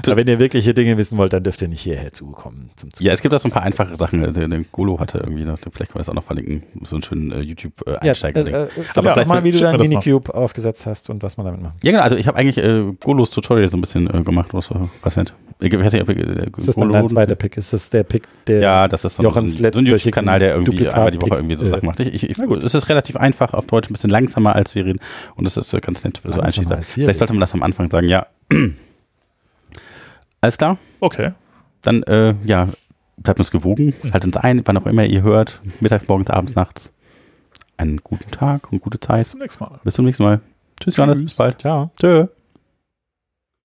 Aber wenn ihr wirkliche Dinge wissen wollt, dann dürft ihr nicht hierher zukommen zum Zuhören. ja, es gibt auch so ein paar einfache Sachen. Der, der Golo hatte irgendwie, noch, vielleicht können wir das auch noch verlinken, so einen schönen äh, Ja, YouTube-Einsteiger. äh, äh, Aber aber vielleicht- mal, wie du deinen mal. Minikube aufgesetzt hast und was man damit macht. ja, genau, also ich habe eigentlich äh, Golos Tutorial so ein bisschen äh, gemacht, was, weiß nicht. Ich weiß nicht, ob ihr, äh, Ist das dann dein zweiter Pick? Ist das der Pick, der Ja, das ist so ein, Jochens so ein YouTube-Kanal, der irgendwie Duplikat- einmal die Woche irgendwie so äh, Sachen macht. Ich, ich, ich, es ist relativ einfach auf Deutsch, ein bisschen langsamer als wir reden und es ist äh, ganz nett so als Vielleicht sollte man das am Anfang sagen, ja. Alles klar? Okay. Dann, äh, ja, bleibt uns gewogen, haltet uns ein, wann auch immer ihr hört, mittags, morgens, abends, nachts. Einen guten Tag und gute Zeit. Bis zum nächsten Mal. Bis zum nächsten Mal. Tschüss, Johannes, bis bald. Ciao. Tschö.